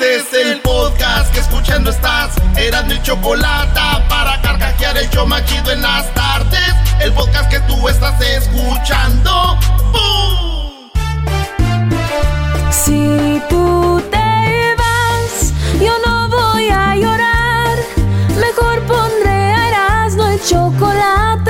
Este es el podcast que escuchando estás. Eran mi chocolate para carcajear el yo en las tardes. El podcast que tú estás escuchando. ¡Bum! Si tú te vas, yo no voy a llorar. Mejor pondré a Erasmo el chocolate,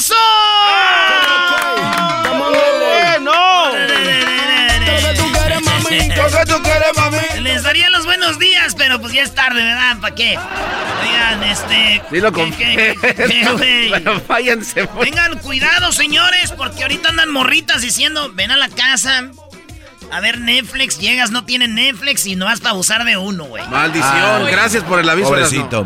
Pues ya es tarde, ¿verdad? ¿Para qué? Oigan, este. Dilo con ¿qué- fe. qué- qué, güey? Pero váyanse. Tengan cuidado, señores, porque ahorita andan morritas diciendo, ven a la casa a ver Netflix, llegas, no tienen Netflix y no vas para abusar de uno, güey. Maldición. Ah, Gracias por el aviso. Pobrecito.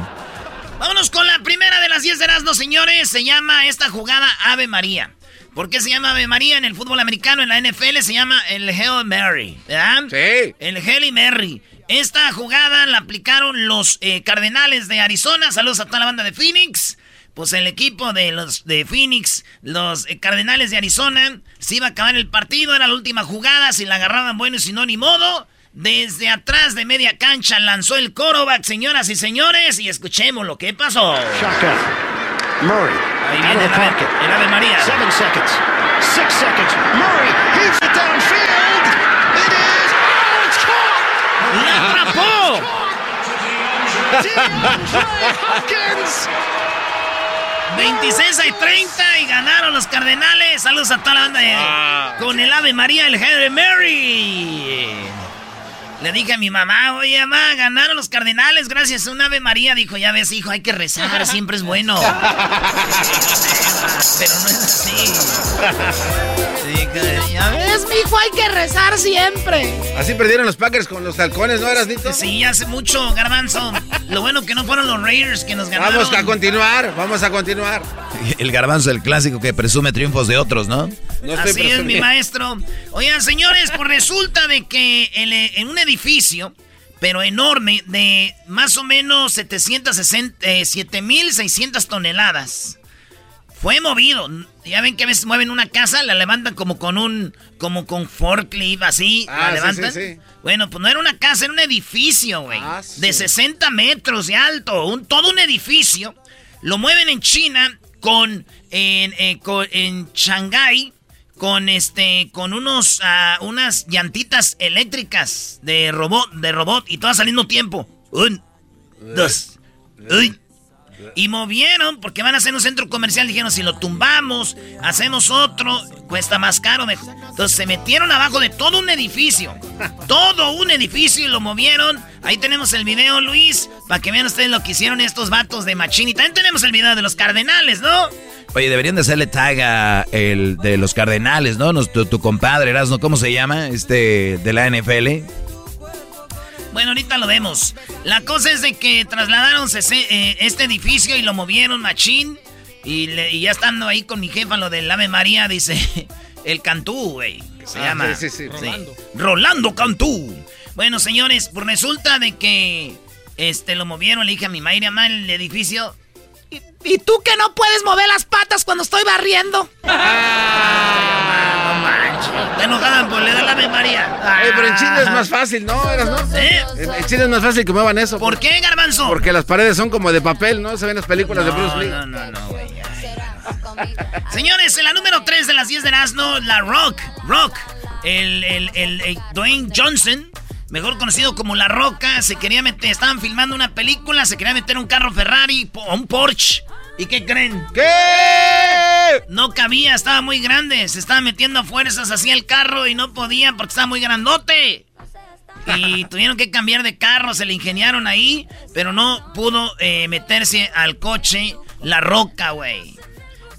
Vámonos con la primera de las 10 de Erasmo, señores. Se llama esta jugada Ave María. ¿Por qué se llama Ave María en el fútbol americano? En la NFL se llama el Hail Mary, ¿verdad? Sí. El Hail Mary. Esta jugada la aplicaron los eh, Cardenales de Arizona. Saludos a toda la banda de Phoenix. Pues el equipo de los de Phoenix, los eh, Cardenales de Arizona, se iba a acabar el partido, era la última jugada, si la agarraban bueno y si no, ni modo. Desde atrás de media cancha lanzó el Coroback, señoras y señores, y escuchemos lo que pasó. Shotgun. Murray. Ahí viene el el ave María. Seven seconds. Six seconds. Murray heaves it downfield. It is. Oh, it's caught. ¡La atrapó! DeAndre Hopkins. 26 a 30 y ganaron los Cardenales. Saludos a toda la banda de- con el Ave María, el Henry Mary. Le dije a mi mamá, oye, mamá, ganaron los Cardenales gracias a un Ave María. Dijo, ya ves, hijo, hay que rezar, siempre es bueno. Pero no es así. Ya ves, mijo, hay que rezar siempre. Así perdieron los Packers con los halcones, ¿no eras, Nito? Sí, hace mucho, Garbanzo. Lo bueno que no fueron los Raiders que nos ganaron. Vamos a continuar, vamos a continuar. El garbanzo, el clásico que presume triunfos de otros, ¿no? No estoy Así es, mi maestro. Oigan, señores, pues resulta de que en, en un edificio, pero enorme, de más o menos 760, eh, 7.600 toneladas, fue movido. Ya ven que a veces mueven una casa, la levantan como con un, como con forklift, así, Ah, la sí, levantan. sí, sí. Bueno, pues no era una casa, era un edificio, güey. Ah. De 60 metros de alto, un, todo un edificio. Lo mueven en China con, en, eh, con- en Shanghái, con este, con unos, ah, unas llantitas eléctricas de robot, de robot, y todas al mismo tiempo. Un, dos, uy. Y movieron, porque van a hacer un centro comercial. Dijeron, si lo tumbamos, hacemos otro, cuesta más caro. mejor. Entonces se metieron abajo de todo un edificio. Todo un edificio y lo movieron. Ahí tenemos el video, Luis, para que vean ustedes lo que hicieron estos vatos de Machín. Y también tenemos el video de los cardenales, ¿no? Oye, deberían de hacerle tag a el de los Cardenales, ¿no? Tu, tu compadre, Erasmo, ¿cómo se llama? Este, de la NFL. Bueno, ahorita lo vemos. La cosa es de que trasladaron eh, este edificio y lo movieron machín. Y, le- y ya estando ahí con mi jefa, lo del Ave María, dice el Cantú, güey. que Se Ah, llama. sí, sí, sí. Rolando. Rolando Cantú. Bueno, señores, pues resulta de que Este, lo movieron, le dije a mi Mayra, mamá, el edificio. ¿Y, y tú que no puedes mover las patas cuando estoy barriendo? no manches. Te enojaban, pues le da la María. Oye, pero en Chile es más fácil, ¿no? Eras, ¿no? ¿Eh? En, Chile es más fácil que muevan eso. ¿Por qué, Garbanzo? Porque las paredes son como de papel, ¿no? Se ven las películas de Bruce Lee. No, no, no, güey. Señores, en la número 3 de las 10 de Erasmo, la Rock. Rock. El, el, el, el Dwayne Johnson, mejor conocido como La Roca, se quería meter, estaban filmando una película, se quería meter un carro Ferrari o un Porsche. ¿Y qué creen? ¿Qué? No cabía, estaba muy grande. Se estaba metiendo a fuerzas hacia el carro y no podía porque estaba muy grandote. Y tuvieron que cambiar de carro, se le ingeniaron ahí, pero no pudo eh, meterse al coche La Roca, güey.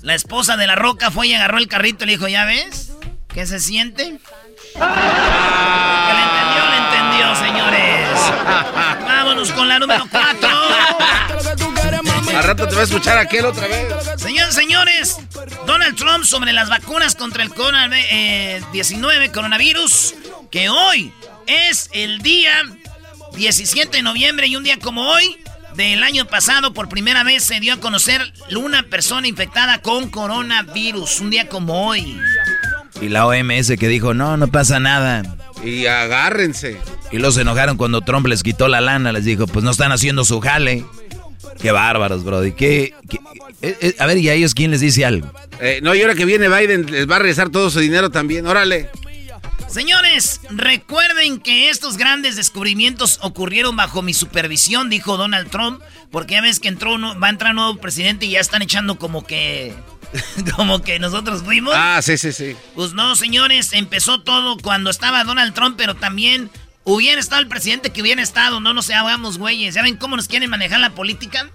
La esposa de La Roca fue y agarró el carrito y le dijo, ¿ya ves? ¿Qué se siente? Que le entendió, le entendió, señores. Vámonos con la número 4. Al rato te va a escuchar aquel otra vez. Señores, señores, Donald Trump sobre las vacunas contra el COVID-19, coronavirus, que hoy es el día 17 de noviembre y un día como hoy del año pasado por primera vez se dio a conocer una persona infectada con coronavirus, un día como hoy. Y la OMS que dijo, no, no pasa nada. Y agárrense. Y los enojaron cuando Trump les quitó la lana, les dijo, pues no están haciendo su jale. Qué bárbaros, Brody. ¿Qué, qué- eh, eh, a ver, ¿y a ellos quién les dice algo? Eh, no, y ahora que viene Biden, les va a regresar todo su dinero también. Órale. Señores, recuerden que estos grandes descubrimientos ocurrieron bajo mi supervisión, dijo Donald Trump, porque ya ves que entró uno- va a entrar un nuevo presidente y ya están echando como que como que nosotros fuimos. Ah, sí, sí, sí. Pues no, señores, empezó todo cuando estaba Donald Trump, pero también hubiera estado el presidente que hubiera estado, no nos hagamos güeyes. ¿Ya ven cómo nos quieren manejar la política?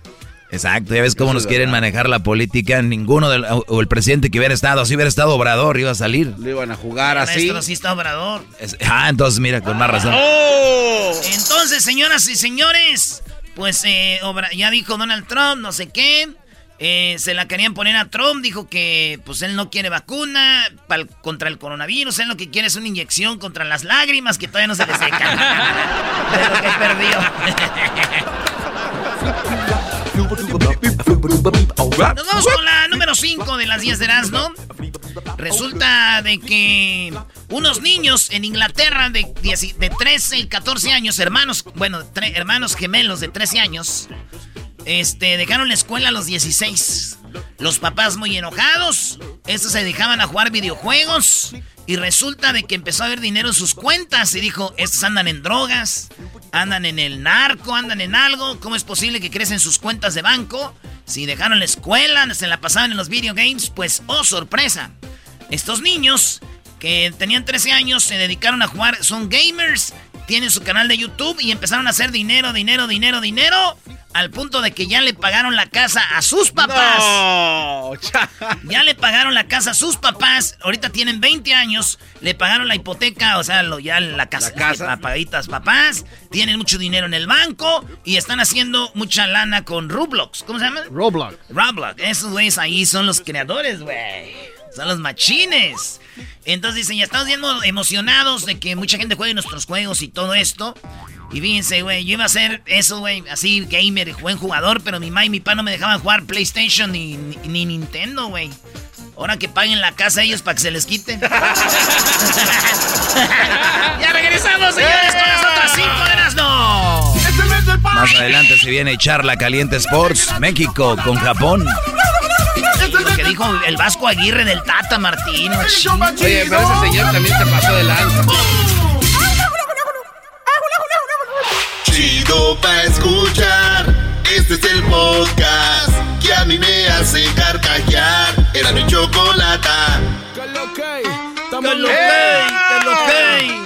Exacto, ya ves cómo Eso nos quieren manejar la política. Ninguno del, o el presidente que hubiera estado, si hubiera estado Obrador, iba a salir. Le iban a jugar así. Maestro, sí está Obrador. Es- ah, entonces mira, con más razón. ¡Oh! Entonces, señoras y señores, pues eh, Obra- ya dijo Donald Trump, no sé qué. Eh, se la querían poner a Trump, dijo que pues él no quiere vacuna pal- contra el coronavirus, él lo que quiere es una inyección contra las lágrimas que todavía no se le secan. de lo que perdió. Nos vamos con la número 5 de las 10 de Erasmo. Resulta de que unos niños en Inglaterra de, 10 de 13 y 14 años, hermanos, bueno, tre- hermanos gemelos de 13 años, este, dejaron la escuela a los 16. Los papás muy enojados, estos se dejaban a jugar videojuegos y resulta de que empezó a haber dinero en sus cuentas y dijo, estos andan en drogas, andan en el narco, andan en algo, ¿cómo es posible que crecen sus cuentas de banco? Si dejaron la escuela, se la pasaban en los video games, pues, oh, sorpresa. Estos niños que tenían 13 años se dedicaron a jugar, son gamers, tienen su canal de YouTube y empezaron a hacer dinero, dinero, dinero, dinero, al punto de que ya le pagaron la casa a sus papás. No, Ya le pagaron la casa a sus papás. Ahorita tienen 20 años. Le pagaron la hipoteca, o sea, lo, ya la casa. La casa. La pagaditas papás. Tienen mucho dinero en el banco. Y están haciendo mucha lana con Roblox. ¿Cómo se llama? Roblox. Roblox. Esos güeyes ahí son los creadores, güey. Son los machines. Entonces dicen, ya estamos viendo emocionados de que mucha gente juegue nuestros juegos y todo esto. Y fíjense, güey, yo iba a hacer eso, güey, así gamer buen jugador, pero mi mamá y mi papá no me dejaban jugar PlayStation ni, ni, ni Nintendo, güey. Ahora que paguen la casa ellos para que se les quite. ya regresamos, señores, con las otras cinco de Erasmo. Más adelante se viene Charla Caliente Sports, México con Japón. Que dijo el Vasco Aguirre del Tata Martino. Oye, pero ese señor también se pasó de lanza. Chido pa' escuchar. Este es el podcast que a mí me hace carcajear. Era mi chocolata. Que lo que, que lo que.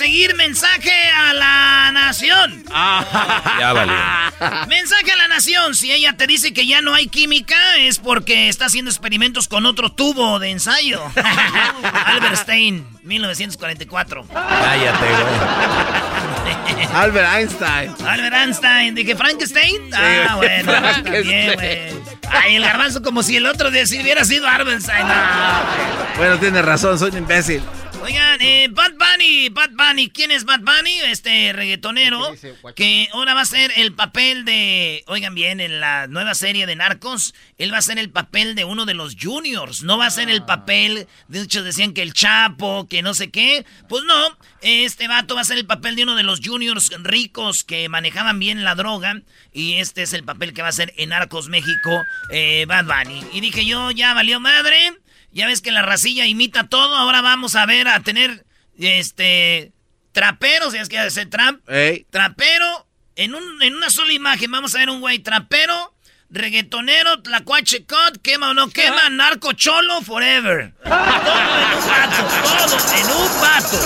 Seguir, mensaje a la nación. Ya valió. Mensaje a la nación. Si ella te dice que ya no hay química, es porque está haciendo experimentos con otro tubo de ensayo. Albert Stein, 1944. Cállate, güey. Albert Einstein. Albert Einstein, dije Frankenstein. Ah, bueno, bien, güey. Ay, el garbanzo como si el otro día si hubiera sido Albert Einstein. Bueno, tienes razón, soy un imbécil. Oigan, eh, Bad Bunny, Bad Bunny, ¿quién es Bad Bunny? Este reggaetonero que ahora va a ser el papel de, oigan bien, en la nueva serie de Narcos, él va a ser el papel de uno de los juniors, no va a ser el papel, de hecho decían que el Chapo, que no sé qué, pues no, este vato va a ser el papel de uno de los juniors ricos que manejaban bien la droga y este es el papel que va a ser en Narcos México, eh, Bad Bunny. Y dije yo, ya valió madre. Ya ves que la racilla imita todo. Ahora vamos a ver a tener este traperos, es que hace Trump. Trapero en, un, en una sola imagen. Vamos a ver un güey trapero, reggaetonero, tlacuache cut, quema o no quema, narco cholo forever. todo en un pato, todo en un pato.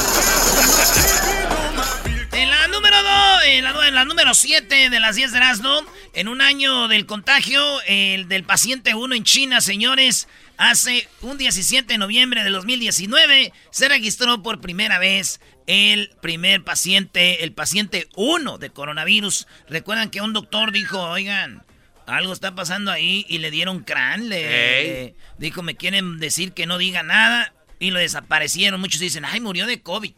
En la número 2, en la, en la número 7 de las 10 de Erasmo, en un año del contagio el del paciente 1 en China, señores, hace un 17 de noviembre de 2019 se registró por primera vez el primer paciente, el paciente 1 de coronavirus. Recuerdan que un doctor dijo, oigan, algo está pasando ahí y le dieron crán, le, dijo, me quieren decir que no diga nada y lo desaparecieron. Muchos dicen, ay, murió de COVID.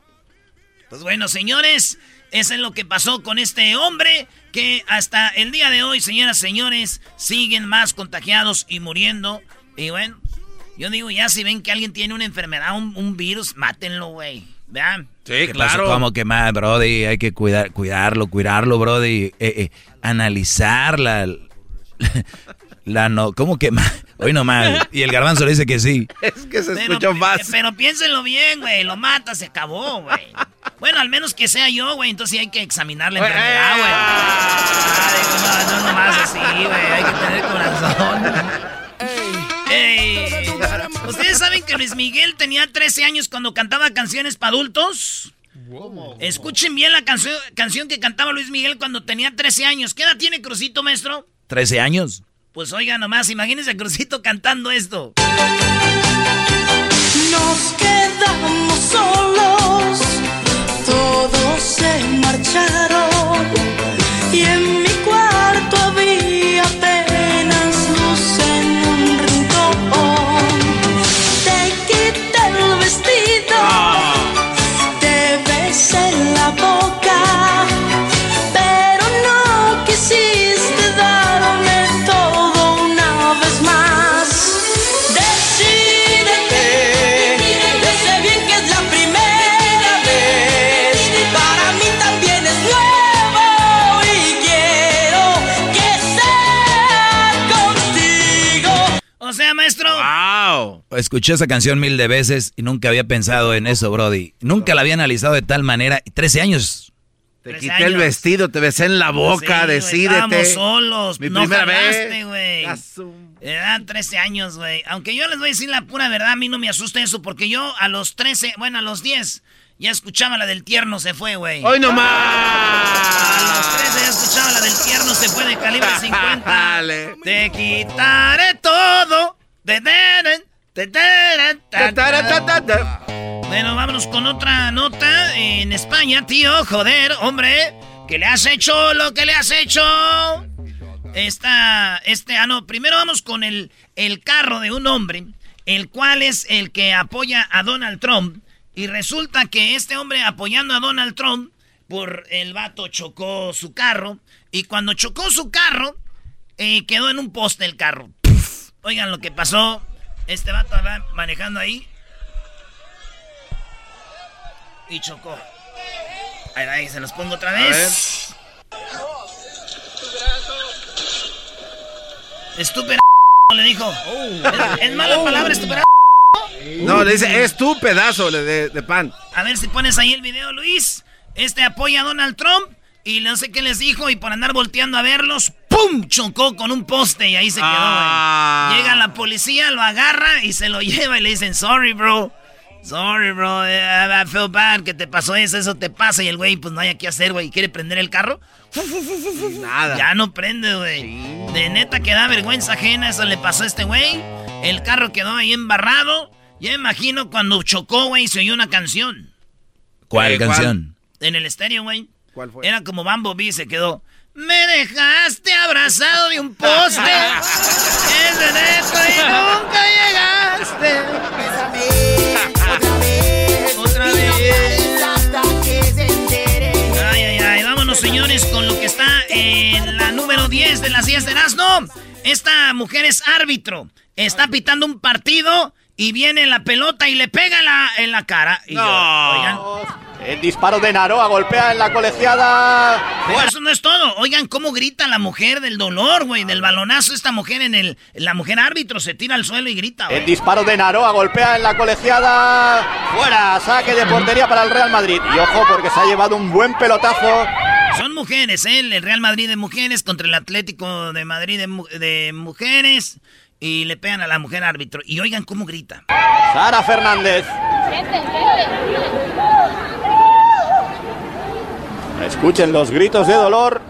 Pues bueno, señores, eso es lo que pasó con este hombre que hasta el día de hoy, señoras y señores, siguen más contagiados y muriendo. Y bueno, yo digo, ya si ven que alguien tiene una enfermedad, un, virus, mátenlo, güey. Vean. Sí, claro. Como que más, Brody, hay que cuidar, cuidarlo, cuidarlo, Brody. Eh, eh, analizar la, la no, ¿cómo que más? Hoy nomás. Y el garbanzo le dice que sí. Es que se escuchó más. Pero piénsenlo bien, güey. Lo mata, se acabó, güey. Bueno, al menos que sea yo, güey. Entonces sí hay que examinar la enfermedad, güey. Ah, no, no nomás así, güey. Hay que tener corazón. Ey. ¿Ustedes saben que Luis Miguel tenía 13 años cuando cantaba canciones para adultos? Escuchen bien la canción, canción que cantaba Luis Miguel cuando tenía 13 años. ¿Qué edad tiene Crucito, maestro? ¿13 años? Pues oiga nomás, imagínense a Crucito cantando esto. Nos quedamos solos, todos se marcharon y en Escuché esa canción mil de veces y nunca había pensado en eso, Brody. Nunca la había analizado de tal manera. 13 años. Te 13 quité el vestido, te besé en la boca, Sí, decídete. Solos. Mi no primera jalaste, vez. güey. Edad 13 años, güey. Aunque yo les voy a decir la pura verdad, a mí no me asusta eso, porque yo a los 13, bueno, a los 10, ya escuchaba la del tierno se fue, güey. ¡Hoy no A los 13 ya escuchaba la del tierno se fue de calibre 50. Dale. Te quitaré todo. Ta, ta. Bueno, vámonos con otra nota. En España, tío, joder, hombre, ¿qué le has hecho lo que le has hecho? Esta, este, ah, no, primero vamos con el, el carro de un hombre, el cual es el que apoya a Donald Trump. Y resulta que este hombre apoyando a Donald Trump, por el vato chocó su carro. Y cuando chocó su carro, eh, quedó en un poste el carro. Puf. Oigan lo que pasó. Este vato va manejando ahí. Y chocó. Ahí va, ahí se los pongo otra vez. Estúpida le dijo. Es, es mala palabra, estúpida. No, le dice, es tu pedazo de, de- de pan. A ver si pones ahí el video, Luis. Este apoya a Donald Trump. Y no sé qué les dijo. Y por andar volteando a verlos, ¡pum! Chocó con un poste y ahí se quedó, güey. Ah. Llega la policía, lo agarra y se lo lleva y le dicen, sorry, bro. Sorry, bro. eh, I feel bad que te pasó eso, eso te pasa. Y el güey, pues no hay qué hacer, güey. ¿Quiere prender el carro? Nada. Ya no prende, güey. De neta que da vergüenza ajena, eso le pasó a este güey. El carro quedó ahí embarrado. Ya imagino cuando chocó, güey, se oyó una canción. ¿Cuál Eh, ¿cuál? canción? En el estéreo, güey. Era como Bumblebee, se quedó. Me dejaste abrazado de un poste. es de derecho y nunca llegaste. Otra vez. Otra vez. Ay, ay, ay. Vámonos, señores, con lo que está en la número 10 de las 10 de Erasmo. Esta mujer es árbitro. Está pitando un partido y viene la pelota y le pega la, en la cara. Y no. El disparo de Naroa golpea en la colegiada. pero eso no es todo. Oigan cómo grita la mujer del dolor, güey, del balonazo. Esta mujer en el... La mujer árbitro se tira al suelo y grita, güey. El disparo de Naroa golpea en la colegiada. Fuera, saque de portería para el Real Madrid. Y ojo porque se ha llevado un buen pelotazo. Son mujeres, ¿eh? El Real Madrid de mujeres contra el Atlético de Madrid de, mu- de mujeres. Y le pegan a la mujer árbitro. Y oigan cómo grita. Sara Fernández. Escuchen los gritos de dolor.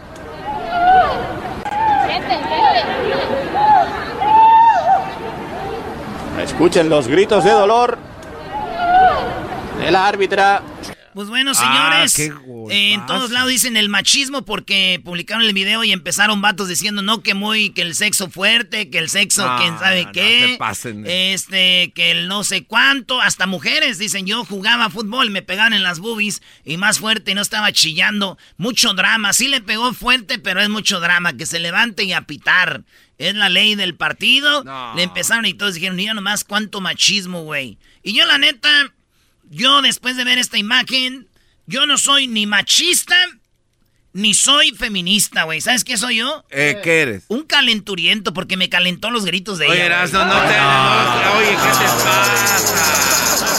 Escuchen los gritos de dolor de la árbitra. Pues bueno, Ah, señores, qué eh, en todos lados dicen el machismo porque publicaron el video y empezaron vatos diciendo no que muy que el sexo fuerte, que el sexo No, quién sabe no qué, se pasen. este que el no sé cuánto, hasta mujeres dicen yo jugaba fútbol, me pegaban en las boobies y más fuerte y no estaba chillando, mucho drama, sí le pegó fuerte, pero es mucho drama que se levante y a pitar. Es la ley del partido. Le empezaron y todos dijeron, mira nomás cuánto machismo, güey. Y yo la neta, yo después de ver esta imagen, yo no soy ni machista ni soy feminista, güey. ¿Sabes qué soy yo? Eh, ¿Qué eres? Un calenturiento porque me calentó los gritos de Oye, ella. Erasmo, güey. no te... no, oye, ¿qué te pasa?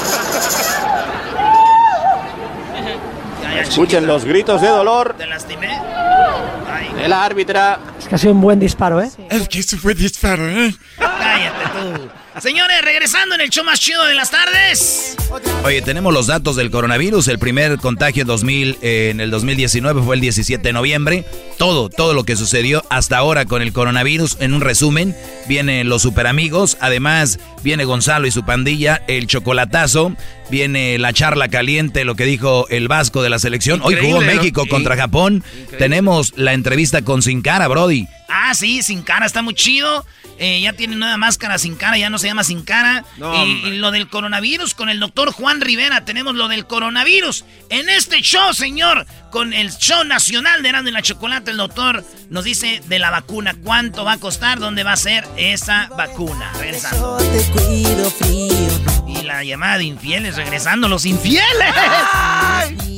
Escuchen los gritos de dolor ¿Te lastimé? de la árbitra. Es que ha sido un buen disparo, ¿eh? Es que eso fue disparo, ¿eh? Cállate tú. Señores, regresando en el show más chido de las tardes. Oye, tenemos los datos del coronavirus. El primer contagio en 2000, eh, en el 2019 fue el 17 de noviembre. Todo, todo lo que sucedió hasta ahora con el coronavirus. En un resumen, vienen los super amigos. Además, viene Gonzalo y su pandilla, el chocolatazo. Viene la charla caliente, lo que dijo el Vasco de la selección. Hoy jugó. México contra Japón. Tenemos la entrevista con Sin Cara, Brody. Ah, sí, sin cara, está muy chido. Eh, ya tiene nueva máscara sin cara, ya no se llama sin cara. No, y, lo del coronavirus con el doctor Juan Rivera, tenemos lo del coronavirus. En este show, señor, con el show nacional de Erasmo y la Chocolate, el doctor nos dice de la vacuna, cuánto va a costar, dónde va a ser esa vacuna. Regresando. Y la llamada de infieles, regresando, los infieles.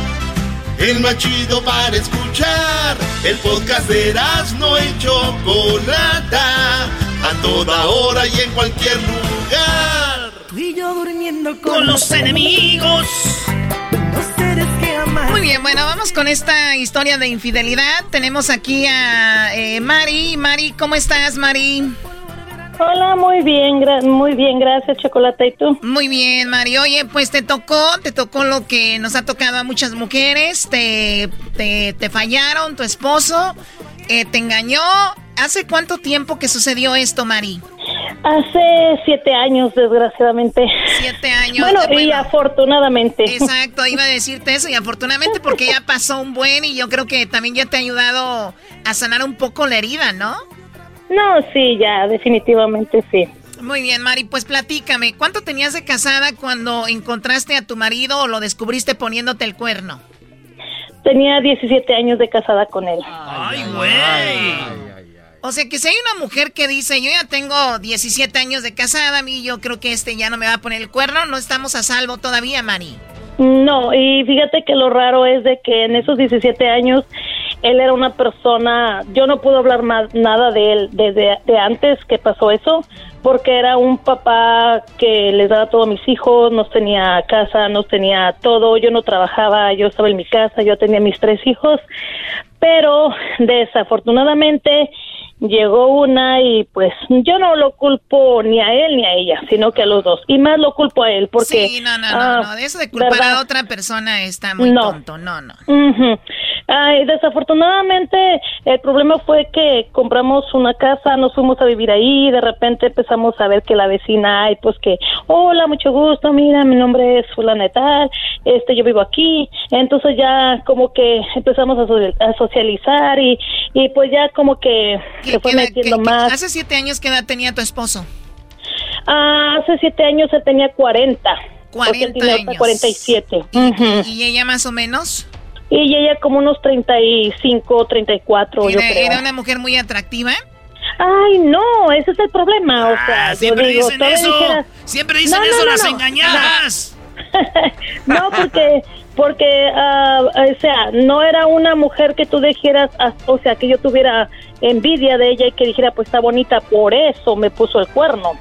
El más chido para escuchar. El podcast de no y Chocolata. A toda hora y en cualquier lugar. Tú y yo durmiendo Con los enemigos. Muy bien, bueno, vamos con esta historia de infidelidad. Tenemos aquí a eh, Mari. Mari, ¿cómo estás, Mari? Hola, muy bien, gra- muy bien, gracias, Chocolate. ¿Y tú? Muy bien, Mari. Oye, pues te tocó, te tocó lo que nos ha tocado a muchas mujeres. Te, te, te fallaron, tu esposo eh, te engañó. ¿Hace cuánto tiempo que sucedió esto, Mari? Hace siete años, desgraciadamente. Siete años. Bueno, eh, y afortunadamente. Exacto, iba a decirte eso y afortunadamente porque ya pasó un buen y yo creo que también ya te ha ayudado a sanar un poco la herida, ¿no? No, sí, ya, definitivamente sí. Muy bien, Mari, pues platícame, ¿cuánto tenías de casada cuando encontraste a tu marido o lo descubriste poniéndote el cuerno? Tenía 17 años de casada con él. ¡Ay, güey! O sea que si hay una mujer que dice, yo ya tengo 17 años de casada, a mí yo creo que este ya no me va a poner el cuerno, no estamos a salvo todavía, Mari. No, y fíjate que lo raro es de que en esos 17 años él era una persona, yo no puedo hablar más nada de él desde de antes que pasó eso, porque era un papá que les daba todo a mis hijos, nos tenía casa, nos tenía todo, yo no trabajaba, yo estaba en mi casa, yo tenía mis tres hijos, pero desafortunadamente llegó una y pues yo no lo culpo ni a él ni a ella, sino que a los dos. Y más lo culpo a él porque... Sí, no, no, no, ah, no. de eso de culpar a otra persona está muy tonto, no, no. Ay, desafortunadamente el problema fue que compramos una casa, nos fuimos a vivir ahí, de repente empezamos a ver que la vecina, ay, pues que, hola, mucho gusto, mira, mi nombre es fulana y tal, este, yo vivo aquí, entonces ya como que empezamos a, socializar y, y pues ya como que se fue metiendo más. ¿Hace siete años qué edad tenía tu esposo? Ah, hace siete años él tenía 40. 40 años. 47. ¿Y, ella más o menos? Y ella como unos 35, 34, ¿Era, yo creo. ¿Era una mujer muy atractiva? Ay, no, ese es el problema. o sea, ah, siempre dicen eso. Siempre dicen eso las engañadas. no, porque porque, uh, o sea, no era una mujer que tú dijeras, o sea, que yo tuviera envidia de ella y que dijera, pues está bonita, por eso me puso el cuerno.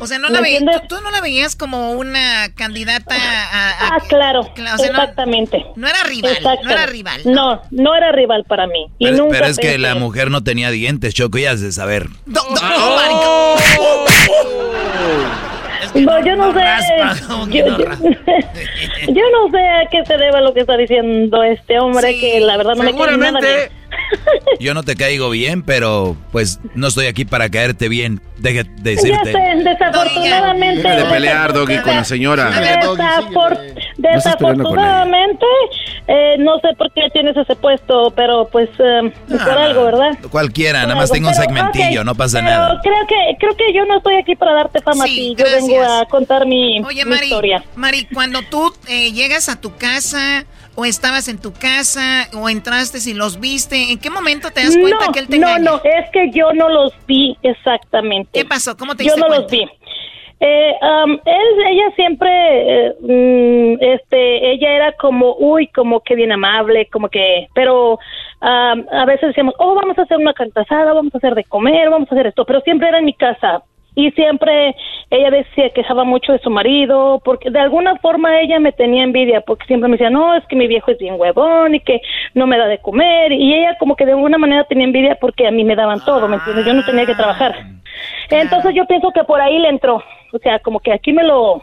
O sea, no la veías, tú, no la veías como una candidata a... ah, claro, exactamente. No, era rival, no era rival. No. no, era rival para mí. Y pero, pero es que la mujer no tenía dientes, Choco, ya has de saber. No, no, no, yo no sé. Yo, no sé a qué se debe lo que está diciendo este hombre, que la verdad no me cae nada. Yo no te caigo bien, pero pues no estoy aquí para caerte bien. Deje de decirte. Ya sé, desafortunadamente. Deja de pelear, Doggy, con la señora. Desafortunadamente, eh, no sé por qué tienes ese puesto, pero pues eh, por algo, ¿verdad? Cualquiera, nada más tengo un segmentillo, no pasa nada. Creo que, creo que yo no estoy aquí para darte fama a ti. Yo vengo a contar mi, Oye, mi historia. Mari, cuando tú eh, llegas a tu casa o estabas en tu casa o entraste y los viste, ¿en qué momento te das cuenta que él te No, no, es que yo no los vi exactamente. ¿Qué pasó? ¿Cómo te Yo no los vi. Eh, um, él, ella siempre, eh, mm, este, ella era como, uy, como que bien amable, como que, pero um, a veces decíamos, oh, vamos a hacer una cantasada, vamos a hacer de comer, vamos a hacer esto, pero siempre era en mi casa, y siempre ella decía quejaba mucho de su marido porque de alguna forma ella me tenía envidia porque siempre me decía no es que mi viejo es bien huevón y que no me da de comer y ella como que de alguna manera tenía envidia porque a mí me daban todo me entiendes yo no tenía que trabajar entonces yo pienso que por ahí le entró o sea como que aquí me lo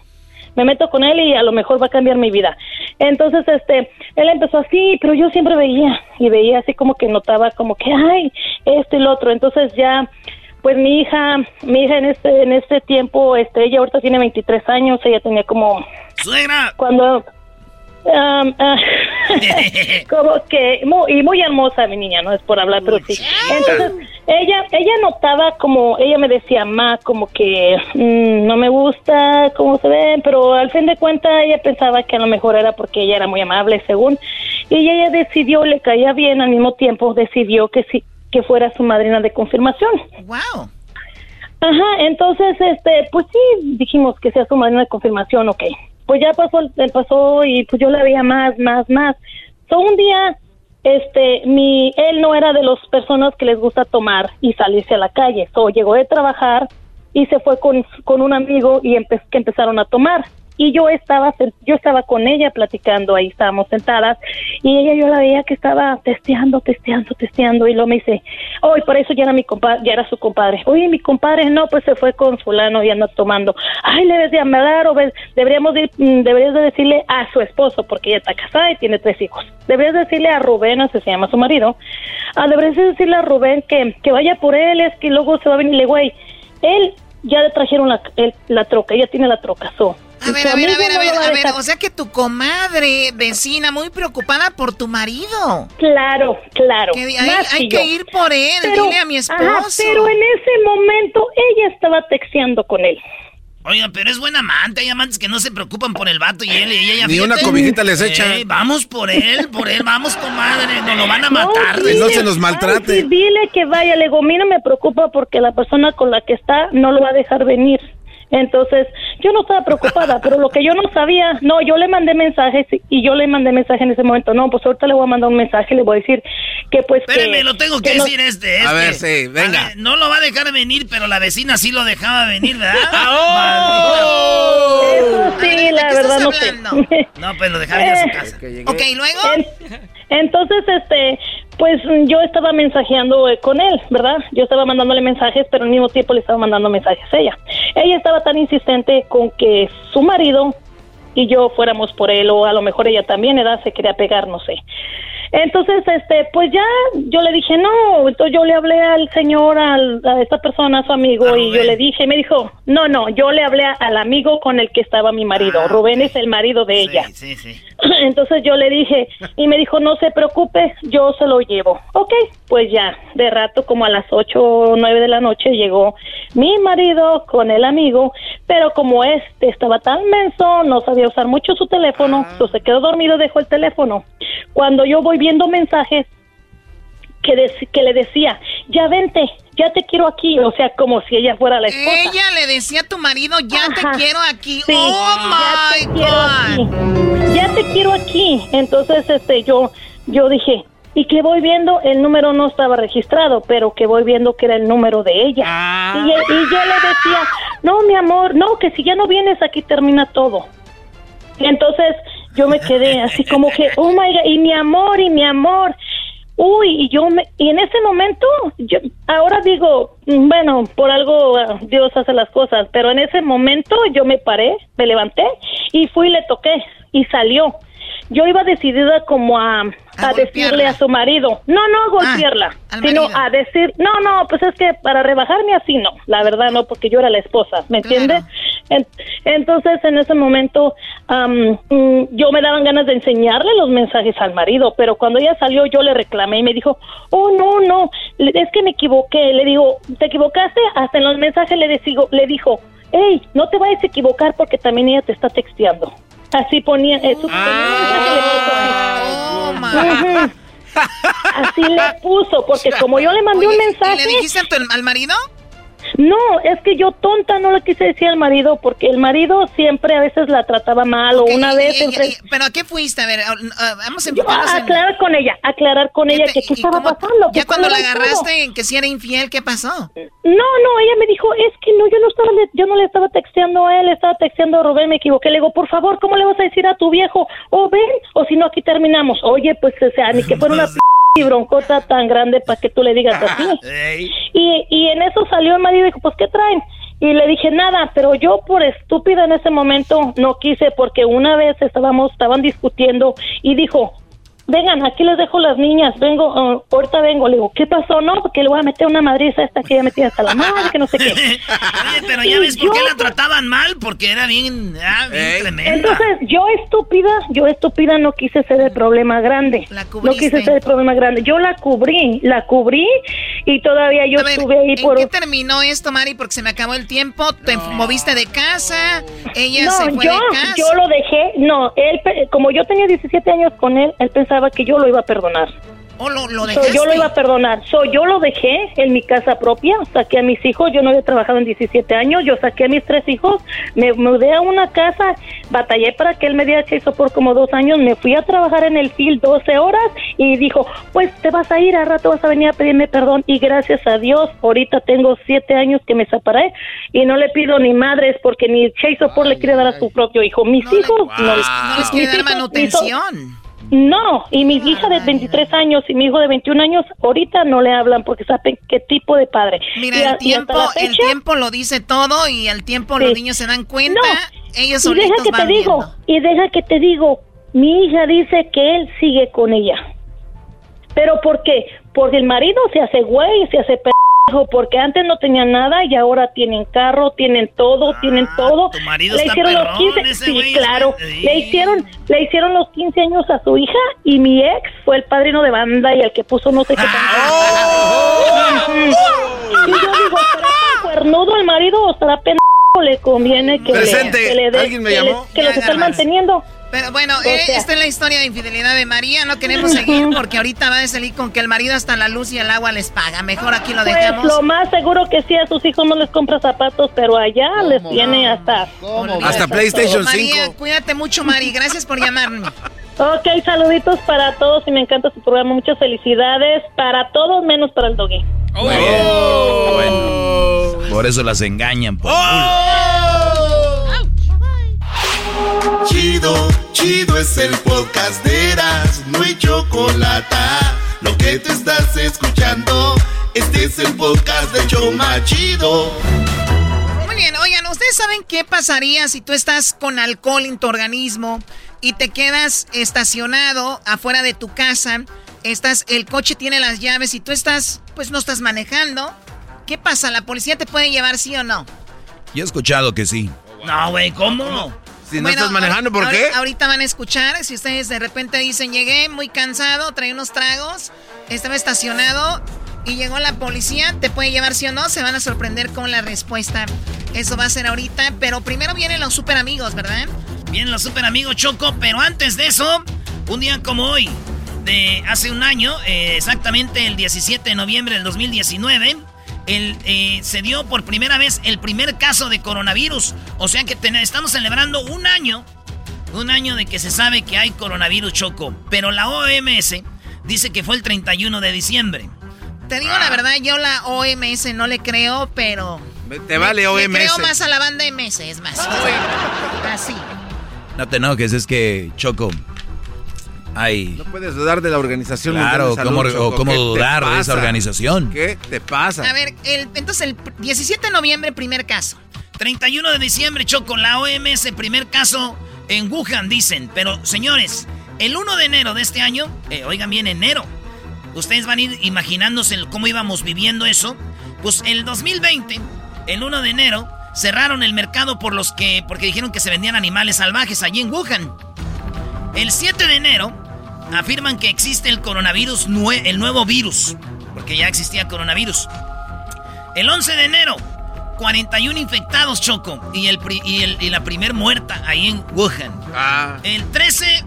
me meto con él y a lo mejor va a cambiar mi vida. Entonces, este, él empezó así, pero yo siempre veía y veía así como que notaba como que, ay, esto y lo otro. Entonces ya pues mi hija, mi hija en este en este tiempo, este, ella ahorita tiene 23 años, ella tenía como suegra cuando um, uh, como que muy, y muy hermosa mi niña, no es por hablar, pero sí. Entonces ella ella notaba como ella me decía más como que mm, no me gusta cómo se ven, pero al fin de cuentas ella pensaba que a lo mejor era porque ella era muy amable, según. Y ella decidió, le caía bien al mismo tiempo, decidió que sí que fuera su madrina de confirmación. Wow. Ajá, entonces, este, pues sí, dijimos que sea su madrina de confirmación, ok. Pues ya pasó, pasó y pues yo la veía más, más, más. So, un día, este, mi, él no era de las personas que les gusta tomar y salirse a la calle. So, llegó de trabajar y se fue con, con un amigo y que empezaron a tomar y yo estaba yo estaba con ella platicando ahí estábamos sentadas y ella yo la veía que estaba testeando testeando testeando y luego me dice hoy por eso ya era mi compadre ya era su compadre oye mi compadre no pues se fue con fulano y anda tomando ay le debes de hablar o deberíamos ir, mm, deberías de decirle a su esposo porque ella está casada y tiene tres hijos. Deberías decirle a Rubén así se llama su marido ah, deberías decirle a Rubén que, que vaya por él es que luego se va a venirle güey él ya le trajeron la, la troca, ella tiene la troca, so. A ver, a ver, a ver, a ver, a ver. O sea que tu comadre, vecina, muy preocupada por tu marido. Claro, claro. Que hay hay que ir por él, Pero- dile a mi esposo. ajá, pero en ese momento ella estaba texteando con él. Oiga, pero es buena amante. Hay amantes que no se preocupan por el vato y él y ella. Ni una fíjate. cobijita les echa. Vamos por él, por él, vamos, comadre. Nos lo van a No, matar. dile, no se nos ay, maltrate. sí, dile que vaya, le digo, a mí no me preocupa porque la persona con la que está no lo va a dejar venir. Entonces, yo no estaba preocupada, pero lo que yo no sabía, no, yo le mandé mensajes y yo le mandé mensaje en ese momento. No, pues ahorita le voy a mandar un mensaje, le voy a decir que pues Espérame, que, lo tengo que, decir este, este. A ver, sí, venga. Ver, no lo va a dejar venir, pero la vecina sí lo dejaba venir, ¿verdad? ¡Oh! Eso sí, ¿de la verdad no sé. No, pues lo dejaba ir a su casa. Ok, luego. En- entonces, este, pues yo estaba mensajeando eh, con él, ¿verdad? Yo estaba mandándole mensajes, pero al mismo tiempo le estaba mandando mensajes a ella. Ella estaba tan insistente con que su marido y yo fuéramos por él, o a lo mejor ella también, ¿verdad? Se quería pegar, no sé. Entonces, este, pues ya yo le dije, no, entonces yo le hablé al señor, al- a esta persona, a su amigo, y yo le dije, me dijo, no, no, yo le hablé al amigo con el que estaba mi marido. Ah, Rubén es el marido de ella. Sí, sí, sí. Entonces yo le dije, y me dijo, no se preocupe, yo se lo llevo. Ok, pues ya, de rato, como a las ocho o nueve de la noche, llegó mi marido con el amigo, pero como este estaba tan menso, no sabía usar mucho su teléfono, pues se quedó dormido, dejó el teléfono. Cuando yo voy viendo mensajes, que, dec- que le decía, ya vente, ya te quiero aquí, o sea, como si ella fuera la esposa. Ella le decía a tu marido, ya Ajá. te quiero aquí. Sí, oh ya te my quiero God. aquí. Ya te quiero aquí. Entonces, este, yo, yo dije, y que voy viendo, el número no estaba registrado, pero que voy viendo que era el número de ella. Ah. Y, y yo le decía, no, mi amor, no, que si ya no vienes aquí termina todo. Y entonces yo me quedé así como que, oh my God, y mi amor, y mi amor. Uy, y yo me, y en ese momento, yo, ahora digo, bueno, por algo ah, Dios hace las cosas, pero en ese momento yo me paré, me levanté y fui y le toqué y salió. Yo iba decidida como a, a, decirle a su marido, no, no a golpearla, al sino a decir, no, no, pues es que para rebajarme así no, la verdad no, porque yo era la esposa, ¿me Claro. entiende? En- entonces en ese momento mm, yo me daban ganas de enseñarle los mensajes al marido, pero cuando ella salió yo le reclamé y me dijo, oh no, no, es que me equivoqué, le digo, ¿te equivocaste? Hasta en los mensajes le, decigo, le dijo, hey, no te vayas a equivocar porque también ella te está texteando. Así ponía, eso, Oh my. Ujú. Así le puso, porque como yo le mandé Oye, un ¿y mensaje... le dijiste a tu- al marido? No, es que yo tonta no le quise decir al marido, porque el marido siempre a veces la trataba mal, o una y- vez... y- enfre- y- ¿Pero a qué fuiste? A ver, vamos a Yo, enfocarnos a en... aclarar con ella, aclarar con ella que qué ¿Y estaba cómo- pasando. Ya cuando la agarraste en que si era infiel, ¿qué pasó? No, no, ella me dijo, es que no, yo no estaba, le- yo no le estaba texteando a él, estaba texteando a Rubén, me equivoqué. Le digo, por favor, ¿cómo le vas a decir a tu viejo? O ven, o si no, aquí terminamos. Oye, pues, o sea, ni que fuera una p broncota tan grande para que tú le digas así. Ey. Y, y en eso salió el marido y dijo, pues, ¿qué traen? Y le dije, nada, pero yo por estúpida en ese momento no quise porque una vez estábamos, estaban discutiendo y dijo, vengan, aquí les dejo las niñas, vengo, ah, ahorita vengo. Le digo, ¿qué pasó? No, porque le voy a meter una madriza a esta que ya metida hasta la madre, que no sé qué. Oye, pero ya Y ves por qué yo- la trataban mal, porque era bien, ah, bien Ey. tremenda. Entonces, yo estúpida, yo estúpida no quise ser el problema grande. La no quise ser el problema grande. Yo la cubrí, la cubrí y todavía yo A ver, estuve ahí ¿en por... qué terminó esto, Mari? Porque se me acabó el tiempo. Te moviste de casa. Ella se fue yo, de casa. yo lo dejé, no, él, pe- como yo tenía 17 años con él, él pensaba que yo lo iba a perdonar. ¿O lo, lo So, yo lo iba a perdonar. So, yo lo dejé en mi casa propia, saqué a mis hijos, yo no había trabajado en 17 años, yo saqué a mis tres hijos, me mudé a una casa, batallé para que él me diera que hizo por como dos años, me fui a trabajar en el field 12 horas y dijo, pues te vas a ir, a rato vas a venir a pedirme perdón y gracias a Dios, ahorita tengo siete años que me separé y no le pido ni madres porque ni Chase Support le quiere dar a su propio hijo. Mis No le- hijos no, No les quiere dar hijos- hijos- manutención. No, y mi hija de 23 años y mi hijo de 21 años ahorita no le hablan porque saben qué tipo de padre. Mira, Y a- el tiempo, el tiempo lo dice todo y al tiempo los niños se dan cuenta. No, Ellos y deja que te digo, y deja que te digo, mi hija dice que él sigue con ella. ¿Pero por qué? Porque el marido se hace güey, se hace trabajo porque antes no tenían nada y ahora tienen carro, tienen todo, tienen todo. tu marido le está hicieron los perrón, 15, ese sí, güey, claro. Le hicieron le hicieron los 15 años a su hija y mi ex fue el padrino de banda y el que puso no sé qué tanto. Ujú. Y yo digo, ¿será tan cuernudo el marido o será pendejo? Le conviene que Presente. le, que le dé- ¿Alguien me que le- llamó? que los Ya, estén Garbanzo. manteniendo. Pero bueno, eh, sea- esta es la historia de infidelidad de María. No queremos seguir porque ahorita va a salir con que el marido hasta la luz y el agua les paga. Mejor aquí lo Pues dejamos. lo más seguro que sí, a sus hijos no les compra zapatos, pero allá les tiene hasta... Hasta PlayStation María, 5. cuídate mucho, Mari. Gracias por llamarme. Ok, saluditos para todos y me encanta su programa. Muchas felicidades para todos, menos para el doggy. Bueno, por eso las engañan. Por Chido, chido es el podcast de Eras, no hay chocolate. Lo que te estás escuchando, este es el podcast de Choma Chido. Muy bien, oigan, ¿ustedes saben qué pasaría si tú estás con alcohol en tu organismo y te quedas estacionado afuera de tu casa? Estás, el coche tiene las llaves y tú estás, pues no estás manejando. ¿Qué pasa? ¿La policía te puede llevar sí o no? Yo he escuchado que sí. No, güey, ¿cómo? Si no estás manejando, ¿por qué? Ahorita van a escuchar, si ustedes de repente dicen, llegué muy cansado, traí unos tragos, estaba estacionado y llegó la policía, ¿te puede llevar sí o no? Se van a sorprender con la respuesta. Eso va a ser ahorita, pero primero vienen los super amigos, ¿verdad? Vienen los super amigos Choco, pero antes de eso, un día como hoy, de hace un año, eh, exactamente el 17 de noviembre del 2019, el, eh, se dio por primera vez el primer caso de coronavirus. O sea que ten- estamos celebrando un año, un año de que se sabe que hay coronavirus Choco. Pero la OMS dice que fue el 31 de diciembre. Te digo la verdad, yo la OMS no le creo, pero... Te vale Le OMS. creo más a la banda MS, es más. Así. No te enojes, es que Choco. Ay. No puedes dudar de la organización. Claro, ¿cómo, o Choco. cómo ¿Qué te dudar de esa organización? ¿Qué te pasa? A ver, el, entonces el 17 de noviembre, primer caso. 31 de diciembre, Choco, la OMS, primer caso en Wuhan, dicen. Pero, señores, el 1 de enero de este año, eh, oigan bien, enero, ustedes van a ir imaginándose cómo íbamos viviendo eso. Pues el 2020, el 1 de enero, cerraron el mercado por los que, porque dijeron que se vendían animales salvajes allí en Wuhan. El 7 de enero, afirman que existe el coronavirus, nue- el nuevo virus, porque ya existía coronavirus. El 11 de enero, 41 infectados, Choco, y, el, pri- y, el- y la primer muerta ahí en Wuhan. Ah. El 13,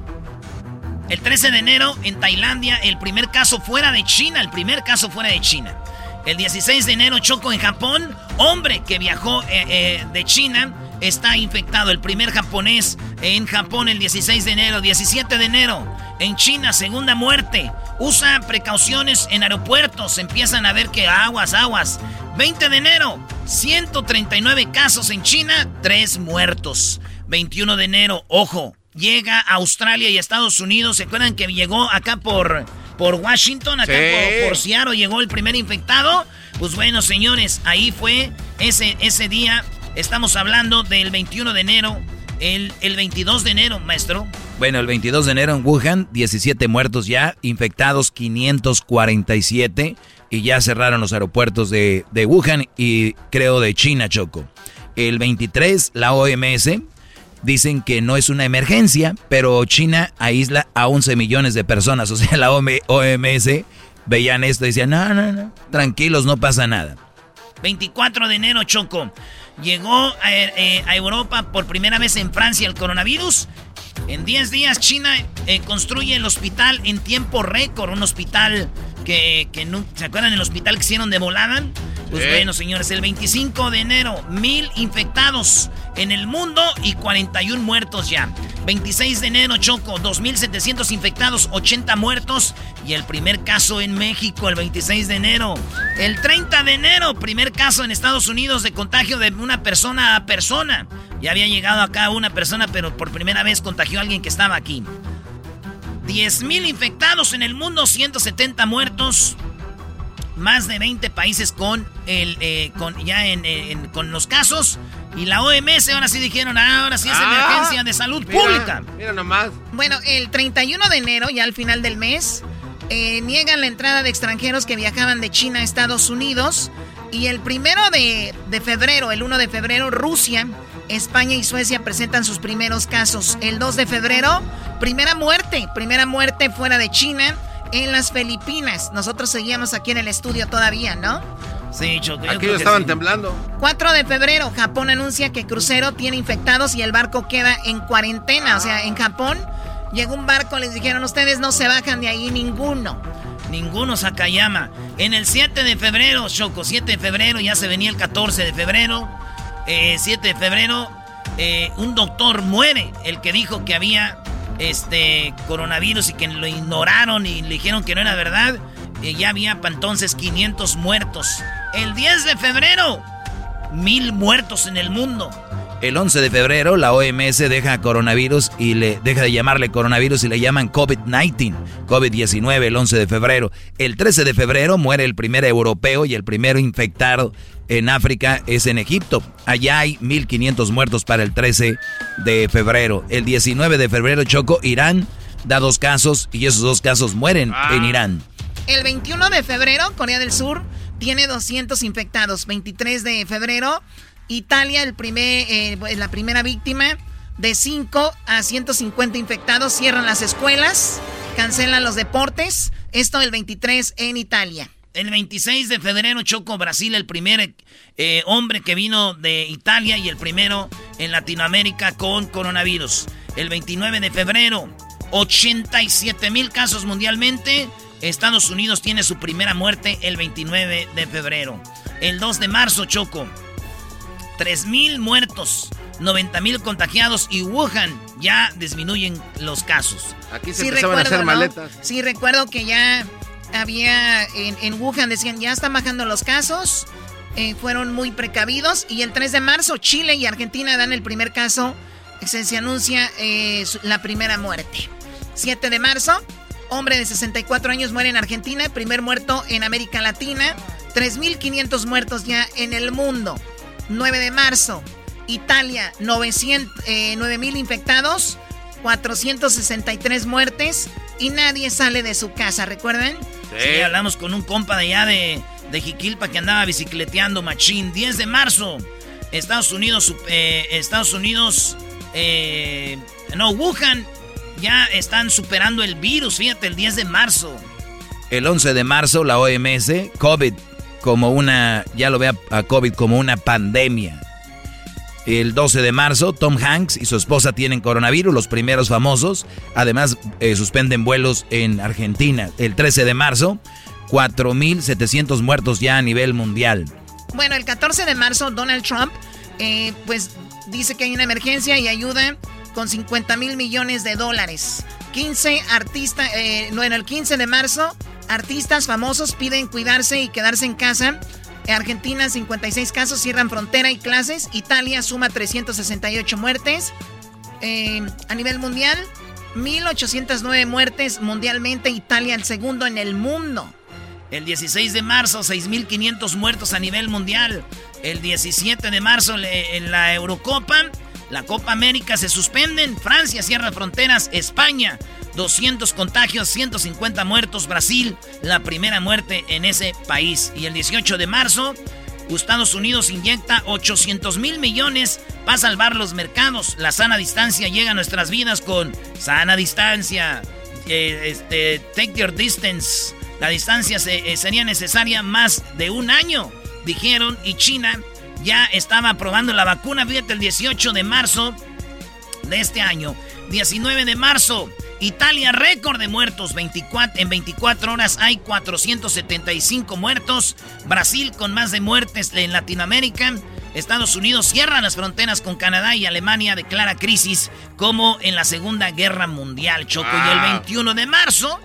el 13 de enero en Tailandia, el primer caso fuera de China, el primer caso fuera de China. El 16 de enero, Choco, en Japón, hombre que viajó eh, eh, de China está infectado. El primer japonés en Japón el 16 de enero. 17 de enero, en China, segunda muerte. Usa precauciones en aeropuertos. Empiezan a ver que aguas, aguas. 20 de enero, 139 casos en China, 3 muertos. 21 de enero, ojo, llega a Australia y Estados Unidos. ¿Se acuerdan que llegó acá por, por Washington, acá Sí. por, por Seattle, llegó el primer infectado? Pues bueno, señores, ahí fue ese, ese día. Estamos hablando del 21 de enero, el, el 22 de enero, maestro. Bueno, el 22 de enero en Wuhan, 17 muertos ya, infectados 547 y ya cerraron los aeropuertos de, de Wuhan y creo de China, Choco. El 23, la OMS dicen que no es una emergencia, pero China aísla a 11 millones de personas. O sea, la OM- OMS veían esto y decían, no, no, no, tranquilos, no pasa nada. 24 de enero, Choco. Llegó a, eh, a Europa por primera vez en Francia el coronavirus. En 10 días China eh, construye el hospital en tiempo récord. Un hospital que, que no... ¿Se acuerdan del hospital que hicieron de volada? Pues Sí. bueno, señores, el 25 de enero, mil infectados en el mundo y 41 muertos ya. 26 de enero, Choco, 2.700 infectados, 80 muertos. Y el primer caso en México, el 26 de enero. El 30 de enero, primer caso en Estados Unidos de contagio de una persona a persona. Ya había llegado acá una persona, pero por primera vez contagió a alguien que estaba aquí. 10.000 infectados en el mundo, 170 muertos. Más de 20 países con el eh, con ya en, en- con los casos. Y la OMS ahora sí dijeron, "Ah, ahora sí es Ah, emergencia de salud mira, pública. Mira nomás. Bueno, el 31 de enero, ya al final del mes, eh, niegan la entrada de extranjeros que viajaban de China a Estados Unidos. Y el primero de, de febrero, el 1 de febrero, Rusia, España y Suecia presentan sus primeros casos. El 2 de febrero, primera muerte, primera muerte fuera de China en las Filipinas. Nosotros seguíamos aquí en el estudio todavía, ¿no? Sí, Choco. yo Aquí que estaban sí. temblando. 4 de febrero, Japón anuncia que crucero tiene infectados y el barco queda en cuarentena. O sea, en Japón llegó un barco, les dijeron, ustedes no se bajan de ahí ninguno. Ninguno Sakayama. En el 7 de febrero, Choco, 7 de febrero, ya se venía el 14 de febrero. Eh, 7 de febrero, eh, un doctor muere, el que dijo que había este coronavirus y que lo ignoraron y le dijeron que no era verdad. Eh, ya había pa' entonces 500 muertos. El 10 de febrero, mil muertos en el mundo. El 11 de febrero la OMS deja coronavirus y le deja de llamarle coronavirus y le llaman COVID-19, COVID-19 el 11 de febrero. El 13 de febrero muere el primer europeo y el primero infectado en África es en Egipto. Allá hay 1500 muertos para el 13 de febrero. El 19 de febrero Choco Irán da dos casos y esos dos casos mueren en Irán. El 21 de febrero, Corea del Sur tiene 200 infectados. 23 de febrero, Italia, el primer, eh, la primera víctima. De 5 a 150 infectados, cierran las escuelas, cancelan los deportes. Esto el 23 en Italia. El 26 de febrero, Choco, Brasil, el primer eh, hombre que vino de Italia y el primero en Latinoamérica con coronavirus. El 29 de febrero, 87 mil casos mundialmente. Estados Unidos tiene su primera muerte el 29 de febrero. El 2 de marzo, Choco, 3 mil muertos, 90 mil contagiados y Wuhan ya disminuyen los casos. Aquí se empezaban a hacer ¿no? maletas. Sí, recuerdo que ya había en, en Wuhan, decían, ya están bajando los casos. eh, fueron muy precavidos. Y el 3 de marzo, Chile y Argentina dan el primer caso. Se, se anuncia eh, la primera muerte. 7 de marzo, hombre de 64 años muere en Argentina. Primer muerto en América Latina. 3.500 muertos ya en el mundo. 9 de marzo, Italia, 900, eh, 9.000 infectados. 463 muertes. Y nadie sale de su casa, ¿recuerdan? Sí, hablamos con un compa de allá de, de Jiquilpa que andaba bicicleteando machín. 10 de marzo, Estados Unidos, eh, Estados Unidos, eh, no, Wuhan, ya están superando el virus, fíjate, el 10 de marzo. El 11 de marzo la OMS, COVID como una, ya lo ve a, COVID como una pandemia. El 12 de marzo, Tom Hanks y su esposa tienen coronavirus, los primeros famosos. Además, eh, suspenden vuelos en Argentina. El 13 de marzo, 4.700 muertos ya a nivel mundial. Bueno, el 14 de marzo, Donald Trump, eh, pues dice que hay una emergencia y ayuda con 50 mil millones de dólares. 15 artistas, eh, bueno, el 15 de marzo, artistas famosos piden cuidarse y quedarse en casa. Argentina, 56 casos, cierran frontera y clases. Italia suma 368 muertes. Eh, a nivel mundial, 1.809 muertes mundialmente. Italia el segundo en el mundo. El 16 de marzo, 6.500 muertos a nivel mundial. El 17 de marzo, en la Eurocopa, la Copa América se suspenden. Francia cierra fronteras. España, 200 contagios, 150 muertos. Brasil, la primera muerte en ese país. Y el 18 de marzo, Estados Unidos inyecta 800 mil millones para salvar los mercados. La sana distancia llega a nuestras vidas con sana distancia. eh, este, take your distance. La distancia eh, sería necesaria más de un año, dijeron, y China ya estaba aprobando la vacuna, fíjate, el 18 de marzo de este año. 19 de marzo, Italia, récord de muertos, 24, en 24 horas hay 475 muertos. Brasil con más de muertes en Latinoamérica. Estados Unidos cierra las fronteras con Canadá y Alemania declara crisis como en la Segunda Guerra Mundial, Choco. Y el 21 de marzo,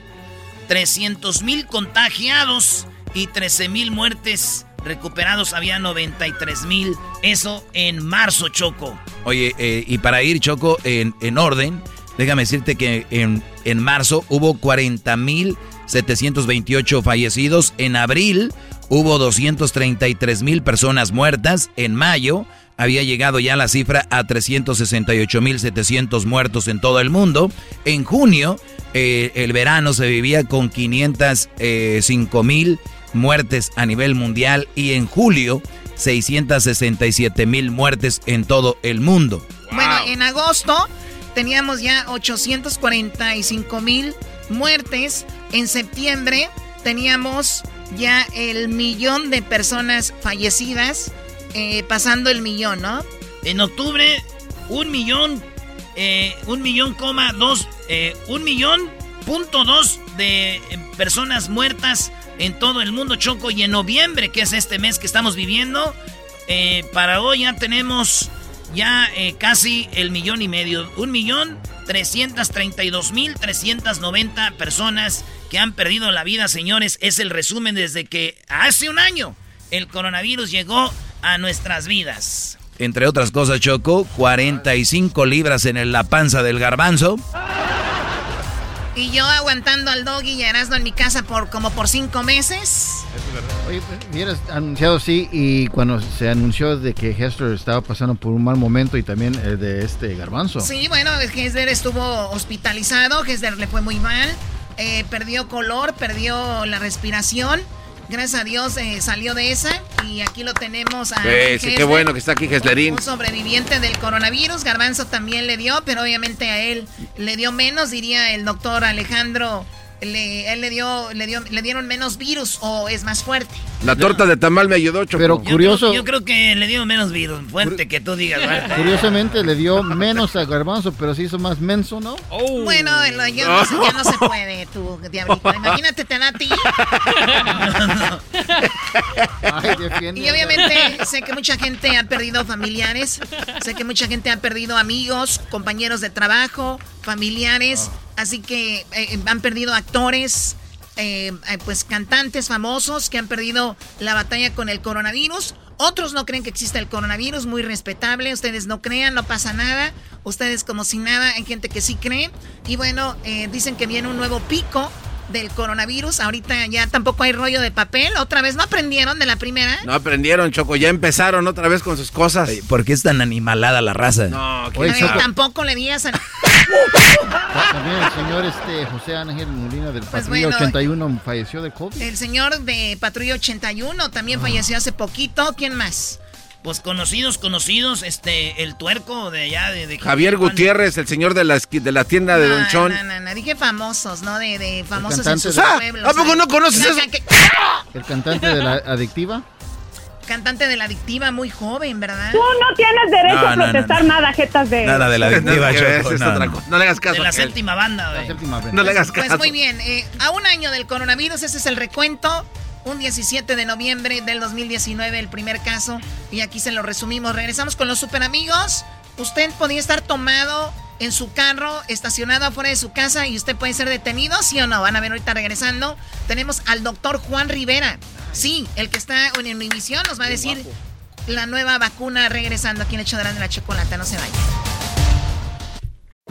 300 mil contagiados y 13 mil muertes recuperados. Había 93 mil. Eso en marzo, Choco. Oye, eh, y para ir, Choco, en, en orden, déjame decirte que en, en marzo hubo 40.728 fallecidos. En abril hubo 233.000 personas muertas. En mayo había llegado ya la cifra a 368.700 muertos en todo el mundo. En junio, eh, el verano se vivía con 505.000 muertes a nivel mundial y en julio 667 mil muertes en todo el mundo. Bueno, en agosto teníamos ya 845 mil muertes. En septiembre teníamos ya el millón de personas fallecidas, eh, pasando el millón, ¿no? En octubre, un millón, eh, un millón coma dos, eh, un millón punto dos de personas muertas en todo el mundo, Choco. Y en noviembre, que es este mes que estamos viviendo, para hoy ya tenemos ya casi el millón y medio. Un millón 332 mil 390 personas que han perdido la vida, señores. Es el resumen desde que hace un año el coronavirus llegó a nuestras vidas. Entre otras cosas, Choco, 45 libras en la panza del garbanzo. Y yo aguantando al doggy y Erasmo en mi casa por como por cinco meses. Oye, hubieras anunciado sí y cuando se anunció de que Hester estaba pasando por un mal momento y también el de este garbanzo. Sí, bueno, Hester estuvo hospitalizado, Hester le fue muy mal. Eh, perdió color, perdió la respiración. Gracias a Dios eh, salió de esa y aquí lo tenemos a sí, qué bueno que está aquí. Un sobreviviente del coronavirus, Garbanzo también le dio, pero obviamente a él le dio menos, diría el doctor Alejandro le, él le dio, le dio, le dieron menos virus o es más fuerte. La torta de tamal me ayudó, Choco. Pero curioso. Yo creo, que le dio menos virus, fuerte que tú digas. Curiosamente le dio menos a Garbanzo, pero se hizo más menso, ¿no? Oh. Bueno, ya, no, se puede, tú, diablito. Imagínate, te da a ti. y obviamente sé que mucha gente ha perdido familiares, sé que mucha gente ha perdido amigos, compañeros de trabajo, familiares. Así que eh, han perdido actores, eh, eh, pues cantantes famosos que han perdido la batalla con el coronavirus. Otros no creen que exista el coronavirus, muy respetable. Ustedes no crean, no pasa nada. Ustedes como si nada, hay gente que sí cree. Y bueno, dicen que viene un nuevo pico del coronavirus. Ahorita ya tampoco hay rollo de papel. ¿Otra vez no aprendieron de la primera? No aprendieron, Choco. Ya empezaron otra vez con sus cosas. ¿Por qué es tan animalada la raza? No, que tampoco le digas a... También el señor este, José Ángel Molina del pues Patrulla 81 falleció de COVID. El señor de Patrulla 81 también falleció hace poquito. ¿Quién más? Pues conocidos, conocidos, este, el tuerco de allá de... Javier Gutiérrez, el señor de la, de la tienda de Don Chon. No, no, no, dije famosos, ¿no? De, de famosos en sus pueblos. ¿A poco no conoces eso? El cantante de la adictiva. Cantante de la adictiva, muy joven, ¿verdad? Tú no tienes derecho a protestar nada, jetas de... Nada de la adictiva, no, le hagas caso. De la séptima banda, güey. No le hagas caso. Pues muy bien, eh, a un año del coronavirus, ese es el recuento un 17 de noviembre del 2019, el primer caso. Y aquí se lo resumimos. Regresamos con los super amigos. Usted podía estar tomado en su carro, estacionado afuera de su casa y usted puede ser detenido, ¿sí o no? Van a ver ahorita regresando. Tenemos al doctor Juan Rivera. Sí, el que está en Univisión nos va a decir la nueva vacuna regresando aquí en el hecho de la chocolate. No se vaya.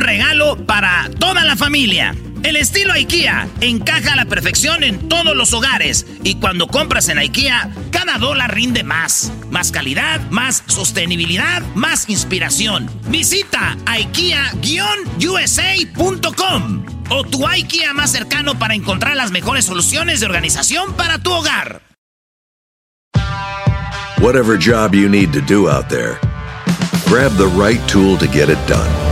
regalo para toda la familia. El estilo IKEA encaja a la perfección en todos los hogares y cuando compras en IKEA, cada dólar rinde más. Más calidad, más sostenibilidad, más inspiración. Visita IKEA-USA.com o tu IKEA más cercano para encontrar las mejores soluciones de organización para tu hogar. Whatever job you need to do out there, grab the right tool to get it done.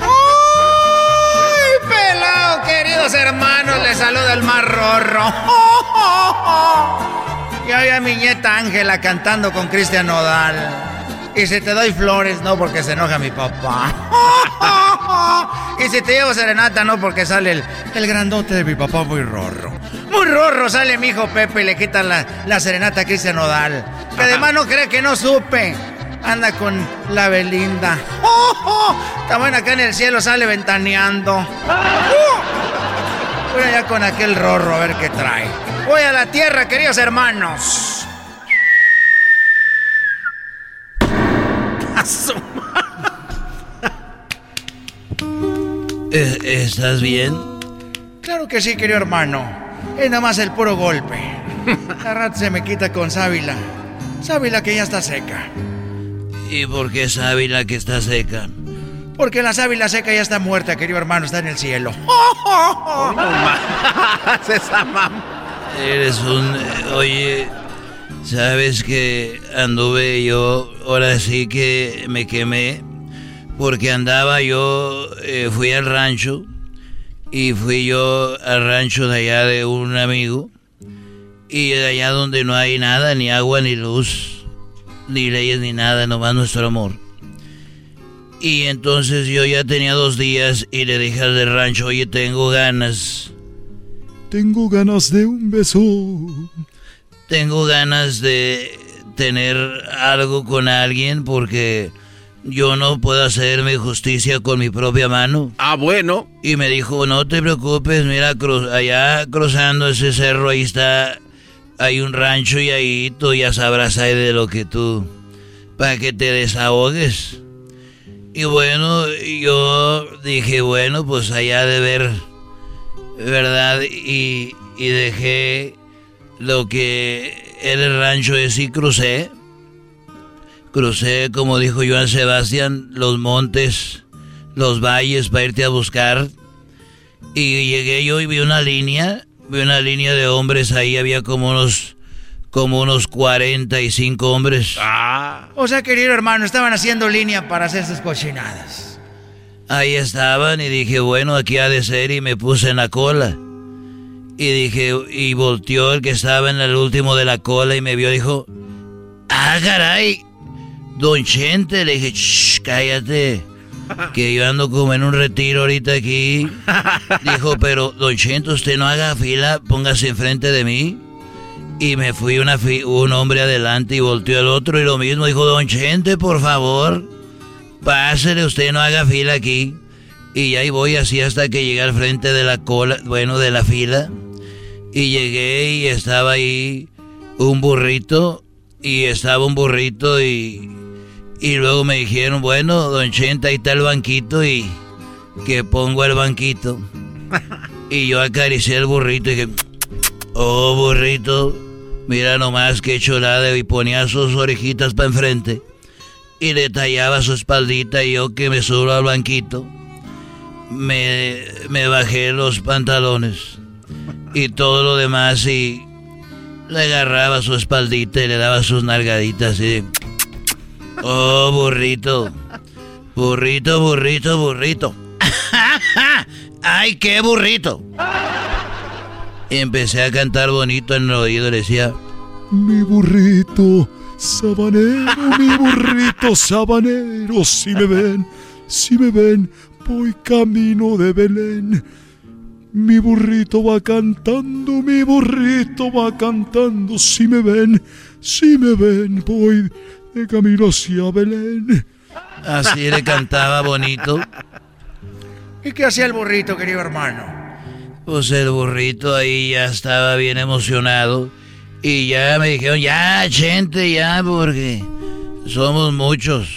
¡Ay, pelado, queridos hermanos! Les saluda el más rorro. Ya había mi nieta Ángela cantando con Cristian Nodal. Y si te doy flores, no porque se enoja mi papá. y si te llevo serenata, no porque sale el, el grandote de mi papá muy rorro. Muy rorro sale mi hijo Pepe y le quitan la, la serenata a Cristian Nodal. Que además no cree que no supe. Anda con la Belinda. Está bueno acá en el cielo, sale ventaneando. Voy allá con aquel rorro a ver qué trae. Voy a la tierra, queridos hermanos. Eh, ¿Estás bien? Claro que sí, querido hermano. Es nada más el puro golpe. La rat se me quita con sábila. Sábila que ya está seca. ¿Y por qué sábila que está seca? Porque la sábila seca ya está muerta, querido hermano, está en el cielo. esa mamá. Eres un... eh, Oye, ¿sabes que anduve yo? Ahora sí que me quemé. Porque andaba yo, eh, fui al rancho. Y fui yo al rancho de allá de un amigo. Y de allá donde no hay nada, ni agua, ni luz, ni leyes, ni nada, nomás nuestro amor. Y entonces yo ya tenía dos días y le dije al del rancho, oye, tengo ganas. Tengo ganas de un beso. Tengo ganas de tener algo con alguien porque yo no puedo hacerme justicia con mi propia mano. Ah, bueno. Y me dijo, no te preocupes, mira, cru- allá cruzando ese cerro, ahí está, hay un rancho y ahí tú ya sabrás ahí de lo que tú, para que te desahogues. Y bueno, yo dije, bueno, pues allá de ver, ¿verdad? Y, y dejé lo que era el rancho ese y crucé. Crucé, como dijo Joan Sebastián, los montes, los valles para irte a buscar. Y llegué yo y vi una línea, vi una línea de hombres ahí, había como unos, como unos 45 hombres. O sea, querido hermano, estaban haciendo línea para hacer sus cochinadas. Ahí estaban y dije, bueno, aquí ha de ser y me puse en la cola. Y dije, y volteó el que estaba en el último de la cola y me vio y dijo, ah, caray, don Chente, le dije, "Shh, cállate, que yo ando como en un retiro ahorita aquí. Dijo, pero don Chente, usted no haga fila, póngase enfrente de mí. Y me fui una fi- un hombre adelante y volteó el otro y lo mismo, dijo, don Chente, por favor. Pásele, usted no haga fila aquí. Y ahí voy así hasta que llegué al frente de la cola, bueno, de la fila. Y llegué y estaba ahí un burrito. Y estaba un burrito y... Y luego me dijeron, bueno, don Chenta, ahí está el banquito y... Que pongo el banquito. Y yo acaricié el burrito y dije, oh, burrito, mira nomás qué chulada. Y ponía sus orejitas para enfrente y le tallaba su espaldita y yo que me subo al banquito, me, me bajé los pantalones y todo lo demás y le agarraba su espaldita y le daba sus nalgaditas y oh burrito, burrito, burrito, burrito. ¡Ay, qué burrito! Y empecé a cantar bonito en el oído y le decía, Mi burrito sabanero, mi burrito sabanero, si me ven, si me ven, voy camino de Belén. Mi burrito va cantando, mi burrito va cantando, si me ven, si me ven, voy de camino hacia Belén. así le cantaba bonito. ¿Y qué hacía el burrito, querido hermano? Pues el burrito ahí ya estaba bien emocionado. Y ya me dijeron, ya, gente, ya, porque somos muchos.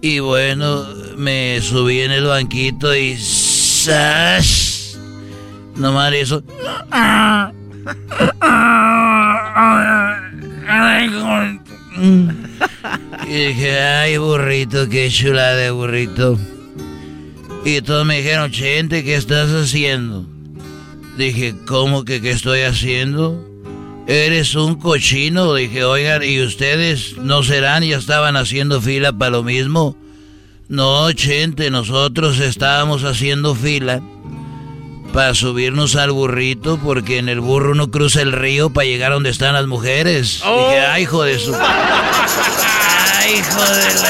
Y bueno, me subí en el banquito y... ¡zas! Nomás eso... Y dije, ay, burrito, qué chula de burrito. Y todos me dijeron, Chente, ¿qué estás haciendo? Dije, ¿cómo que qué estoy haciendo? Eres un cochino. Dije, oigan, ¿y ustedes no serán? ¿Ya estaban haciendo fila para lo mismo? No, Chente, nosotros estábamos haciendo fila para subirnos al burrito porque en el burro uno cruza el río para llegar a donde están las mujeres. Oh. Dije, ay, hijo de su... Ay, hijo de la...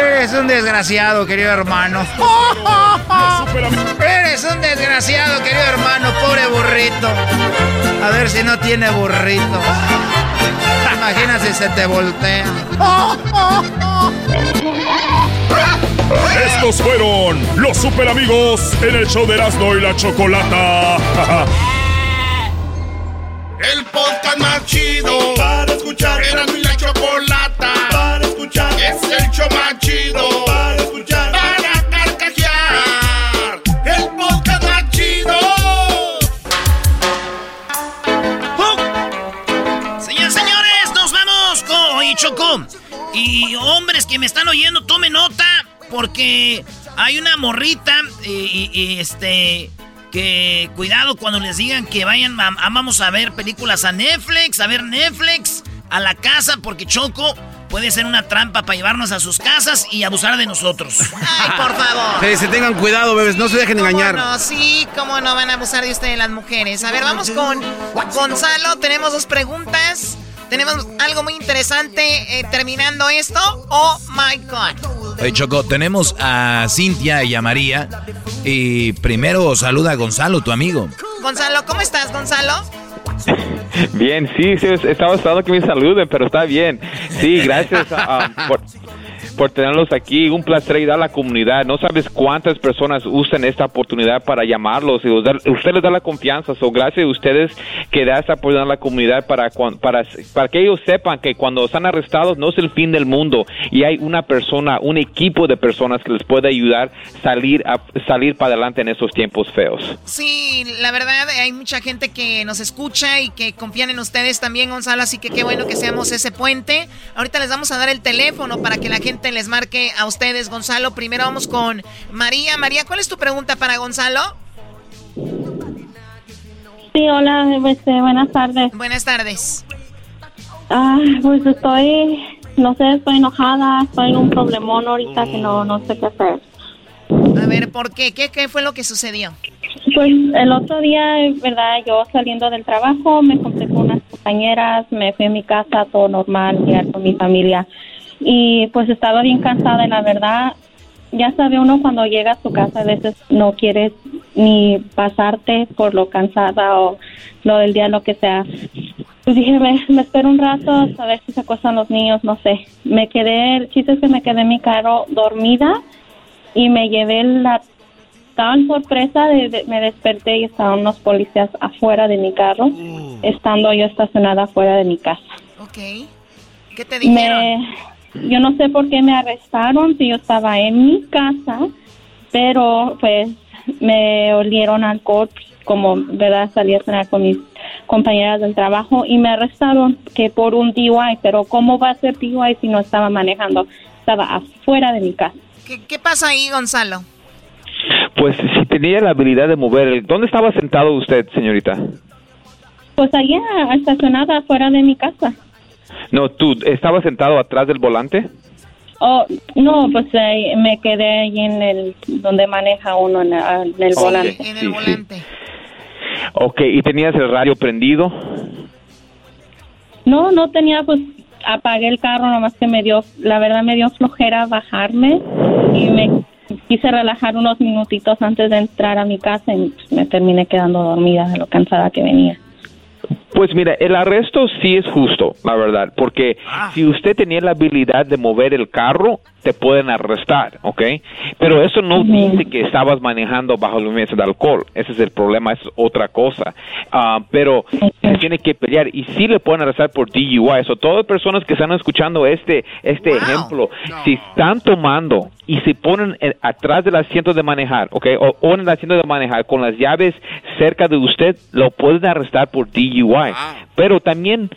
Eres un desgraciado, querido hermano. Eres un desgraciado, querido hermano, pobre burrito. A ver si no tiene burrito. Imagina si se te voltea. Estos fueron los super amigos en el show de Erasmo y la Chocolata. El podcast más chido para escuchar. Era mi la chocolata para escuchar. Es el show más chido para escuchar. Para carcajear. El podcast más chido. Señores, señores, nos vamos con oye, Choco. Y hombres que me están oyendo, tomen nota. Porque hay una morrita. Y, y- y, este. Que cuidado cuando les digan que vayan. a- a- vamos a ver películas a Netflix. A ver Netflix. A la casa. Porque Choco puede ser una trampa para llevarnos a sus casas y abusar de nosotros. Ay, por favor. Sí, se tengan cuidado, bebés, no se dejen engañar. No, sí, cómo no van a abusar de ustedes las mujeres. A ver, vamos con Gonzalo. Tenemos dos preguntas. Tenemos algo muy interesante eh, terminando esto. Oh my God. Oye, Choco, tenemos a Cintia y a María. Y primero saluda a Gonzalo, tu amigo. Gonzalo, ¿cómo estás, Gonzalo? Bien, sí, sí, estaba esperando que me saluden, pero está bien. Sí, gracias ah, por, por tenerlos aquí. Un placer ayudar a la comunidad. No sabes cuántas personas usan esta oportunidad para llamarlos y usted les da la confianza. So, gracias a ustedes que da esta oportunidad a la comunidad para, para, para que ellos sepan que cuando están arrestados no es el fin del mundo y hay una persona, un equipo de personas que les puede ayudar salir, a salir para adelante en esos tiempos feos. Sí, la verdad hay mucha gente que nos escucha y que confían en ustedes también, Gonzalo, así que qué bueno que seamos ese puente. Ahorita les vamos a dar el teléfono para que la gente les marque a ustedes, Gonzalo. Primero vamos con María. María, ¿cuál es tu pregunta para Gonzalo? Sí, hola, este, buenas tardes. Buenas tardes. Ah, pues estoy, no sé, estoy enojada, estoy en un problemón ahorita que no, no sé qué hacer. A ver, ¿por qué? ¿Qué, qué fue lo que sucedió? Pues el otro día, verdad, yo saliendo del trabajo, me encontré con unas compañeras, me fui a mi casa, todo normal, ya con mi familia. Y pues estaba bien cansada, y la verdad, ya sabe uno cuando llega a su casa, a veces no quieres ni pasarte por lo cansada o lo del día, lo que sea. Pues dije, me, me espero un rato a ver si se acuestan los niños, no sé. Me quedé, el chiste es que me quedé en mi carro dormida y me llevé la tan sorpresa de, de- me desperté y estaban unos policías afuera de mi carro, estando yo estacionada afuera de mi casa. Ok. ¿Qué te dijeron? Me, yo no sé por qué me arrestaron si yo estaba en mi casa, pero pues me olieron alcohol, como verdad salí a cenar con mis compañeras del trabajo y me arrestaron que por un DUI, pero ¿cómo va a ser DUI si no estaba manejando? Estaba afuera de mi casa. ¿Qué, qué pasa ahí, Gonzalo? Pues si tenía la habilidad de mover, el- ¿dónde estaba sentado usted, señorita? Pues allá estacionada afuera de mi casa. No, tú, ¿estaba sentado atrás del volante? Oh, no, pues eh, me quedé ahí en el donde maneja uno en, el- en el Sí, volante. en el Sí, sí. volante. Ok, ¿y tenías el radio prendido? No, no tenía, pues apagué el carro, nomás que me dio, la verdad me dio flojera bajarme y me quise relajar unos minutitos antes de entrar a mi casa y pues, me terminé quedando dormida de lo cansada que venía. Pues mira, el arresto sí es justo, la verdad, porque si usted tenía la habilidad de mover el carro, te pueden arrestar, ¿ok? Pero eso no dice que estabas manejando bajo la influencia de alcohol. Ese es el problema, es otra cosa. Ah, pero se tiene que pelear y sí le pueden arrestar por DUI. Eso, todas las personas que están escuchando este, este ejemplo, si están tomando y se ponen en- atrás del asiento de manejar, ¿ok? O, o en el asiento de manejar con las llaves cerca de usted, lo pueden arrestar por DUI. DUI. Pero también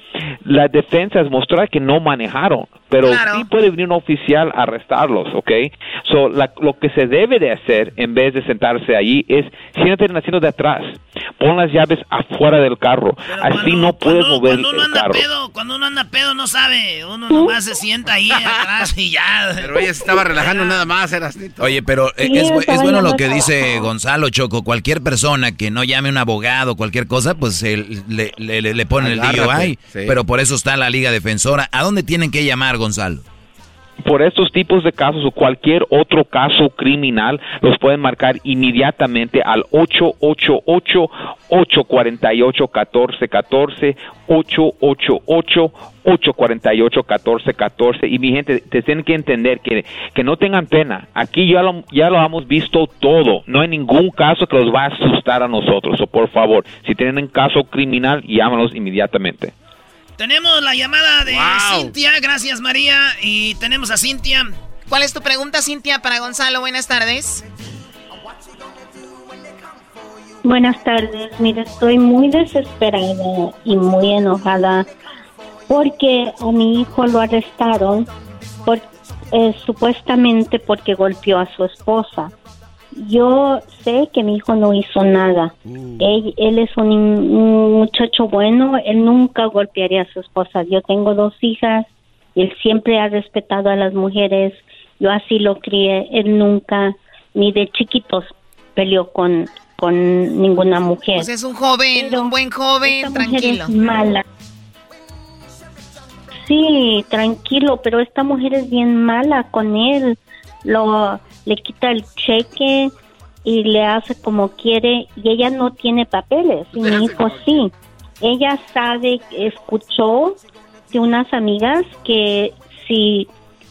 la defensa es mostrar que no manejaron. Pero sí puede venir un oficial a arrestarlos, ¿ok? So, la- lo que se debe de hacer en vez de sentarse allí es siéntate en el asiento de atrás. Pon las llaves afuera del carro. Así no puedes mover Cuando uno el anda carro. pedo, cuando uno anda pedo no sabe, uno nomás se sienta ahí atrás y ya. Pero ella se estaba relajando nada más, era Oye, pero eh, Sí, es, es bueno lo que dice Gonzalo Choco. Cualquier persona que no llame a un abogado, cualquier cosa, pues le, le, le- le ponen el Agárrate, DUI. sí. Pero por eso está la Liga Defensora. ¿A dónde tienen que llamar, Gonzalo? Por estos tipos de casos o cualquier otro caso criminal, los pueden marcar inmediatamente al 888-848-1414, 888-848-1414. Y mi gente, te tienen que entender que, que no tengan pena. Aquí ya lo, ya lo hemos visto todo. No hay ningún caso que los va a asustar a nosotros. O por favor, si tienen un caso criminal, llámanos inmediatamente. Tenemos la llamada de Cintia, gracias María. Y tenemos a Cintia. ¿Cuál es tu pregunta, Cintia, para Gonzalo? Buenas tardes. Buenas tardes. Mira, estoy muy desesperada y muy enojada porque a mi hijo lo arrestaron por, eh, supuestamente porque golpeó a su esposa. Yo sé que mi hijo no hizo nada. Él, él es un, un muchacho bueno, él nunca golpearía a su esposa. Yo tengo dos hijas, él siempre ha respetado a las mujeres, yo así lo crié, él nunca, ni de chiquitos peleó con, con ninguna mujer. Pues es un joven, un buen joven, Esta mujer tranquilo. es mala. Sí, tranquilo, pero esta mujer es bien mala con él. Lo le quita el cheque y le hace como quiere y ella no tiene papeles y mi hijo sí. Ella sabe, escuchó de unas amigas que si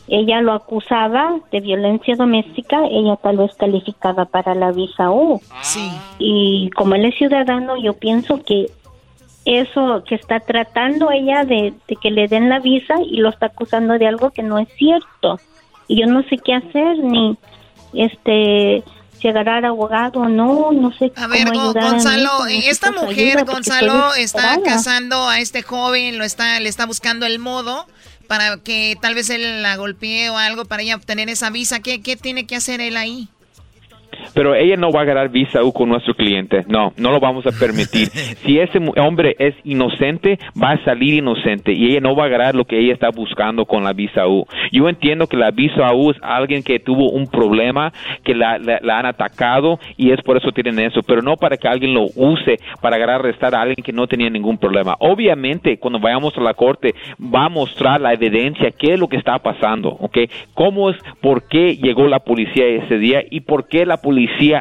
ella lo acusaba de violencia doméstica, ella tal vez calificaba para la visa U. Sí. Y como él es ciudadano, yo pienso que eso que está tratando ella de, de que le den la visa y lo está acusando de algo que no es cierto. Y yo no sé qué hacer, ni este si agarrar abogado o no, no sé A ver, cómo ayudar Gonzalo, eh, esta mujer, Gonzalo, está casando a este joven, lo está, le está buscando el modo para que tal vez él la golpee o algo para ella obtener esa visa. ¿Qué, qué tiene que hacer él ahí? Pero ella no va a agarrar visa U con nuestro cliente. No, no lo vamos a permitir. si ese hombre es inocente, va a salir inocente y ella no va a agarrar lo que ella está buscando con la visa U. Yo entiendo que la visa U es alguien que tuvo un problema, que la, la- la han atacado y es por eso tienen eso, pero no para que alguien lo use para agarrar arrestar a alguien que no tenía ningún problema. Obviamente, cuando vayamos a la corte, va a mostrar la evidencia, qué es lo que está pasando, ¿ok? ¿Cómo es, por qué llegó la policía ese día y por qué la policía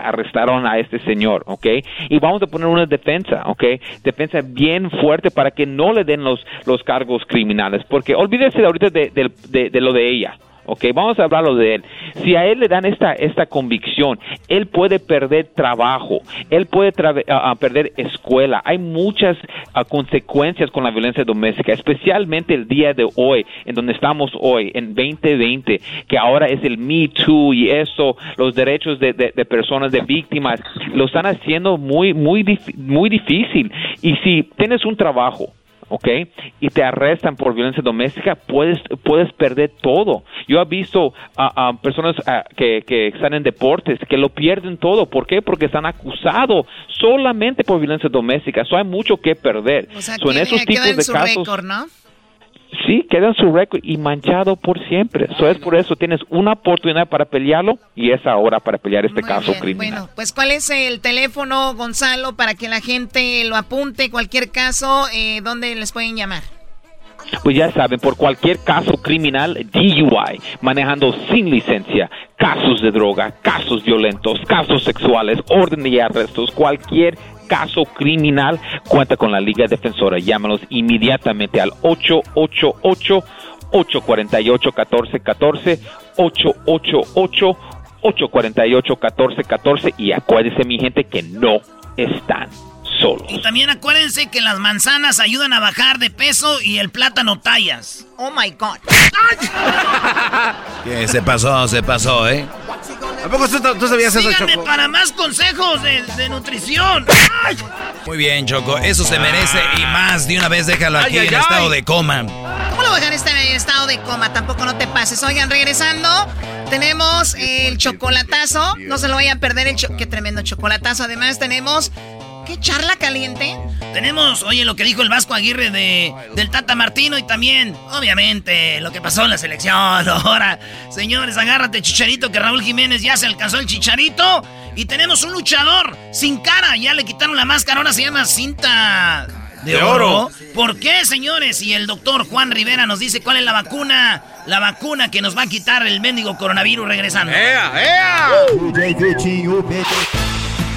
arrestaron a este señor, ¿ok? Y vamos a poner una defensa, ¿ok? Defensa bien fuerte para que no le den los, los cargos criminales, porque olvídese ahorita de- de- de lo de ella. Ok, vamos a hablarlo de él. Si a él le dan esta, esta convicción, él puede perder trabajo, él puede ah, perder escuela. Hay muchas ah, consecuencias con la violencia doméstica, especialmente el día de hoy, en donde estamos hoy, en 2020, que ahora es el Me Too y eso, los derechos de, de- personas, de víctimas, lo están haciendo muy, muy, muy difícil. Y si tienes un trabajo, ¿ok? Y te arrestan por violencia doméstica, puedes, puedes perder todo. Yo he visto a a personas ah, que, que están en deportes que lo pierden todo. ¿Por qué? Porque están acusados solamente por violencia doméstica. Eso hay mucho que perder. O sea, So, en esos tipos en de su casos, récord, ¿no? Sí, queda en su récord y manchado por siempre. Eso es por eso tienes una oportunidad para pelearlo y es ahora para pelear este caso criminal. Bueno, pues ¿cuál es el teléfono, Gonzalo, para que la gente lo apunte? Cualquier caso, eh, ¿dónde les pueden llamar? Pues ya saben, por cualquier caso criminal, DUI, manejando sin licencia, casos de droga, casos violentos, casos sexuales, orden de arrestos, cualquier caso criminal, cuenta con la Liga Defensora. Llámanos inmediatamente al 888 848 1414 888 848 1414 y acuérdense mi gente que no están solos. Y también acuérdense que las manzanas ayudan a bajar de peso y el plátano tallas. Oh my God. Que se pasó, se pasó, ¿eh? ¿A poco tú, tú sabías eso, Síganme Choco? para más consejos de, de nutrición. ¡Ay! Muy bien, Choco. Eso se merece y más. De una vez déjalo aquí en estado de coma. ¿Cómo lo voy a dejar en estado de coma? Tampoco no te pases. Oigan, regresando, tenemos el chocolatazo. No se lo vayan a perder el Qué tremendo chocolatazo. Además, tenemos ¿Qué charla caliente? Tenemos, oye, lo que dijo el Vasco Aguirre de, del Tata Martino y también, obviamente, lo que pasó en la selección. Ahora, señores, agárrate, chicharito, que Raúl Jiménez ya se alcanzó el chicharito. Y tenemos un luchador sin cara, ya le quitaron la máscara, ahora se llama cinta de, oro. ¿Por qué, señores? Y el doctor Juan Rivera nos dice cuál es la vacuna, la vacuna que nos va a quitar el mendigo coronavirus regresando. ¡Ea, ea!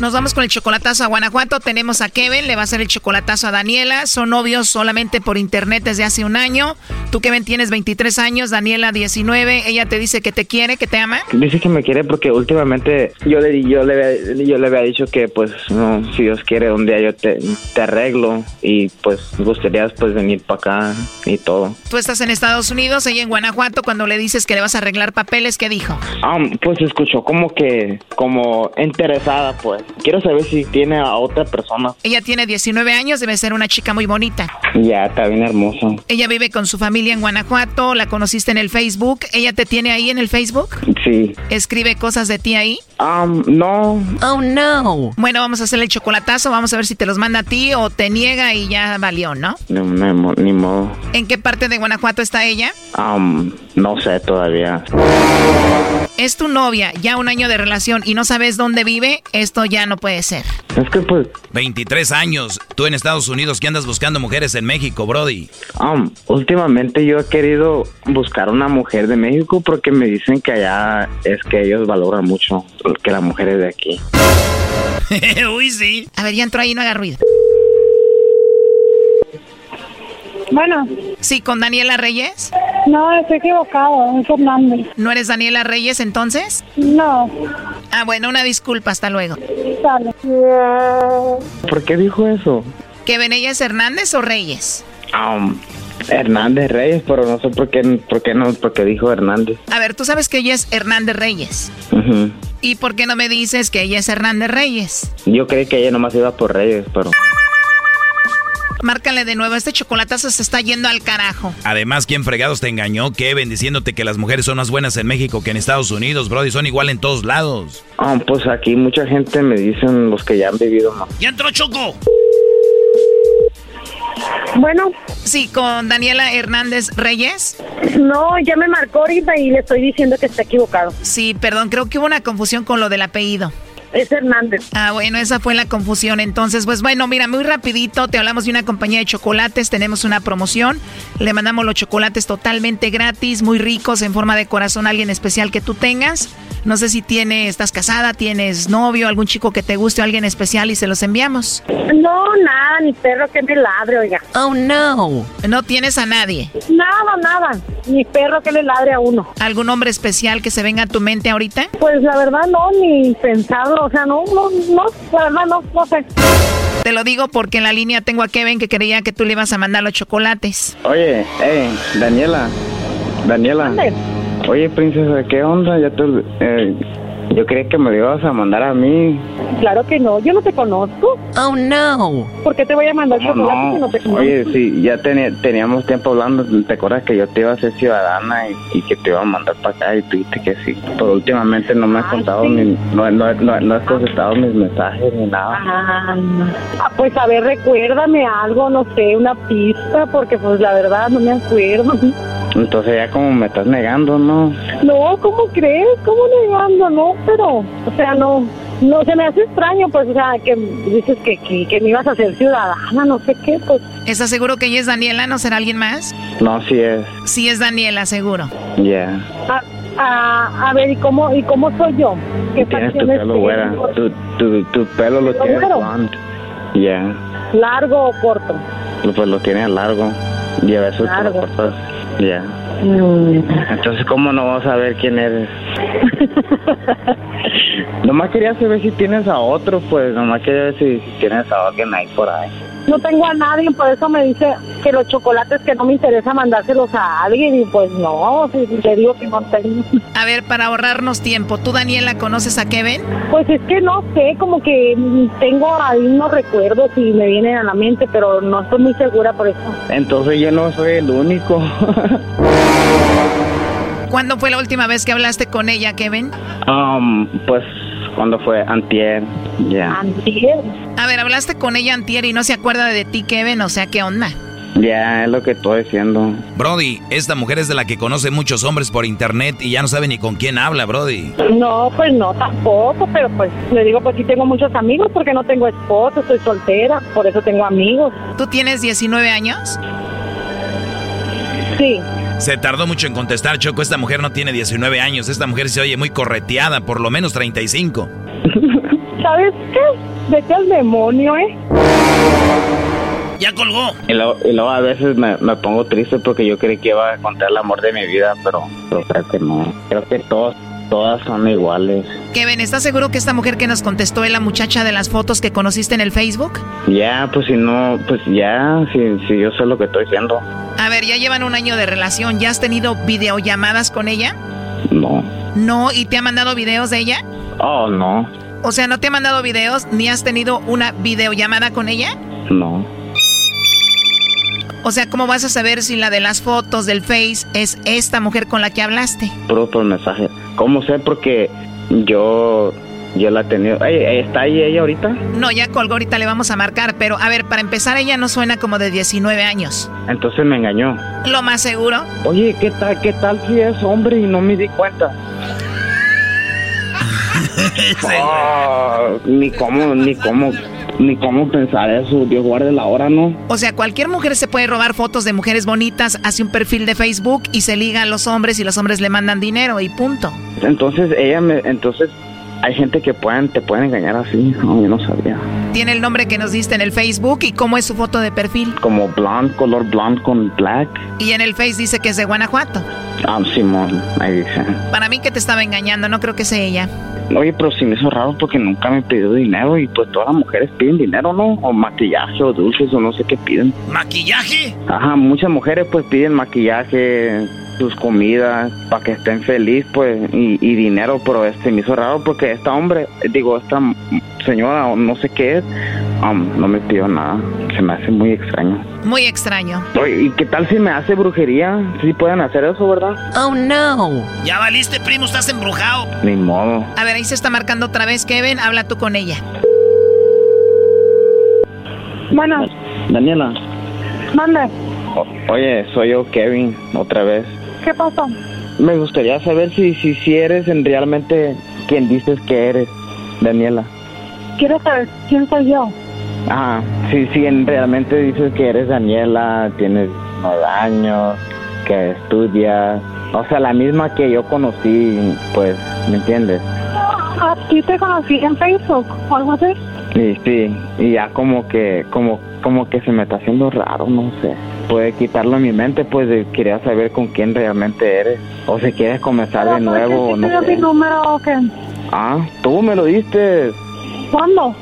Nos vamos con el chocolatazo a Guanajuato. Tenemos a Kevin, le va a hacer el chocolatazo a Daniela. Son novios solamente por internet desde hace un año. Tú, Kevin, tienes 23 años, Daniela 19. Ella te dice que te quiere, que te ama. Dice que me quiere porque últimamente yo le, yo le, yo le había dicho que, pues, no, si Dios quiere, un día yo te, te arreglo y, pues, gustaría pues, venir para acá y todo. Tú estás en Estados Unidos, ella en Guanajuato. Cuando le dices que le vas a arreglar papeles, ¿qué dijo? Ah, pues escuchó como que, como interesada, pues. Quiero saber si tiene a otra persona. Ella tiene 19 años, debe ser una chica muy bonita. Ya, está bien hermosa. Ella vive con su familia en Guanajuato, la conociste en el Facebook. ¿Ella te tiene ahí en el Facebook? Sí. ¿Escribe cosas de ti ahí? Um, no. Oh, no. Bueno, vamos a hacerle el chocolatazo, vamos a ver si te los manda a ti o te niega y ya valió, ¿no? No, no ni modo. ¿En qué parte de Guanajuato está ella? Um, no sé todavía. Es tu novia, ya un año de relación y no sabes dónde vive, esto ya no puede ser. Es que pues... 23 años, tú en Estados Unidos, ¿qué andas buscando mujeres en México, Brody? Um, últimamente yo he querido buscar una mujer de México porque me dicen que allá es que ellos valoran mucho que las mujeres de aquí. Uy, sí. A ver, ya entró ahí, no haga ruido. Bueno. Sí, con Daniela Reyes. No, estoy equivocado, es Fernández. ¿No eres Daniela Reyes entonces? No. Ah, bueno, una disculpa, hasta luego. Dale. ¿Por qué dijo eso? ¿Que es Hernández o Reyes? Um, Hernández Reyes, pero no sé por qué, por qué no, por qué dijo Hernández. A ver, tú sabes que ella es Hernández Reyes. ¿Y por qué no me dices que ella es Hernández Reyes? Yo creí que ella nomás iba por Reyes, pero... Márcale de nuevo, este chocolatazo se está yendo al carajo. Además, ¿quién fregados te engañó, Kevin, diciéndote que las mujeres son más buenas en México que en Estados Unidos, Brody? Son igual en todos lados. Ah, pues aquí mucha gente me dicen los que ya han vivido más. ¡Ya entró Choco! Bueno. Sí, con Daniela Hernández Reyes. No, ya me marcó ahorita y le estoy diciendo que está equivocado. Sí, perdón, creo que hubo una confusión con lo del apellido. Es Hernández. Ah, bueno, esa fue la confusión. Entonces, pues bueno, mira, muy rapidito, te hablamos de una compañía de chocolates, tenemos una promoción, le mandamos los chocolates totalmente gratis, muy ricos, en forma de corazón, alguien especial que tú tengas. No sé si tienes, estás casada, tienes novio, algún chico que te guste o alguien especial y se los enviamos. No, nada, ni perro que me ladre, oiga. Oh, no. No tienes a nadie. Nada, nada. Ni perro que le ladre a uno. ¿Algún hombre especial que se venga a tu mente ahorita? Pues la verdad no, ni pensarlo. O sea, no, no, no, la verdad no, no sé. Te lo digo porque en la línea tengo a Kevin que quería que tú le ibas a mandar los chocolates. Oye, eh, Daniela. Daniela. Oye, princesa, ¿qué onda? Ya te, eh, yo creía que me lo ibas a mandar a mí. Claro que no, yo no te conozco. Oh, no. ¿Por qué te voy a mandar chocolate si no te conozco? Oye, sí, ya teníamos tiempo hablando. ¿Te acuerdas que yo te iba a ser ciudadana y, que te iba a mandar para acá y tú dijiste que sí? Pero últimamente no me has contado, ni, no, no, no, no has contestado mis mensajes ni nada. Ah, pues a ver, recuérdame algo, no sé, una pista, porque pues la verdad no me acuerdo. Entonces ya como me estás negando, ¿no? No, ¿cómo crees? ¿Cómo negando? No, pero, o sea, no, No, se me hace extraño, pues, o sea, que dices que, que, que me ibas a hacer ciudadana, no sé qué, pues. ¿Estás seguro que ella es Daniela? ¿No será alguien más? No, sí es. Sí es Daniela, seguro. Ya. A, a, a ver, ¿y cómo, ¿y cómo soy yo? ¿Qué Tienes tu pelo tengo? güera. Tu, tu, tu pelo lo ¿Pelo tienes. Ya. ¿Largo o corto? Pues lo tienes largo. Y a veces te lo Largo. cortas. Ya. Mm. Entonces, ¿cómo no vas a ver quién eres? nomás quería saber si tienes a otro, pues. Nomás quería ver si, si tienes a alguien ahí por ahí. No tengo a nadie, por eso me dice que los chocolates que no me interesa mandárselos a alguien y pues no, si le digo que no tengo. A ver, para ahorrarnos tiempo, ¿tú, Daniela, conoces a Kevin? Pues es que no sé, como que tengo ahí unos recuerdos y me vienen a la mente, pero no estoy muy segura por eso. Entonces, yo no soy el único. ¿Cuándo fue la última vez que hablaste con ella, Kevin? um, pues, cuando fue antier. Ya. Antier. A ver, hablaste con ella antier y no se acuerda de ti, Kevin, o sea, ¿qué onda? Ya, es lo que estoy diciendo. Brody, esta mujer es de la que conoce muchos hombres por internet y ya no sabe ni con quién habla, Brody. No, pues no, tampoco, pero pues le digo, pues sí tengo muchos amigos porque no tengo esposo, estoy soltera, por eso tengo amigos. ¿Tú tienes 19 años? Sí. Se tardó mucho en contestar, Choco. Esta mujer no tiene 19 años. Esta mujer se oye muy correteada, por lo menos 35. ¿Sabes qué? Vete al demonio, ¿eh? Ya colgó. Y luego, y luego a veces me, me pongo triste porque yo creí que iba a encontrar el amor de mi vida, pero, pero creo que no. Creo que todos, todas son iguales. Kevin, ¿estás seguro que esta mujer que nos contestó es la muchacha de las fotos que conociste en el Facebook? Ya, pues si no, pues ya, si, si yo sé lo que estoy diciendo. A ver, ya llevan un año de relación. ¿Ya has tenido videollamadas con ella? No. No, ¿y te ha mandado videos de ella? Oh, no, O sea, ¿no te ha mandado videos ni has tenido una videollamada con ella? no. O sea, ¿cómo vas a saber si la de las fotos del Face es esta mujer con la que hablaste? Puro por mensaje. ¿Cómo sé? Porque yo, yo la he tenido. ¿Está ahí ella ahorita? No, ya colgó, ahorita le vamos a marcar, pero a ver, para empezar, ella no suena como de 19 años. Entonces me engañó. Lo más seguro. Oye, ¿qué tal, qué tal si es hombre y no me di cuenta? Oh, ni cómo, ni cómo, ni cómo pensar eso. Dios guarde la hora, ¿no? O sea, cualquier mujer se puede robar fotos de mujeres bonitas, hace un perfil de Facebook y se liga a los hombres y los hombres le mandan dinero y punto. Entonces ella me, entonces hay gente que pueden, te pueden engañar así. No, yo no sabía. Tiene el nombre que nos diste en el Facebook y cómo es su foto de perfil. Como blonde, color blonde con black. Y en el Face dice que es de Guanajuato. Ah, Simón, ahí dice. Para mí que te estaba engañando, no creo que sea ella. Oye, pero sí me hizo raro porque nunca me pidió dinero y pues todas las mujeres piden dinero, ¿no? O maquillaje o dulces o no sé qué piden. ¿Maquillaje? Ajá, muchas mujeres pues piden maquillaje, sus comidas, para que estén felices pues y, y dinero, pero este me hizo raro porque esta hombre, digo, esta señora no sé qué es, um, no me pidió nada. Se me hace muy extraño. Muy extraño. Oye, ¿y qué tal si me hace brujería? Sí pueden hacer eso, ¿verdad? Oh no. Ya valiste, primo, estás embrujado. Ni modo. A ver, ahí se está marcando otra vez, Kevin, habla tú con ella. Bueno, Daniela. manda. oye, soy yo, Kevin, otra vez. ¿Qué pasó? Me gustaría saber si, si, si eres en realmente quien dices que eres, Daniela. ¿Quieres saber quién soy yo? Ajá, sí, sí, en realmente dices que eres Daniela, tienes nueve años, que estudias, o sea, la misma que yo conocí, pues, ¿me entiendes? ¿A ti te conocí en Facebook o algo así? Y sí, y ya como que, como, como que se me está haciendo raro, no sé. Puede quitarlo en mi mente, pues de- quería saber con quién realmente eres. O si quieres comenzar de nuevo, ¿Te no mi sé. número o qué? Ah, tú me lo diste. ¿Cuándo?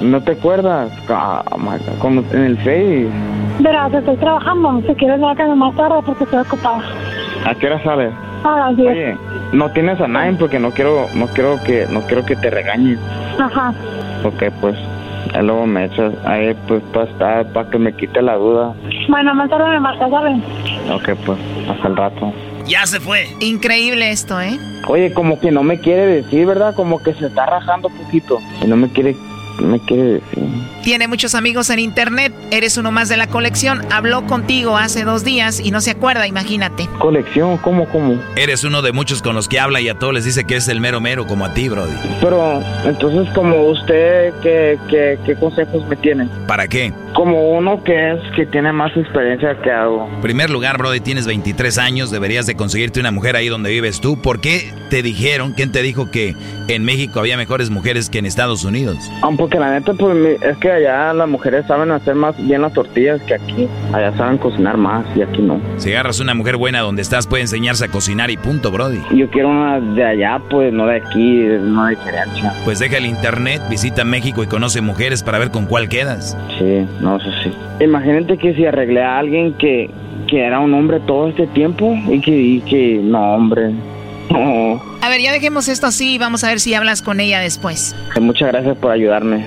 ¿No te acuerdas? Ah, como en el Face. Verás, estoy trabajando. Si quieres, márcame más tarde porque estoy ocupada. ¿A qué hora sales? A las 10. Oye, no tienes a nadie porque no quiero, no quiero que, no quiero que te regañen. Ajá. Ok, pues, luego me echas ahí, pues, para estar, para que me quite la duda. Bueno, más tarde me marcas, ¿sabes? Ok, pues, hasta el rato. Ya se fue. Increíble esto, ¿eh? Oye, como que no me quiere decir, ¿verdad? Como que se está rajando poquito y no me quiere me quiere decir? Tiene muchos amigos en internet, eres uno más de la colección. Habló contigo hace dos días y no se acuerda, imagínate. ¿Colección? ¿Cómo, cómo? Eres uno de muchos con los que habla y a todos les dice que es el mero mero, como a ti, Brody. Pero, entonces, como usted, ¿qué, qué, qué consejos me tiene? ¿Para qué? Como uno que es, que tiene más experiencia que hago. En primer lugar, Brody, tienes 23 años, deberías de conseguirte una mujer ahí donde vives tú. ¿Por qué te dijeron, quién te dijo que en México había mejores mujeres que en Estados Unidos? Porque la neta, pues, es que allá las mujeres saben hacer más bien las tortillas que aquí. Allá saben cocinar más y aquí no. Si agarras una mujer buena donde estás, puede enseñarse a cocinar y punto, Brody. Yo quiero una de allá, pues, no de aquí, no hay diferencia. Pues deja el internet, visita México y conoce mujeres para ver con cuál quedas. Sí, no, eso sí. Imagínate que si arreglé a alguien que, que era un hombre todo este tiempo y que, y que no, hombre. No. A ver, ya dejemos esto así y vamos a ver si hablas con ella después. Muchas gracias por ayudarme.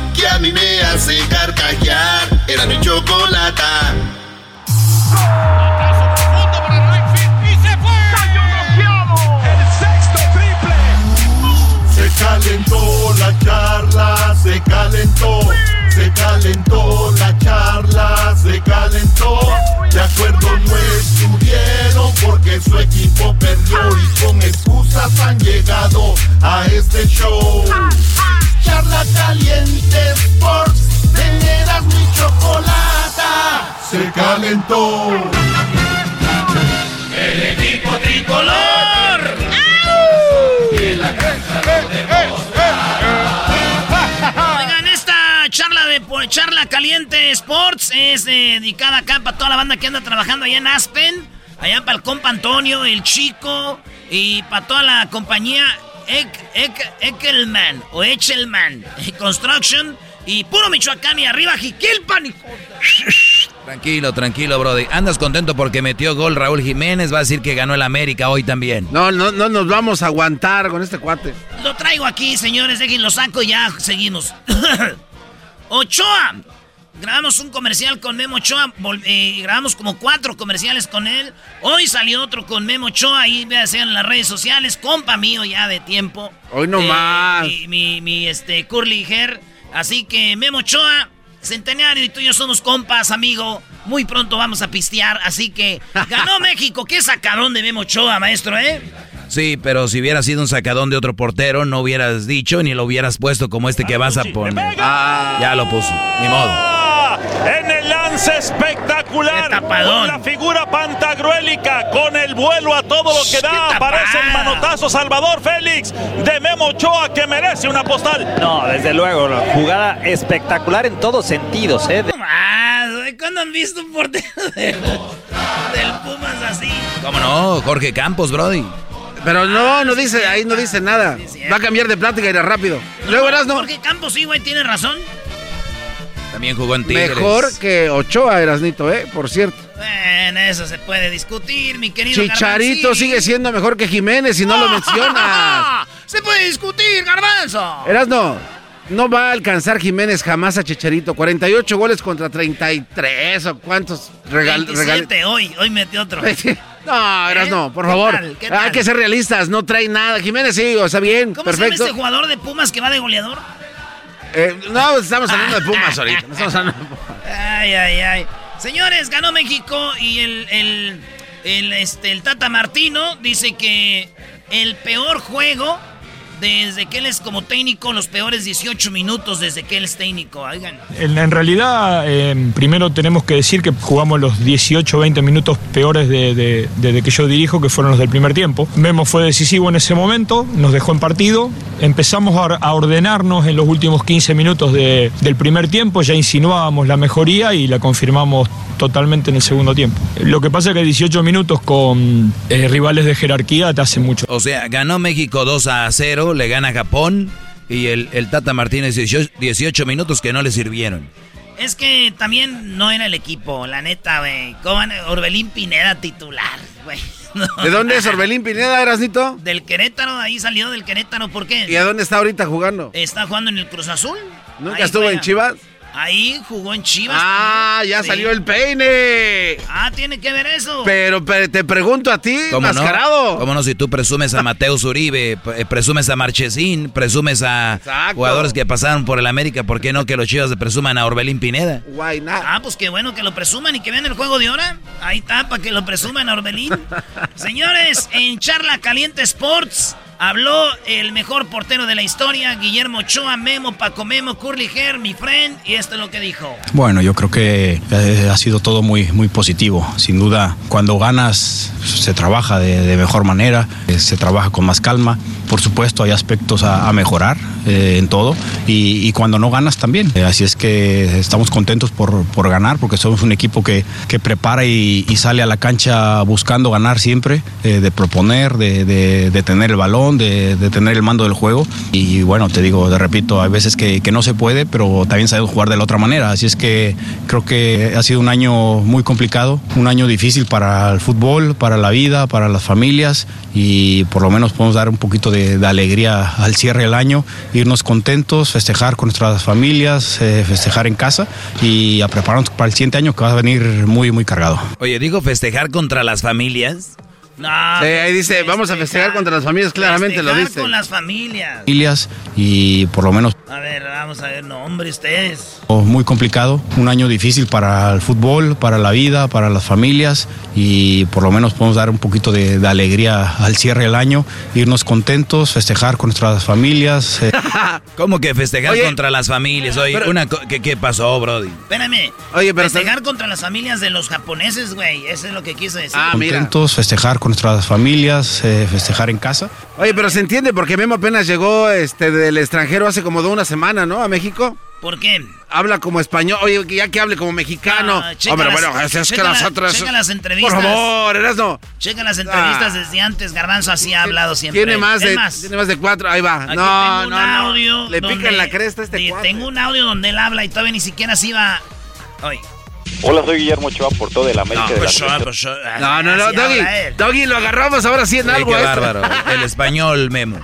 que a mí me hace carcajear. Era mi chocolata. Se calentó la charla, se calentó, se calentó la charla, se calentó. De acuerdo no estuvieron porque su equipo perdió y con excusas han llegado a este show. Charla caliente Sports, teneras mi chocolata, se calentó. El equipo tricolor. Oigan, esta charla de charla caliente Sports es eh, dedicada acá para toda la banda que anda trabajando allá en Aspen, allá para el compa Antonio, el chico y para toda la compañía Ek, Ek- Ekelman o Echelman Construction y puro Michoacán y arriba Jiquilpan. hijo. Tranquilo, tranquilo, Brody. Andas contento porque metió gol Raúl Jiménez. Va a decir que ganó el América hoy también. No, no, no nos vamos a aguantar con este cuate. Lo traigo aquí, señores, déjenlo saco y ya seguimos. Ochoa. Grabamos un comercial con Memo Ochoa, eh, grabamos como cuatro comerciales con él. Hoy salió otro con Memo Ochoa, ahí véanse en las redes sociales, compa mío ya de tiempo. Hoy no Eh, más. Mi, mi, mi, este, Curly Hair. Así que Memo Ochoa, Centenario y tú y yo somos compas, amigo. Muy pronto vamos a pistear, así que ganó México. Qué sacadón de Memo Ochoa, maestro, ¿eh? Sí, pero si hubiera sido un sacadón de otro portero, no hubieras dicho ni lo hubieras puesto como este que vas a poner. Ya lo puso, ni modo. En el lance espectacular. Con la figura pantagruélica. Con el vuelo a todo lo que da. Aparece el manotazo Salvador Félix de Memo Ochoa que merece una postal. No, desde luego, la jugada espectacular en todos sentidos, ¿eh? De- ¿cuándo han visto un portero de- del Pumas así? ¿Cómo no? Jorge Campos, Brody. Pero no, no dice, ahí no dice nada. Va a cambiar de plática y irá rápido. Luego verás, no. Jorge Campos, sí, güey, tiene razón. También jugó en Tigres. Mejor que Ochoa, Erasnito, ¿eh? Por cierto. Bueno, eso se puede discutir, mi querido Chicharito Garbanzo. sigue siendo mejor que Jiménez y no lo mencionas. Se puede discutir, Garbanzo. Erasno, no va a alcanzar Jiménez jamás a Chicharito. 48 goles contra 33 o cuántos regal, 27 hoy, hoy metió otro. No, Erasno, por ¿Qué favor. tal? ¿Qué Hay que ser realistas, no trae nada. Jiménez sí, o sea, bien, ¿Cómo perfecto. se llama este jugador de Pumas que va de goleador? Eh, no, estamos hablando de Pumas ahorita. estamos hablando de Pumas. Ay, ay, ay. Señores, ganó México y el, el, este, el Tata Martino dice que el peor juego desde que él es como técnico, los peores 18 minutos desde que él es técnico. Oigan. En, en realidad, eh, primero tenemos que decir que jugamos los 18 20 minutos peores de- de- desde que yo dirijo, que fueron los del primer tiempo. Memo fue decisivo en ese momento, nos dejó en partido. Empezamos a, or- a ordenarnos en los últimos 15 minutos de- del primer tiempo, ya insinuábamos la mejoría y la confirmamos totalmente en el segundo tiempo. Lo que pasa es que 18 minutos con eh, rivales de jerarquía te hace mucho. O sea, ganó México 2 a 0, le gana Japón Y el, el Tata Martínez 18, 18 minutos que no le sirvieron. Es que también no era el equipo, la neta, güey. Orbelín Pineda titular, güey. ¿De dónde es Orbelín Pineda, Erasnito? Del Querétaro, ahí salió del Querétaro, ¿por qué? ¿Y a dónde está ahorita jugando? Está jugando en el Cruz Azul. ¿Nunca estuvo en Chivas? Ahí jugó en Chivas. Ah, ya salió el peine. Ah, tiene que ver eso. Pero, te pregunto a ti, ¿Cómo mascarado. No? ¿Cómo no? Si tú presumes a Mateus Uribe, eh, presumes a Marchesín, presumes a jugadores que pasaron por el América, ¿por qué no que los Chivas le presuman a Orbelín Pineda? Why not? Ah, pues qué bueno que lo presuman y que vean el juego de hora. Ahí está, para que lo presuman a Orbelín. Señores, en Charla Caliente Sports. Habló el mejor portero de la historia, Guillermo Ochoa, Memo, Paco Memo, Curly Her, mi friend, y esto es lo que dijo. Bueno, yo creo que eh, ha sido todo muy, muy positivo. Sin duda, cuando ganas se trabaja de, mejor manera, eh, se trabaja con más calma. Por supuesto, hay aspectos a, mejorar eh, en todo y, cuando no ganas también. así es que estamos contentos por, por ganar porque somos un equipo que, que prepara y, sale a la cancha buscando ganar siempre, de proponer, de, de tener el balón de, tener el mando del juego. Y bueno, te digo, te repito, hay veces que, no se puede, pero también sabemos jugar de la otra manera. Así es que creo que ha sido un año muy complicado, un año difícil para el fútbol, para la vida, para las familias y por lo menos podemos dar un poquito de, alegría al cierre del año, irnos contentos, festejar con nuestras familias, eh, festejar en casa y a prepararnos para el siguiente año que va a venir muy, muy cargado. Oye, digo festejar contra las familias. No, ahí dice, vamos a festejar contra las familias, claramente lo dice. con las familias. Familias y por lo menos... A ver, vamos a ver, no, hombre, ustedes. Muy complicado, un año difícil para el fútbol, para la vida, para las familias y por lo menos podemos dar un poquito de, alegría al cierre del año, irnos contentos, festejar con nuestras familias. Eh. ¿Cómo que festejar contra las familias? Oye, una ¿qué, ¿qué, pasó, Brody? Espérame. Oye, pero festejar contra las familias de los japoneses, güey, eso es lo que quiso decir. Ah, contentos, festejar con nuestras familias, eh, festejar en casa. Oye, pero se entiende porque Memo apenas llegó este del extranjero hace como de una semana, ¿no? A México. ¿Por qué? Habla como español. Oye, ya que hable como mexicano. Ah, Hombre, bueno, es, que las otras. Checa las entrevistas. Por favor, eras no. Checa las entrevistas ah. desde antes. Garbanzo así ha hablado siempre. Tiene más, de, tiene más de cuatro. Ahí va. Aquí no, tengo un audio. Le pican la cresta a este Tengo un audio donde él habla y todavía ni siquiera se iba. Oye. Hola, soy Guillermo Ochoa por todo el América no, de pues, la pues, No, no, no, Doggy, Doggy, lo agarramos ahora sí en algo. Qué bárbaro, el español memo.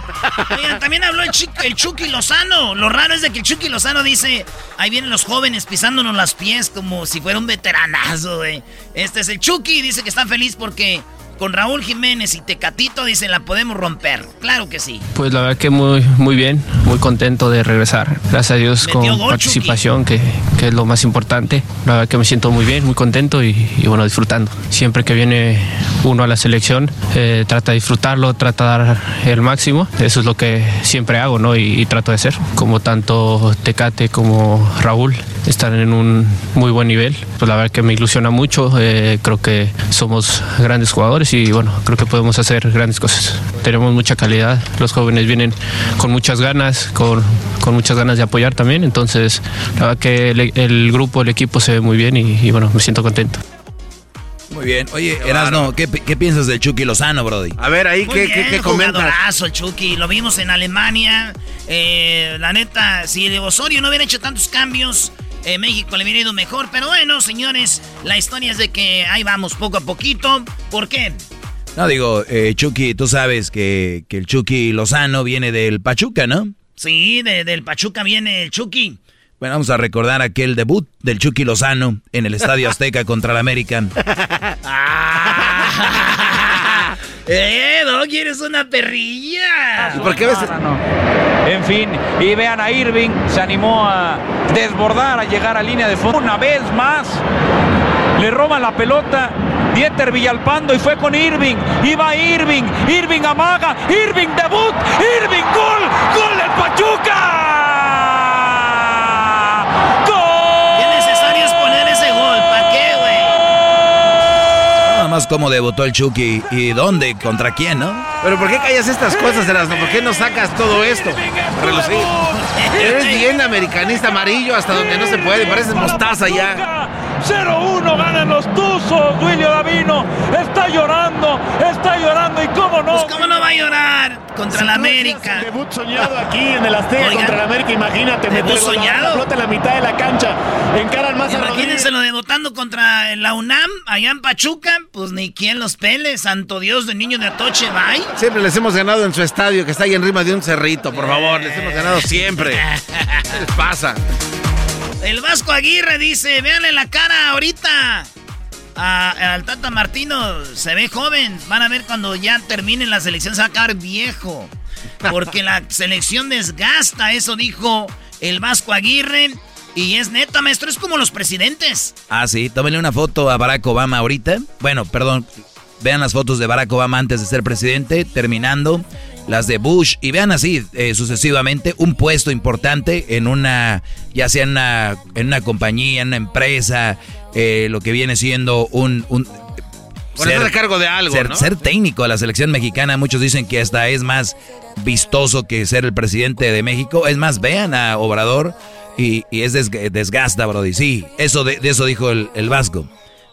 Oigan, también habló el, el Chucky Lozano. Lo raro es de que el Chucky Lozano dice, ahí vienen los jóvenes pisándonos las pies como si fuera un veteranazo, güey. Este es el Chucky, dice que está feliz porque con Raúl Jiménez y Tecatito, dicen, la podemos romper. Claro que sí. Pues la verdad que muy, muy bien, muy contento de regresar. Gracias a Dios con participación, que, que, es lo más importante. La verdad que me siento muy bien, muy contento y, bueno, disfrutando. Siempre que viene uno a la selección, eh, trata de disfrutarlo, trata de dar el máximo. Eso es lo que siempre hago, ¿no? Y, trato de hacer. Como tanto Tecate como Raúl están en un muy buen nivel. Pues la verdad que me ilusiona mucho. Eh, creo que somos grandes jugadores y bueno, creo que podemos hacer grandes cosas. Tenemos mucha calidad, los jóvenes vienen con muchas ganas, con, con muchas ganas de apoyar también, entonces la verdad que el, grupo, el equipo se ve muy bien y, bueno, me siento contento. Muy bien. Oye, Erasno, ¿qué, ¿qué, piensas del Chucky Lozano, Brody? A ver, ahí, ¿qué, bien, qué, qué Chucky. Lo vimos en Alemania. Eh, la neta, si de Osorio no hubiera hecho tantos cambios, eh, México le hubiera ido mejor. Pero bueno, señores, la historia es de que ahí vamos poco a poquito. ¿Por qué? No, digo, eh, Chucky, tú sabes que, el Chucky Lozano viene del Pachuca, ¿no? Sí, del Pachuca viene el Chucky. Bueno, vamos a recordar aquel debut del Chucky Lozano en el Estadio Azteca contra el América. ¡Eh, no quieres una perrilla! ¿Por qué ves? En fin, y vean a Irving, se animó a desbordar, a llegar a línea de fondo. Una vez más, le roban la pelota. Dieter Villalpando y fue con Irving. Iba Irving, Irving amaga, Irving debut, Irving gol, gol del Pachuca. Cómo debutó el Chucky y dónde, contra quién, ¿no? Pero ¿por qué callas estas cosas, Erasmo? ¿Por qué no sacas todo esto? Eres bien americanista amarillo hasta donde no se puede, pareces mostaza ya. 0-1 ganan los Tuzos. William Davino está llorando, está llorando. ¿Y cómo no? Pues ¿Cómo no va a llorar? Contra la América. Debut soñado aquí en el Azteca contra la América. Imagínate, meter soñado? la pelota en la mitad de la cancha. Encaran más a Imagínense lo debutando contra la UNAM, allá en Pachuca. Pues ni quien los pele. Santo Dios de niño de Atoche, bye. Siempre les hemos ganado en su estadio, que está ahí en rima de un cerrito, por favor. Les hemos ganado siempre. ¿Qué les pasa? El Vasco Aguirre dice, véanle la cara ahorita. al Tata Martino se ve joven. Van a ver cuando ya termine la selección, se va a acabar viejo. Porque la selección desgasta, eso dijo el Vasco Aguirre. Y es neta, maestro, es como los presidentes. Ah, sí, tómenle una foto a Barack Obama ahorita. Bueno, perdón, vean las fotos de Barack Obama antes de ser presidente, terminando las de Bush y vean así eh, sucesivamente un puesto importante en una, ya sea en una, en una compañía, en una empresa, eh, lo que viene siendo un... un ser, cargo de algo, ser, ser técnico de la selección mexicana, muchos dicen que hasta es más vistoso que ser el presidente de México. Es más, vean a Obrador y, es desgasta, Brody. Sí, eso de, eso dijo el, el Vasco.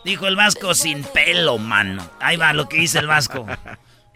Dijo el Vasco sin pelo, mano. Ahí va lo que dice el Vasco.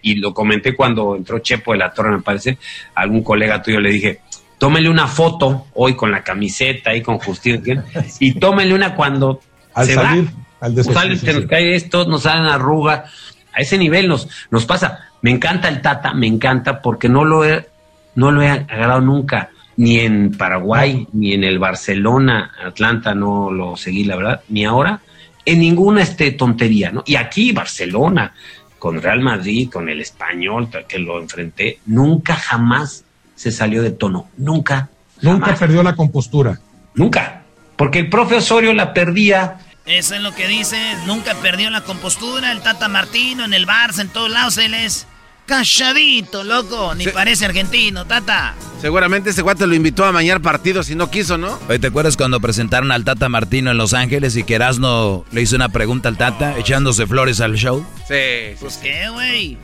Y lo comenté cuando entró Chepo de la Torre, me parece, a algún colega tuyo le dije, tómele una foto hoy con la camiseta y con justicia y tómele una cuando al se salir, va. al nos cae esto, nos salen arruga, a ese nivel nos, nos pasa. Me encanta el Tata, me encanta porque no lo he, no lo he agarrado nunca, ni en Paraguay, ni en el Barcelona, Atlanta no lo seguí, la verdad, ni ahora, en ninguna este tontería, ¿no? Y aquí Barcelona, con Real Madrid, con el español que lo enfrenté, nunca jamás se salió de tono. Nunca. Nunca perdió la compostura. Nunca. Porque el profe Osorio la perdía. Eso es lo que dice. Nunca perdió la compostura. El Tata Martino en el Barça, en todos lados, él es Calladito, loco. Ni parece argentino, tata. Seguramente ese guate lo invitó a mañar partidos y no quiso, ¿no? Oye, ¿te acuerdas cuando presentaron al Tata Martino en Los Ángeles y que Erasno le hizo una pregunta al Tata echándose flores al show? Sí. Pues qué, güey.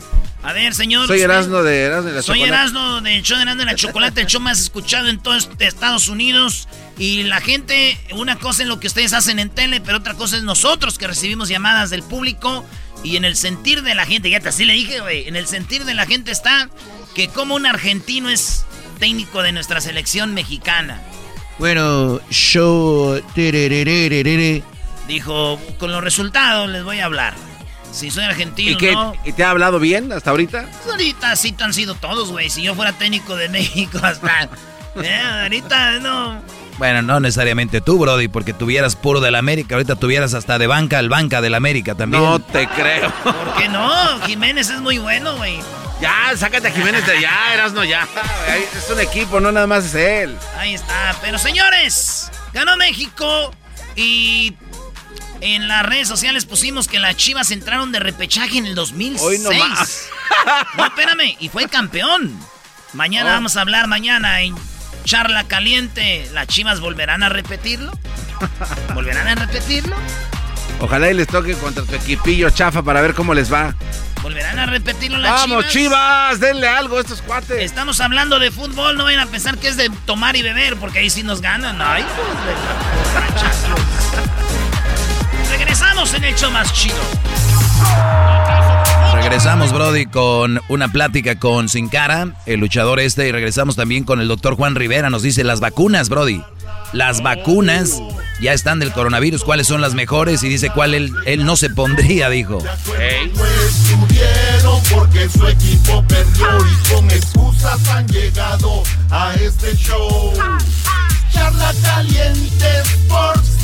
A ver, señor. Soy Erasno de Erasno de la Soy Erasno del show de Erasno de la Chocolate, el show más escuchado en todo Estados Unidos. Y la gente, una cosa es lo que ustedes hacen en tele, pero otra cosa es nosotros que recibimos llamadas del público y en el sentir de la gente, ya te así le dije, güey, en el sentir de la gente está que como un argentino es técnico de nuestra selección mexicana. Bueno, yo... Dijo, con los resultados les voy a hablar. Si soy argentino, ¿Y, qué, ¿Y te ha hablado bien hasta ahorita? Pues ahorita sí han sido todos, güey. Si yo fuera técnico de México hasta... Eh, ahorita no... Bueno, no necesariamente tú, Brody, porque tuvieras puro del América. Ahorita tuvieras hasta de banca al banca del América también. No te creo. ¿Por qué no? Jiménez es muy bueno, güey. Ya, sácate a Jiménez de allá, Erasno, ya. Es un equipo, no nada más es él. Ahí está. Pero señores, ganó México y en las redes sociales pusimos que las Chivas entraron de repechaje en el 2006. Hoy no más. no, espérame, y fue campeón. Mañana oh. vamos a hablar mañana en charla caliente, ¿las Chivas volverán a repetirlo? ¿Volverán a repetirlo? Ojalá y les toque contra tu equipillo chafa para ver cómo les va. ¿Volverán a repetirlo las ¡Vamos, Chivas! ¡Denle algo a estos cuates! Estamos hablando de fútbol, no vayan a pensar que es de tomar y beber, porque ahí sí nos ganan. ¡Ay, Regresamos en el show más chido. Regresamos, Brody, con una plática con Sin Cara, el luchador este, y regresamos también con el doctor Juan Rivera. Nos dice las vacunas, Brody. Las vacunas ya están del coronavirus. ¿Cuáles son las mejores? Y dice cuál él, él no se pondría, dijo. Hey. porque su equipo perdió y con excusas han llegado a este show. Charla caliente Sports,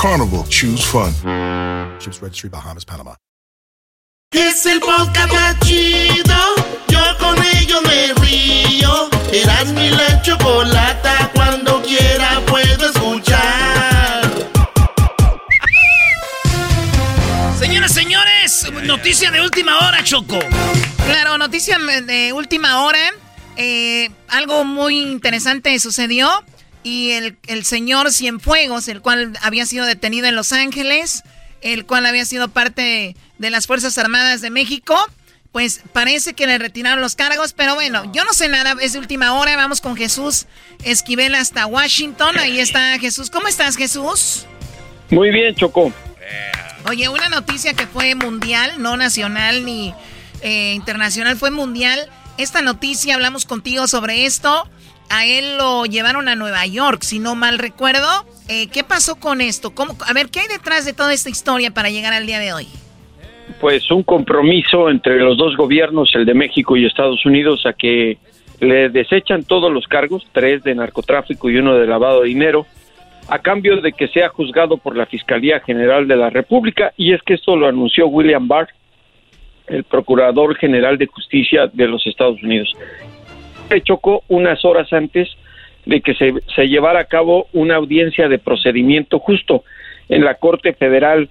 Carnival, choose fun. Ships Registry, Bahamas, Panama. Es el podcast chido. Yo con ello me río. Eras mi la chocolata. Cuando quiera puedo escuchar. noticia de última hora, Choco. Claro, noticia de última hora. Eh, algo muy interesante sucedió y el, el señor Cienfuegos, el cual había sido detenido en Los Ángeles, el cual había sido parte de las Fuerzas Armadas de México, pues parece que le retiraron los cargos, pero bueno, yo no sé nada, es de última hora, vamos con Jesús Esquivel hasta Washington, ahí está Jesús. ¿Cómo estás Jesús? Muy bien, Chocó. Oye, una noticia que fue mundial, no nacional ni eh, internacional, fue mundial. Esta noticia, hablamos contigo sobre esto. A él lo llevaron a Nueva York, si no mal recuerdo. Eh, ¿Qué pasó con esto? ¿Cómo, a ver, ¿qué hay detrás de toda esta historia para llegar al día de hoy? Pues un compromiso entre los dos gobiernos, el de México y Estados Unidos, a que le desechan todos los cargos, tres de narcotráfico y uno de lavado de dinero, a cambio de que sea juzgado por la Fiscalía General de la República, y es que esto lo anunció William Barr, el Procurador General de Justicia de los Estados Unidos. Chocó unas horas antes de que se, se llevara a cabo una audiencia de procedimiento justo en la Corte Federal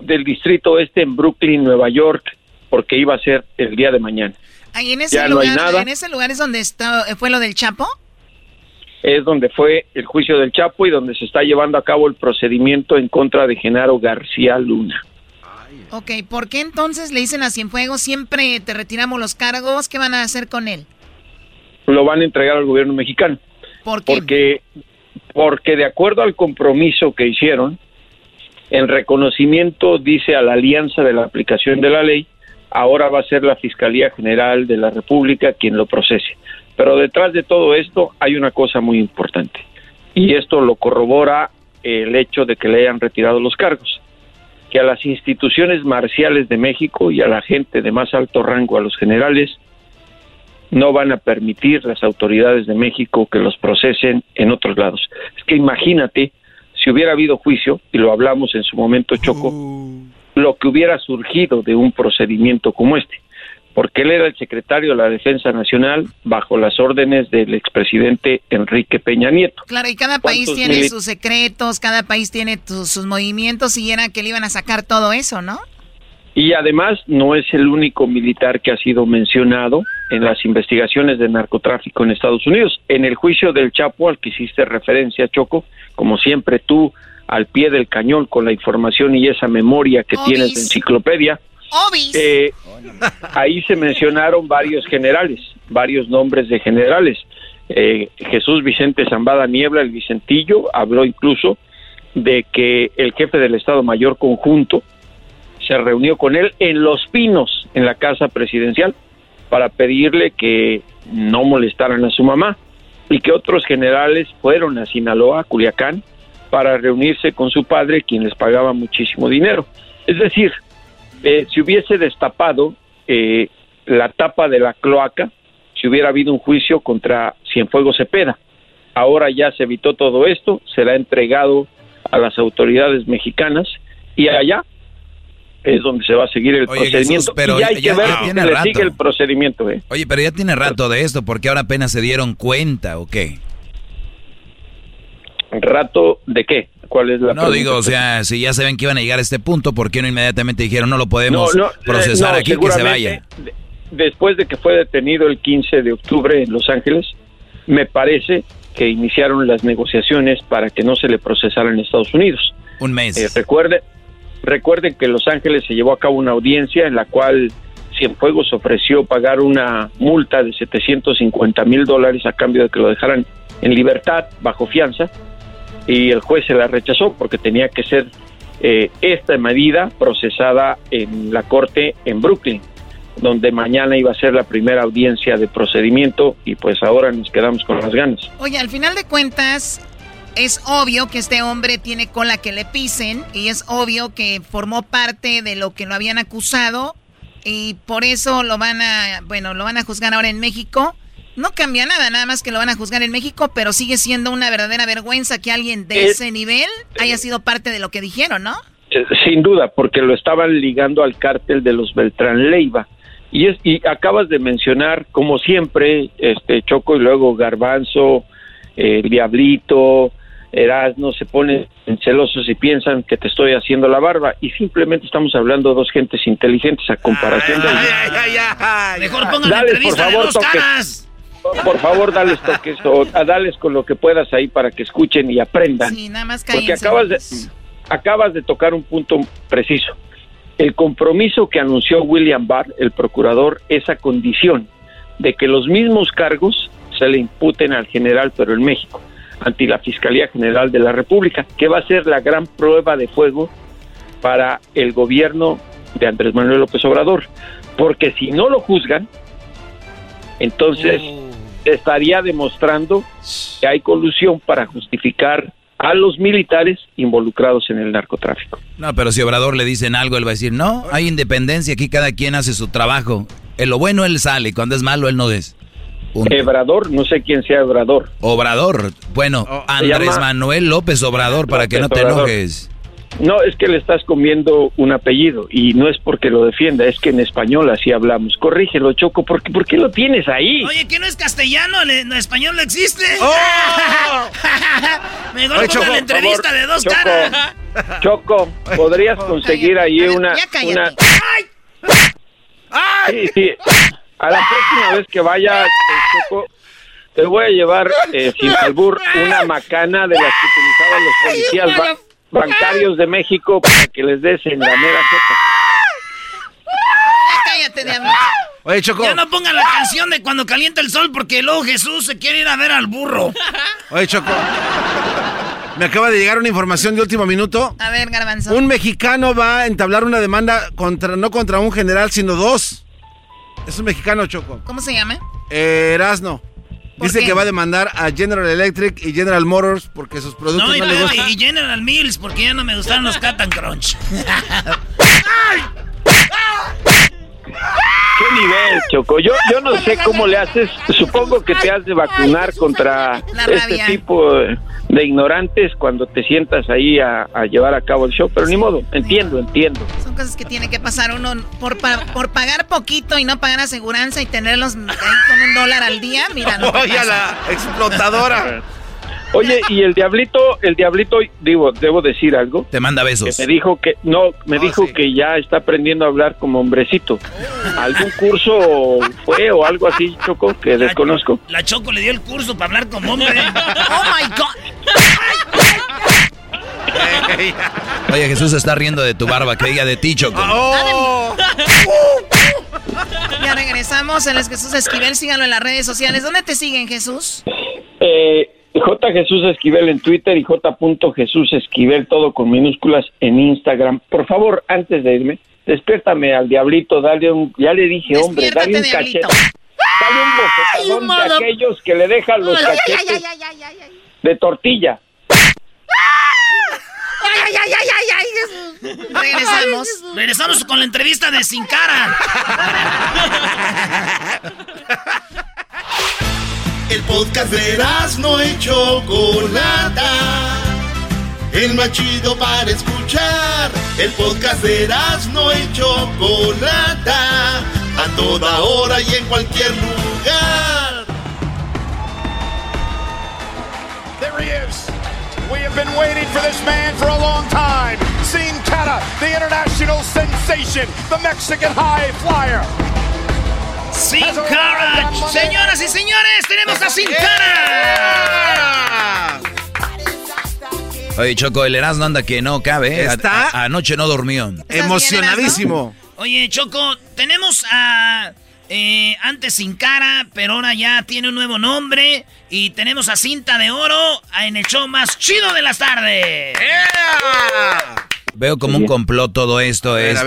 del Distrito Oeste en Brooklyn, Nueva York, porque iba a ser el día de mañana. Ahí en ese, lugar, en ese lugar es donde está, fue lo del Chapo es donde fue el juicio del Chapo y donde se está llevando a cabo el procedimiento en contra de Genaro García Luna. Ok, ¿por qué entonces le dicen a Cienfuegos siempre te retiramos los cargos? ¿Qué van a hacer con él? Lo van a entregar al gobierno mexicano. ¿Por qué? Porque, porque de acuerdo al compromiso que hicieron, en reconocimiento, dice a la alianza de la aplicación de la ley, ahora va a ser la Fiscalía General de la República quien lo procese. Pero detrás de todo esto hay una cosa muy importante y esto lo corrobora el hecho de que le hayan retirado los cargos, que a las instituciones marciales de México y a la gente de más alto rango, a los generales, no van a permitir las autoridades de México que los procesen en otros lados. Es que imagínate si hubiera habido juicio, y lo hablamos en su momento, Choco, uh. lo que hubiera surgido de un procedimiento como este porque él era el secretario de la Defensa Nacional bajo las órdenes del expresidente Enrique Peña Nieto. Claro, y cada país tiene sus secretos, cada país tiene sus movimientos y era que le iban a sacar todo eso, ¿no? Y además no es el único militar que ha sido mencionado en las investigaciones de narcotráfico en Estados Unidos. En el juicio del Chapo al que hiciste referencia, Choco, como siempre tú al pie del cañón con la información y esa memoria que tienes de enciclopedia, eh, ahí se mencionaron varios generales, varios nombres de generales. Eh, Jesús Vicente Zambada Niebla, el Vicentillo, habló incluso de que el jefe del Estado Mayor Conjunto se reunió con él en Los Pinos, en la casa presidencial, para pedirle que no molestaran a su mamá y que otros generales fueron a Sinaloa, Culiacán, para reunirse con su padre, quien les pagaba muchísimo dinero. Es decir, eh, si hubiese destapado eh, la tapa de la cloaca, si hubiera habido un juicio contra Cienfuegos Cepeda. Ahora ya se evitó todo esto, será entregado a las autoridades mexicanas y allá es donde se va a seguir el procedimiento. pero y hay que ver si le sigue el procedimiento. ¿eh? Oye, pero ya tiene rato de esto, porque ahora apenas se dieron cuenta o qué? ¿Rato de qué? ¿Cuál es la No digo, o sea, si ya saben que iban a llegar a este punto, ¿por qué no inmediatamente dijeron no lo podemos procesar eh, aquí, que se vaya? Después de que fue detenido el 15 de octubre en Los Ángeles, me parece que iniciaron las negociaciones para que no se le procesara en Estados Unidos. Un mes. Eh, recuerde, recuerden que en Los Ángeles se llevó a cabo una audiencia en la cual Cienfuegos ofreció pagar una multa de 750 mil dólares a cambio de que lo dejaran en libertad bajo fianza y el juez se la rechazó porque tenía que ser eh, esta medida procesada en la corte en Brooklyn, donde mañana iba a ser la primera audiencia de procedimiento y pues ahora nos quedamos con las ganas. Oye, al final de cuentas es obvio que este hombre tiene cola que le pisen y es obvio que formó parte de lo que lo habían acusado y por eso lo van a, bueno, lo van a juzgar ahora en México no cambia nada, nada más que lo van a juzgar en México, pero sigue siendo una verdadera vergüenza que alguien de ese nivel haya sido parte de lo que dijeron, ¿no? Eh, sin duda, porque lo estaban ligando al cártel de los Beltrán Leiva. Y, es, y acabas de mencionar, como siempre, este Choco y luego Garbanzo, el Diablito, no se ponen celosos y piensan que te estoy haciendo la barba y simplemente estamos hablando de dos gentes inteligentes a comparación de... Mejor pongan la entrevista de dos caras. Por favor, dales toques o dales con lo que puedas ahí para que escuchen y aprendan. Sí, nada más Porque acabas de, acabas de tocar un punto preciso. El compromiso que anunció William Barr, el procurador, es a condición de que los mismos cargos se le imputen al general, pero en México, ante la Fiscalía General de la República, que va a ser la gran prueba de fuego para el gobierno de Andrés Manuel López Obrador. Porque si no lo juzgan, entonces oh. estaría demostrando que hay colusión para justificar a los militares involucrados en el narcotráfico. No, pero si Obrador le dicen algo, él va a decir, no, hay independencia, aquí cada quien hace su trabajo. En lo bueno él sale, cuando es malo él no es. Obrador, no sé quién sea Obrador. Obrador, bueno, oh, Andrés Manuel López Obrador, para que no te enojes. No, es que le estás comiendo un apellido y no es porque lo defienda, es que en español así hablamos. Corrígelo, Choco, ¿por qué, ¿por qué lo tienes ahí? Oye, ¿que no es castellano? ¿En español no existe? ¡Oh! Mejor Oye, Choco, la entrevista de dos Choco, caras. Choco, ¿podrías conseguir ahí una... una... ¡Ay! ¡Ay! Sí, sí. A la próxima vez que vaya, Choco, te voy a llevar, eh, sin albur, una macana de las que utilizaban los policías bancarios de México para que les des en la mera sopa. Cállate, de Oye, Choco. Ya no pongan la canción de cuando calienta el sol porque luego Jesús se quiere ir a ver al burro. Oye, Choco. Me acaba de llegar una información de último minuto. A ver, Garbanzo. Un mexicano va a entablar una demanda contra, no contra un general, sino dos. Es un mexicano, Choco. ¿Cómo se llama? Erasno. Dice que va a demandar a General Electric y General Motors porque sus productos no, y, le gustan. Y General Mills porque ya no me gustaron los Cat Crunch. ¿Qué nivel, Choco? Yo, yo no sé cómo le haces. Supongo que te has de vacunar contra este tipo de ignorantes cuando te sientas ahí a, llevar a cabo el show, pero ni modo, entiendo, entiendo. Son cosas que tiene que pasar uno por, por pagar poquito y no pagar aseguranza y tenerlos ahí con un dólar al día. Mira, no Oye, la explotadora. Oye, y el diablito, el diablito, digo, debo decir algo. Te manda besos. me dijo que, no, me dijo que ya está aprendiendo a hablar como hombrecito. ¿Algún curso fue o algo así, Choco, que desconozco? La Choco le dio el curso para hablar como hombre. ¡Oh, my God! Oye, Jesús está riendo de tu barba, que diga de ti, Choco. Oh. Ya regresamos. en es Jesús Esquivel. Síganlo en las redes sociales. ¿Dónde te siguen, Jesús? Eh, J. Jesús Esquivel en Twitter y J. Jesús Esquivel, todo con minúsculas en Instagram. Por favor, antes de irme, despiértame al diablito, dale un, ya le dije, hombre, dale un cachete. Dale un bofetadón de aquellos que le dejan los cachetes de tortilla. Ay, ay, ay, ay, ay, Regresamos. Regresamos con la entrevista de Sin Cara. El podcast de no y Chocolata. El más chido para escuchar. El podcast de no y Chocolata. A toda hora y en cualquier lugar. There he is. We have been waiting for this man for a long time. Sin Cara, the international sensation, the Mexican high flyer. Sin Cara. Señoras y señores, tenemos a Sin Cara. Oye, Choco, el Erasmo anda que no cabe. ¿eh? Está. anoche no durmió. Emocionadísimo. Oye, Choco, tenemos a. Eh, antes sin cara, pero ahora ya tiene un nuevo nombre. Y tenemos a Cinta de Oro en el show más chido de las tardes. Veo como un complot todo esto. es,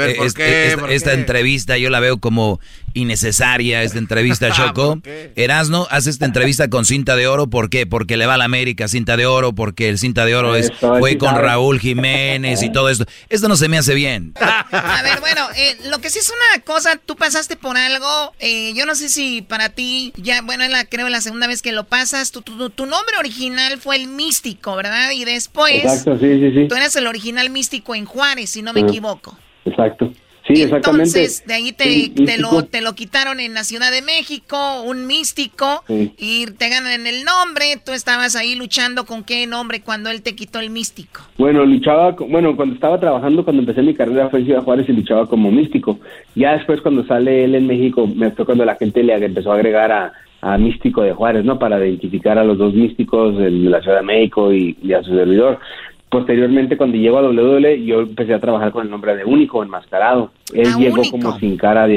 esta, entrevista yo la veo como innecesaria, esta entrevista, Choco. Erasno hace esta entrevista con cinta de oro. ¿Por qué? Porque le va a la América cinta de oro, porque el cinta de oro es, fue con Raúl Jiménez y todo esto. Esto no se me hace bien. A ver, bueno, eh, lo que sí es una cosa, tú pasaste por algo. Eh, yo no sé si para ti, ya, bueno, la, creo la segunda vez que lo pasas, tu, tu, nombre original fue el místico, ¿verdad? Y después. Exacto, sí, sí, sí. Tú eres el original místico en Juárez, si no me equivoco. Exacto. Sí, exactamente. Entonces, de ahí te, te, lo, te lo quitaron en la Ciudad de México, un místico, y te ganan el nombre. Tú estabas ahí luchando con qué nombre cuando él te quitó el místico. Bueno, luchaba, bueno, cuando estaba trabajando, cuando empecé mi carrera fue en Ciudad Juárez y luchaba como místico. Ya después, cuando sale él en México, me fue cuando la gente le empezó a agregar a, a místico de Juárez, ¿no? Para identificar a los dos místicos de la Ciudad de México y, y a su servidor. Posteriormente, cuando llego a WWE, yo empecé a trabajar con el nombre de Único, enmascarado. Él Ah, llegó Único. como sin cara,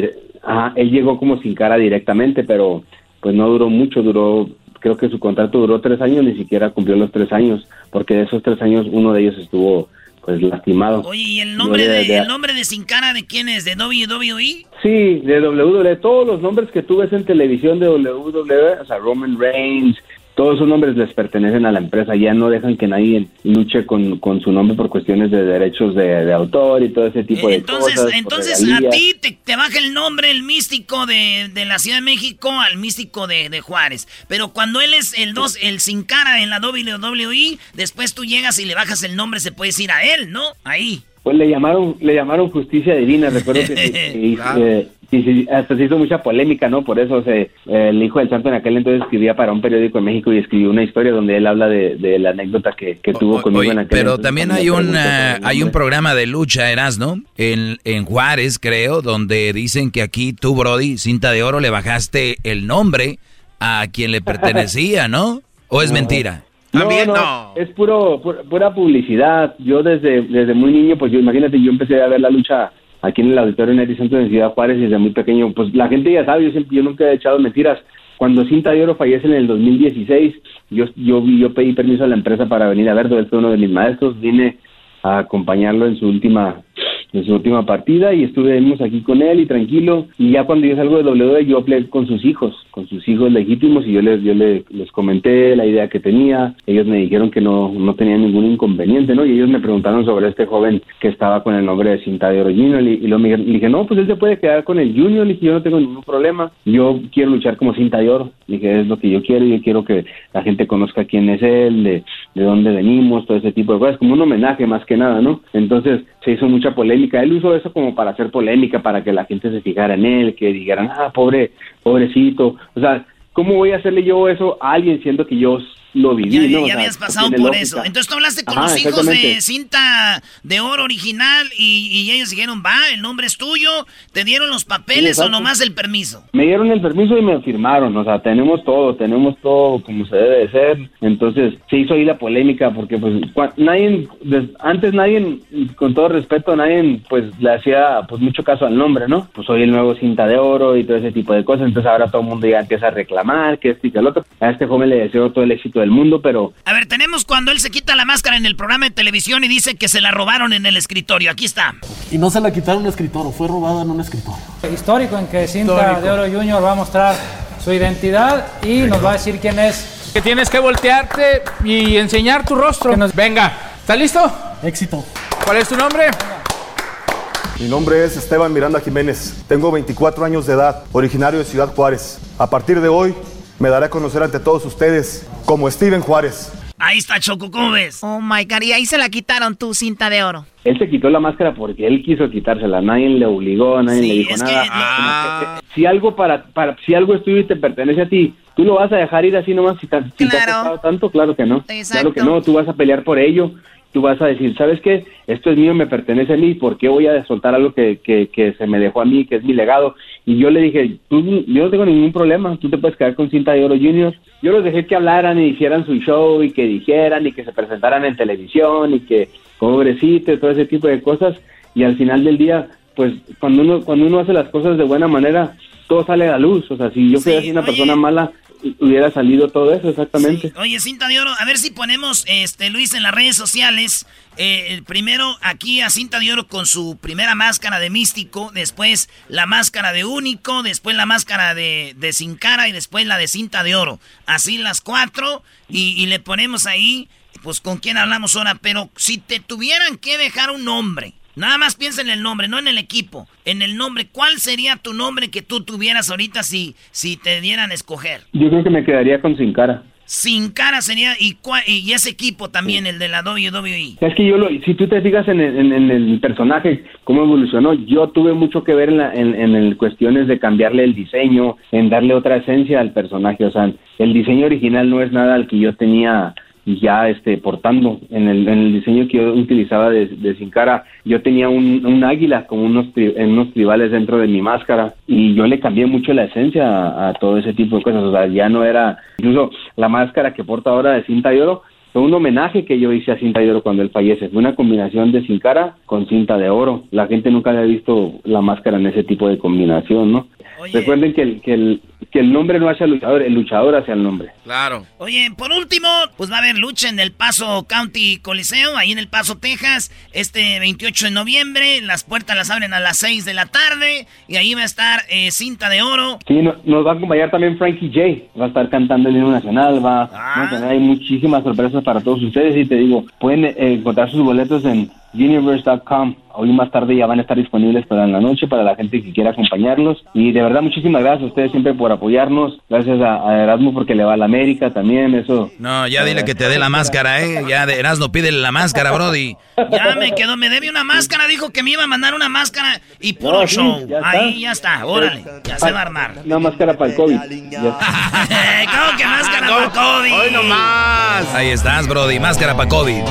Ajá, él llegó como sin cara directamente, pero pues no duró mucho, duró, creo que su contrato duró tres años, ni siquiera cumplió los tres años, porque de esos tres años uno de ellos estuvo pues lastimado. Oye, ¿y el nombre No, de, de- de- el nombre de Sin Cara de quién es? ¿De WWE? Sí, de WWE, todos los nombres que tú ves en televisión de WWE, o sea, Roman Reigns, todos esos nombres les pertenecen a la empresa, ya no dejan que nadie luche con, con su nombre por cuestiones de derechos de, de autor y todo ese tipo de Entonces, cosas. entonces a ti te, te baja el nombre, el místico de, de la Ciudad de México al místico de, de Juárez. Pero cuando él es el dos, el sin cara en la WWE, después tú llegas y le bajas el nombre, se puede decir a él, ¿no? Ahí. Pues le llamaron, le llamaron justicia divina, recuerdo que, que- que- eh, sí, sí, hasta se hizo mucha polémica, ¿no? Por eso se, eh, el hijo del santo en aquel entonces escribía para un periódico en México y escribió una historia donde él habla de, de la anécdota que, que tuvo conmigo Oye, en aquel pero entonces también hay me un, preguntó por ah, el hay un programa de lucha, Erasno, en, en Juárez, creo, donde dicen que aquí tú, Brody, cinta de oro, le bajaste el nombre a quien le pertenecía, ¿no? ¿O es No. mentira? No, no, es puro, pu- pura publicidad. Yo desde, desde muy niño, pues yo imagínate, yo empecé a ver la lucha aquí en el auditorio Neri Santos en Ciudad Juárez desde muy pequeño. Pues la gente ya sabe, yo siempre, yo nunca he echado mentiras. Cuando Cinta de Oro fallece en el 2016, yo, yo, yo pedí permiso a la empresa para venir a verlo. Él fue uno de mis maestros. Vine a acompañarlo en su última en su última partida y estuvimos aquí con él y tranquilo. Y ya cuando yo salgo de WWE yo hablé con sus hijos con sus hijos legítimos y yo les yo les, les comenté la idea que tenía. Ellos me dijeron que no no tenían ningún inconveniente no y ellos me preguntaron sobre este joven que estaba con el nombre de Cinta de Oro Junior y, y luego me dije no pues él se puede quedar con el Junior. Le dije yo no tengo ningún problema. Yo quiero luchar como Cinta de Oro dije es lo que yo quiero. Yo quiero que la gente conozca quién es él de, de dónde venimos todo ese tipo de cosas como un homenaje más que nada no entonces se hizo mucha polémica él usó eso como para hacer polémica para que la gente se fijara en él que dijeran ah pobre pobrecito o sea cómo voy a hacerle yo eso a alguien siendo que yo lo viví Ya, no? ya O sea, habías pasado por lógica. eso. Entonces tú hablaste con Ajá, los hijos de cinta de oro original y, y ellos dijeron, va, el nombre es tuyo, te dieron los papeles o nomás el permiso. Me dieron el permiso y me firmaron, o sea, tenemos todo, tenemos todo como se debe de ser. Entonces se hizo ahí la polémica porque pues nadie, antes nadie, con todo respeto, nadie pues le hacía pues mucho caso al nombre, ¿no? Pues soy el nuevo cinta de oro y todo ese tipo de cosas. Entonces ahora todo el mundo ya empieza a reclamar que esto y que el otro. A este joven le deseo todo el éxito del mundo, pero A ver, tenemos cuando él se quita la máscara en el programa de televisión y dice que se la robaron en el escritorio. Aquí está. Y no se la quitaron en un escritorio, fue robada en un escritorio. Histórico en que Cinta Histórico. de Oro Junior va a mostrar su identidad y nos va a decir quién es. Que tienes que voltearte y enseñar tu rostro. Venga, ¿estás listo? Éxito. ¿Cuál es tu nombre? Mi nombre es Esteban Miranda Jiménez. Tengo 24 años de edad, originario de Ciudad Juárez. A partir de hoy me daré a conocer ante todos ustedes como Steven Juárez. Ahí está Choco, ¿cómo ves? Oh my God, y ahí se la quitaron tu cinta de oro. él se quitó la máscara porque él quiso quitársela. Nadie le obligó, nadie le dijo es que nada. Si algo para, para, si algo es tuyo y te pertenece a ti, ¿tú lo vas a dejar ir así nomás si, te- si te ha costado tanto? Claro que no. Claro que no, tú vas a pelear por ello. Tú vas a decir, ¿sabes qué? Esto es mío, me pertenece a mí, ¿por qué voy a soltar algo que, que, que se me dejó a mí, que es mi legado? Y yo le dije, tú, yo no tengo ningún problema, tú te puedes quedar con cinta de oro junior. Yo los dejé que hablaran y hicieran su show y que dijeran y que se presentaran en televisión y que pobrecito y todo ese tipo de cosas. Y al final del día, pues cuando uno, cuando uno hace las cosas de buena manera, todo sale a la luz. O sea, si yo fuera una persona mala, hubiera salido todo eso, exactamente. Oye, cinta de oro, a ver si ponemos, este, Luis, en las redes sociales. eh, primero aquí a cinta de oro con su primera máscara de místico, después la máscara de único, después la máscara de, de sin cara y después la de cinta de oro. Así las cuatro y, y le ponemos ahí, pues con quién hablamos ahora. Pero si te tuvieran que dejar un nombre, nada más piensa en el nombre, no en el equipo, en el nombre, ¿cuál sería tu nombre que tú tuvieras ahorita si, si te dieran a escoger? Yo creo que me quedaría con sin cara. Sin Cara sería, y, y ese equipo también, el de la WWE. Es que yo, lo, si tú te fijas en el, personaje, cómo evolucionó, yo tuve mucho que ver en, la, en, en cuestiones de cambiarle el diseño, en darle otra esencia al personaje. O sea, el diseño original no es nada al que yo tenía ya este portando. En el, en el diseño que yo utilizaba de, de Sin Cara yo tenía un, águila con unos en unos tribales dentro de mi máscara y yo le cambié mucho la esencia a, a, todo ese tipo de cosas. O sea ya no era incluso la máscara que porta ahora de cinta de oro fue un homenaje que yo hice a Cinta de Oro cuando él fallece. Fue una combinación de Sin Cara con Cinta de Oro. La gente nunca había visto la máscara en ese tipo de combinación, ¿no? Recuerden que el, que, el, que el nombre no hace al luchador, el luchador hace al nombre. Claro. Oye, por último, pues va a haber lucha en el Paso County Coliseo, ahí en el Paso, Texas, este 28 de noviembre. Las puertas las abren a las 6 de la tarde y ahí va a estar eh, Cinta de Oro. Sí, nos va a acompañar también Frankie J. Va a estar cantando el himno nacional, va a tener hay muchísimas sorpresas para todos ustedes y te digo, pueden eh, encontrar sus boletos en universe.com. Hoy más tarde ya van a estar disponibles para la noche, para la gente que quiera acompañarlos. Y de verdad, muchísimas gracias a ustedes siempre por apoyarnos. Gracias a, Erasmo porque le va a la América también, eso. No, ya dile que te dé la máscara, ¿eh? Ya de Erasmo pídele la máscara, Brody. Ya me quedó, me debe una máscara. Dijo que me iba a mandar una máscara y puro show. Ahí ya está, órale, ya se va a armar. Una máscara para el COVID. ¿Cómo que máscara para el COVID? Hoy nomás. Ahí estás, Brody, máscara para COVID.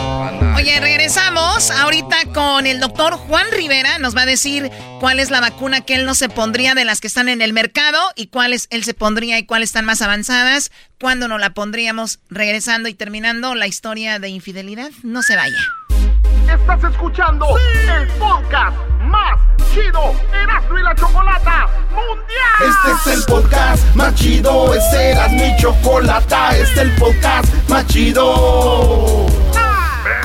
Oye, regresamos ahorita con el doctor Juan Rivera. Nos va a decir cuál es la vacuna que él no se pondría de las que están en el mercado y cuáles él se pondría y cuáles están más avanzadas. ¿Cuándo nos la pondríamos? Regresando y terminando la historia de infidelidad. No se vaya. Estás escuchando el podcast más chido Erasmo y la Chocolata Mundial. Este es el podcast más chido, este era mi chocolata, este es el podcast más chido.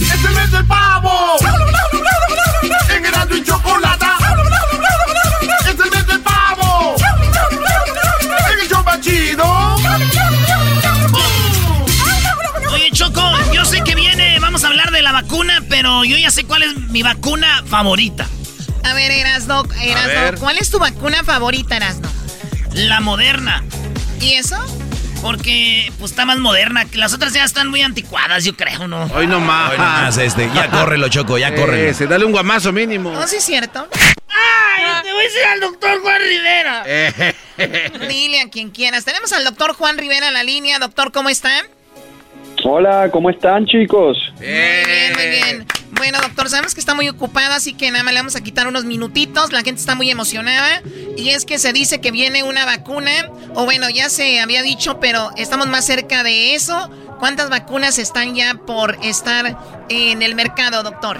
¡Es el mes del pavo! ¡En Erasmo y Chocolata! ¡Es el mes del pavo! ¡En el show más chido! Oye, Choco, yo sé que viene, vamos a hablar de la vacuna, pero yo ya sé cuál es mi vacuna favorita. A ver, Erasno, Erasno, ¿cuál es tu vacuna favorita, Erasno? La moderna. ¿Y eso? Porque pues está más moderna. Las otras ya están muy anticuadas, yo creo, ¿no? Hoy no más. Hoy no más este. Ya córrelo, Choco, ya córrelo. Se dale un guamazo mínimo. No, sí es cierto. ¡Ay! Te voy a decir al doctor Juan Rivera. Dile a quien quieras. Tenemos al doctor Juan Rivera en la línea. Doctor, ¿cómo está? Hola, ¿cómo están, chicos? Muy bien, muy bien. Bueno, doctor, sabemos que está muy ocupado, así que nada más le vamos a quitar unos minutitos. La gente está muy emocionada. Y es que se dice que viene una vacuna, o bueno, ya se había dicho, pero estamos más cerca de eso. ¿Cuántas vacunas están ya por estar en el mercado, doctor?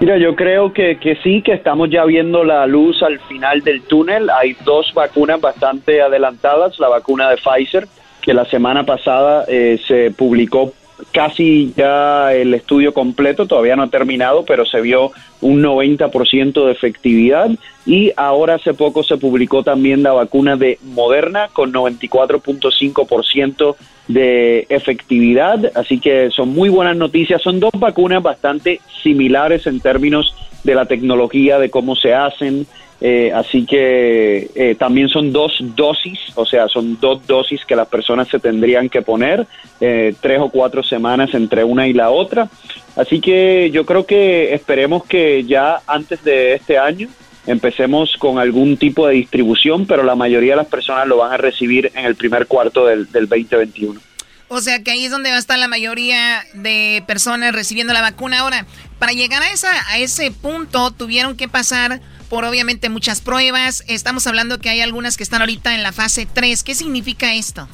Mira, yo creo que, que sí, que estamos ya viendo la luz al final del túnel. Hay dos vacunas bastante adelantadas, la vacuna de Pfizer, que la semana pasada eh, se publicó casi ya el estudio completo, todavía no ha terminado, pero se vio un 90% de efectividad y ahora hace poco se publicó también la vacuna de Moderna con 94.5% de efectividad, así que son muy buenas noticias, son dos vacunas bastante similares en términos de la tecnología, de cómo se hacen, eh, así que eh, también son dos dosis, o sea, son dos dosis que las personas se tendrían que poner, eh, tres o cuatro semanas entre una y la otra. Así que yo creo que esperemos que ya antes de este año empecemos con algún tipo de distribución, pero la mayoría de las personas lo van a recibir en el primer cuarto del, del 2021. O sea que ahí es donde va a estar la mayoría de personas recibiendo la vacuna. Ahora, para llegar a, esa, a ese punto tuvieron que pasar por obviamente muchas pruebas. Estamos hablando que hay algunas que están ahorita en la fase 3. ¿Qué significa esto?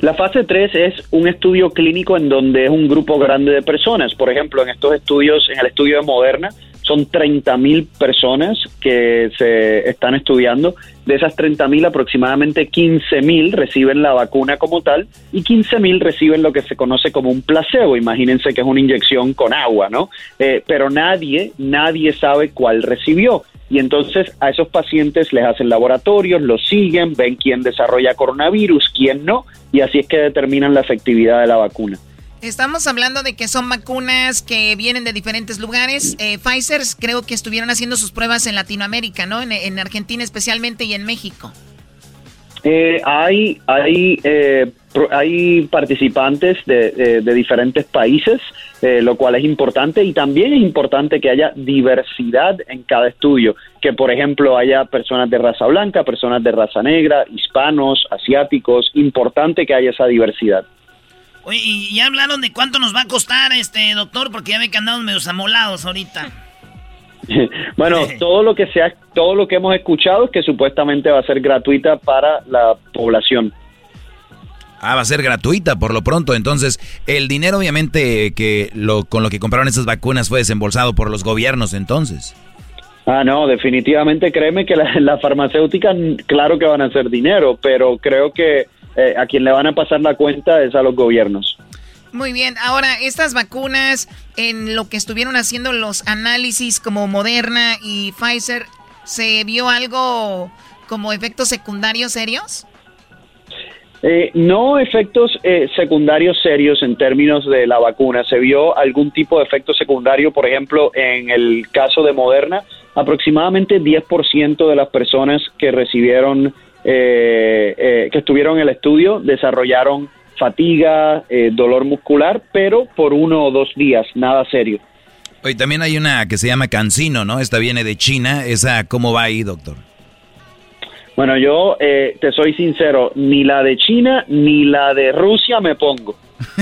La fase 3 es un estudio clínico en donde es un grupo grande de personas. Por ejemplo, en estos estudios, en el estudio de Moderna, son 30 mil personas que se están estudiando. De esas 30 mil, aproximadamente 15 mil reciben la vacuna como tal y 15 mil reciben lo que se conoce como un placebo. Imagínense que es una inyección con agua, ¿no? Eh, pero nadie, nadie sabe cuál recibió. Y entonces a esos pacientes les hacen laboratorios, los siguen, ven quién desarrolla coronavirus, quién no, y así es que determinan la efectividad de la vacuna. Estamos hablando de que son vacunas que vienen de diferentes lugares. Eh, Pfizer creo que estuvieron haciendo sus pruebas en Latinoamérica, ¿no? En, Argentina especialmente y en México. Eh, hay, hay, eh, hay participantes de, diferentes países, lo cual es importante y también es importante que haya diversidad en cada estudio, que por ejemplo haya personas de raza blanca, personas de raza negra, hispanos, asiáticos, importante que haya esa diversidad. Oye, y ya hablaron de cuánto nos va a costar, este doctor, porque ya ve que andamos medio amolados ahorita. bueno, todo lo que sea, todo lo que hemos escuchado es que supuestamente va a ser gratuita para la población. Ah, va a ser gratuita por lo pronto. Entonces, el dinero obviamente que lo con lo que compraron esas vacunas fue desembolsado por los gobiernos entonces. Ah, no, definitivamente créeme que las la farmacéuticas, claro que van a hacer dinero, pero creo que eh, a quien le van a pasar la cuenta es a los gobiernos. Muy bien, ahora estas vacunas, en lo que estuvieron haciendo los análisis como Moderna y Pfizer, ¿se vio algo como efectos secundarios serios? Eh, no efectos eh, secundarios serios en términos de la vacuna. Se vio algún tipo de efecto secundario, por ejemplo, en el caso de Moderna, aproximadamente 10% de las personas que recibieron eh, eh, que estuvieron en el estudio desarrollaron fatiga, eh, dolor muscular, pero por uno o dos días, nada serio. Hoy también hay una que se llama Cancino, ¿no? Esta viene de China. ¿Esa cómo va ahí, doctor? Bueno, yo eh, te soy sincero, ni la de China ni la de Rusia me pongo.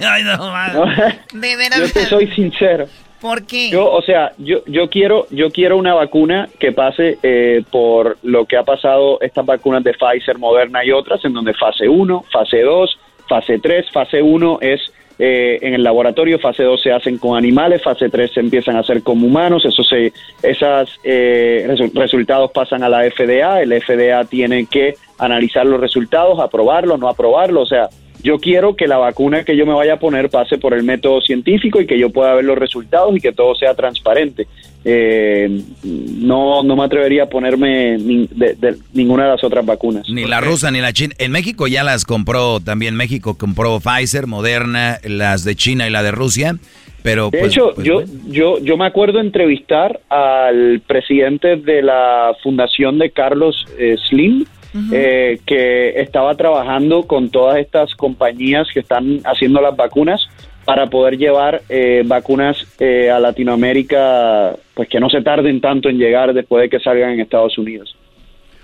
Ay, no, de verdad. Yo te soy sincero. ¿Por qué? Yo, o sea, yo, yo quiero, yo quiero una vacuna que pase eh, por lo que ha pasado estas vacunas de Pfizer, Moderna y otras, en donde fase 1, fase 2, fase 3, fase 1 es eh, en el laboratorio, fase 2 se hacen con animales, fase 3 se empiezan a hacer con humanos, eso se, esos eh, resultados pasan a la FDA, el FDA tiene que analizar los resultados, aprobarlos, no aprobarlos, o sea, yo quiero que la vacuna que yo me vaya a poner pase por el método científico y que yo pueda ver los resultados y que todo sea transparente. Eh, no, no me atrevería a ponerme de, ninguna de las otras vacunas. Ni la rusa ni la china. En México ya las compró también. México compró Pfizer, Moderna, las de China y la de Rusia. Pero, de pues, hecho, pues, yo, yo, yo me acuerdo entrevistar al presidente de la fundación de Carlos eh, Slim, eh, que estaba trabajando con todas estas compañías que están haciendo las vacunas para poder llevar eh, vacunas eh, a Latinoamérica, pues que no se tarden tanto en llegar después de que salgan en Estados Unidos.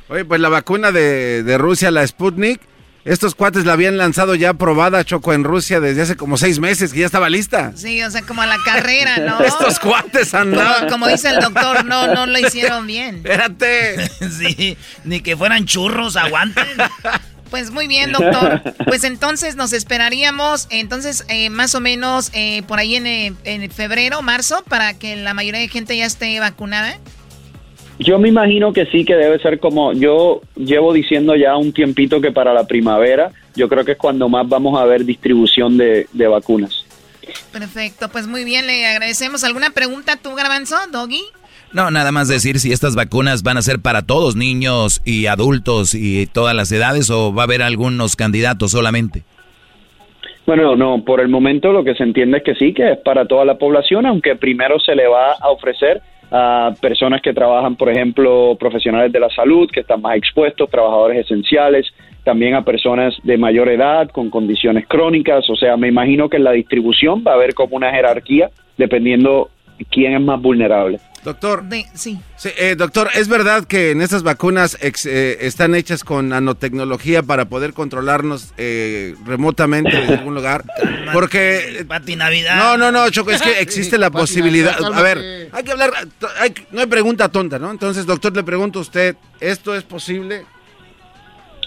Oye, pues la vacuna de, de Rusia, la Sputnik, estos cuates la habían lanzado ya probada, Choco, en Rusia desde hace como seis meses, que ya estaba lista. Sí, o sea, como a la carrera, ¿no? Estos cuates andaban. Como, dice el doctor, no, no lo hicieron bien. Espérate. sí, ni que fueran churros, aguanten. Pues muy bien, doctor. Pues entonces nos esperaríamos, entonces eh, más o menos eh, por ahí en, eh, en febrero, marzo, para que la mayoría de gente ya esté vacunada. Yo me imagino que sí, que debe ser como yo llevo diciendo ya un tiempito que para la primavera yo creo que es cuando más vamos a ver distribución de, vacunas. Perfecto, pues muy bien, le agradecemos. ¿Alguna pregunta tú, Garbanzo, Doggy? No, nada más decir si estas vacunas van a ser para todos, niños y adultos y todas las edades o va a haber algunos candidatos solamente. Bueno, no, por el momento lo que se entiende es que sí, que es para toda la población, aunque primero se le va a ofrecer a personas que trabajan, por ejemplo, profesionales de la salud, que están más expuestos, trabajadores esenciales, también a personas de mayor edad con condiciones crónicas. O sea, me imagino que en la distribución va a haber como una jerarquía dependiendo quién es más vulnerable. Doctor, sí. Eh, doctor, ¿es verdad que en estas vacunas eh, están hechas con nanotecnología para poder controlarnos eh, remotamente desde algún lugar? Porque... Pati Navidad. No, no, no, Choco, es que existe la posibilidad... A ver, hay que hablar... no hay pregunta tonta, ¿no? Entonces, doctor, le pregunto a usted, ¿esto es posible?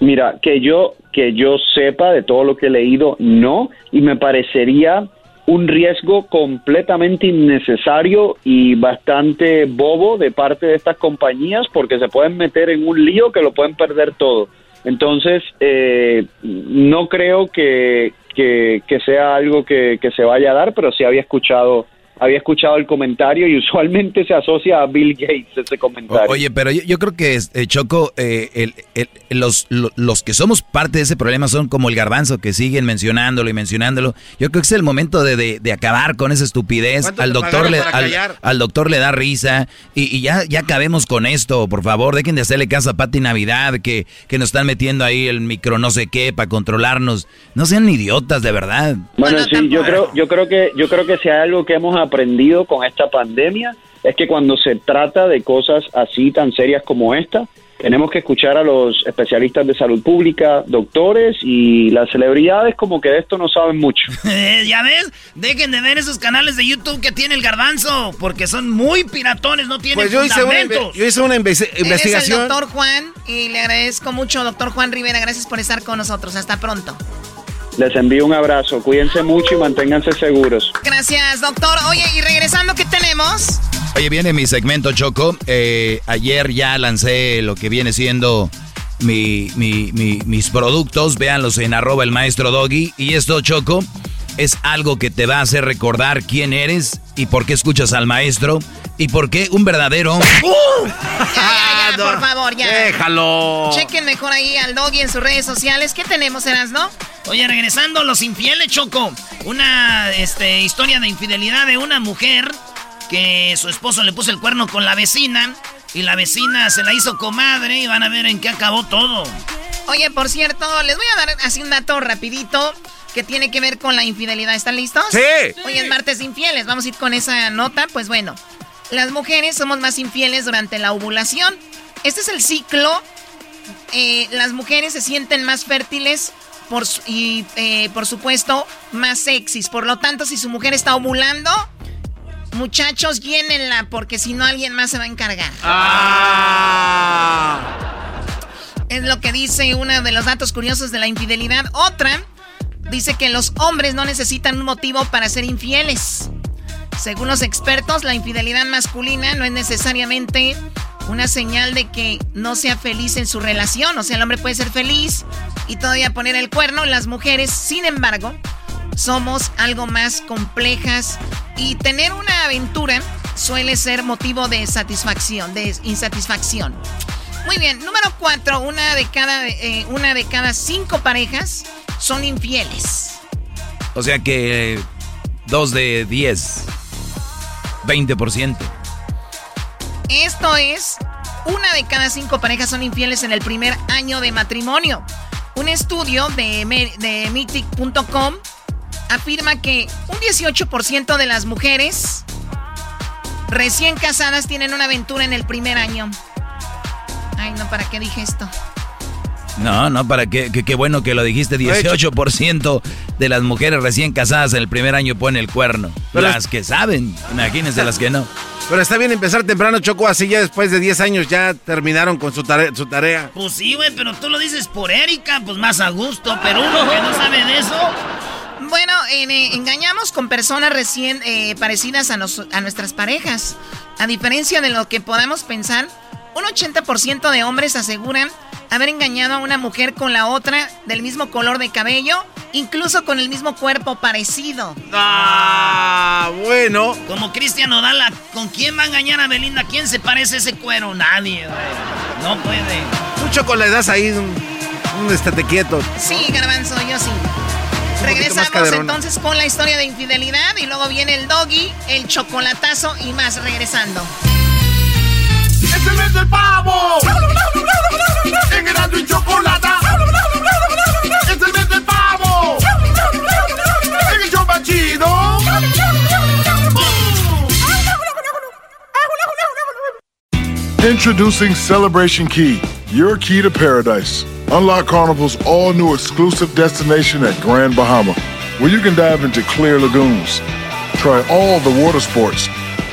Mira, que yo, que yo sepa de todo lo que he leído, no, y me parecería un riesgo completamente innecesario y bastante bobo de parte de estas compañías porque se pueden meter en un lío que lo pueden perder todo. Entonces, eh, no creo que, que, sea algo que, que, se vaya a dar, pero sí había escuchado había escuchado el comentario y usualmente se asocia a Bill Gates ese comentario. oye, pero yo, creo que eh, Choco, eh, los, los que somos parte de ese problema son como el garbanzo que siguen mencionándolo y mencionándolo. Yo creo que es el momento de, de, acabar con esa estupidez. Al doctor, le, al, doctor le da risa y, ya, ya acabemos con esto, por favor. Dejen de hacerle caso a Pati Navidad que, que nos están metiendo ahí el micro no sé qué para controlarnos. No sean idiotas, de verdad. Bueno, sí, yo creo, yo creo que yo creo que si hay algo que hemos aprendido con esta pandemia es que cuando se trata de cosas así tan serias como esta, tenemos que escuchar a los especialistas de salud pública, doctores y las celebridades como que de esto no saben mucho. ya ves, dejen de ver esos canales de YouTube que tiene el garbanzo, porque son muy piratones, no tienen pues yo hice una, yo hice una investigación. el doctor Juan y le agradezco mucho, doctor Juan Rivera, gracias por estar con nosotros. Hasta pronto. Les envío un abrazo, cuídense mucho y manténganse seguros. Gracias, doctor. Oye, y regresando, ¿qué tenemos? Oye, viene mi segmento Choco. Eh, ayer ya lancé lo que viene siendo mi, mis productos. Véanlos en arroba el maestro Doggy. Y esto, Choco, es algo que te va a hacer recordar quién eres y por qué escuchas al maestro y por qué un verdadero... ¡Uh! por favor, ya. Déjalo. Chequen mejor ahí al Doggy en sus redes sociales. ¿Qué tenemos, Eras, no? Oye, regresando, los infieles, Choco. Una este, historia de infidelidad de una mujer que su esposo le puso el cuerno con la vecina y la vecina se la hizo comadre y van a ver en qué acabó todo. Oye, por cierto, les voy a dar así un dato rapidito que tiene que ver con la infidelidad. ¿Están listos? Sí. Hoy es martes infieles. Vamos a ir con esa nota. Pues bueno, las mujeres somos más infieles durante la ovulación. Este es el ciclo. Eh, las mujeres se sienten más fértiles por, y, eh, por supuesto, más sexys. Por lo tanto, si su mujer está ovulando, muchachos, llénenla, porque si no, alguien más se va a encargar. Ah. Es lo que dice uno de los datos curiosos de la infidelidad. Otra dice que los hombres no necesitan un motivo para ser infieles. Según los expertos, la infidelidad masculina no es necesariamente una señal de que no sea feliz en su relación. O sea, el hombre puede ser feliz y todavía poner el cuerno. Las mujeres, sin embargo, somos algo más complejas y tener una aventura suele ser motivo de satisfacción, de insatisfacción. Muy bien, número cuatro, una de cada, eh, una de cada cinco parejas son infieles. O sea que dos de diez. 20%. Esto es, una de cada cinco parejas son infieles en el primer año de matrimonio. Un estudio de, de Mythic.com afirma que un 18% de las mujeres recién casadas tienen una aventura en el primer año. Ay, no, ¿para qué dije esto? No, no, para qué, qué bueno que lo dijiste. 18% de las mujeres recién casadas en el primer año ponen el cuerno. las que saben, imagínense las que no. Pero está bien empezar temprano, Choco, así ya después de 10 años ya terminaron con su, su tarea. Pues sí, güey, pero tú lo dices por Erika, pues más a gusto, pero uno que no sabe de eso... Bueno, eh, engañamos con personas recién eh, parecidas a, a nuestras parejas. A diferencia de lo que podamos pensar, un 80% de hombres aseguran haber engañado a una mujer con la otra del mismo color de cabello, incluso con el mismo cuerpo parecido. Ah, bueno. Como Cristian Odala, ¿con quién va a engañar a Belinda? ¿Quién se parece a ese cuero? Nadie, No puede. Mucho con la edad ahí, un, un estate quieto. Sí, garbanzo, yo sí. Regresamos entonces con la historia de infidelidad y luego viene el doggy, el chocolatazo y más regresando. ¡Es el mes del pavo! En y Chocolata. ¡Es el mes del pavo! En el chido. Introducing Celebration Key, your key to paradise. Unlock Carnival's all new exclusive destination at Grand Bahama, where you can dive into clear lagoons, try all the water sports,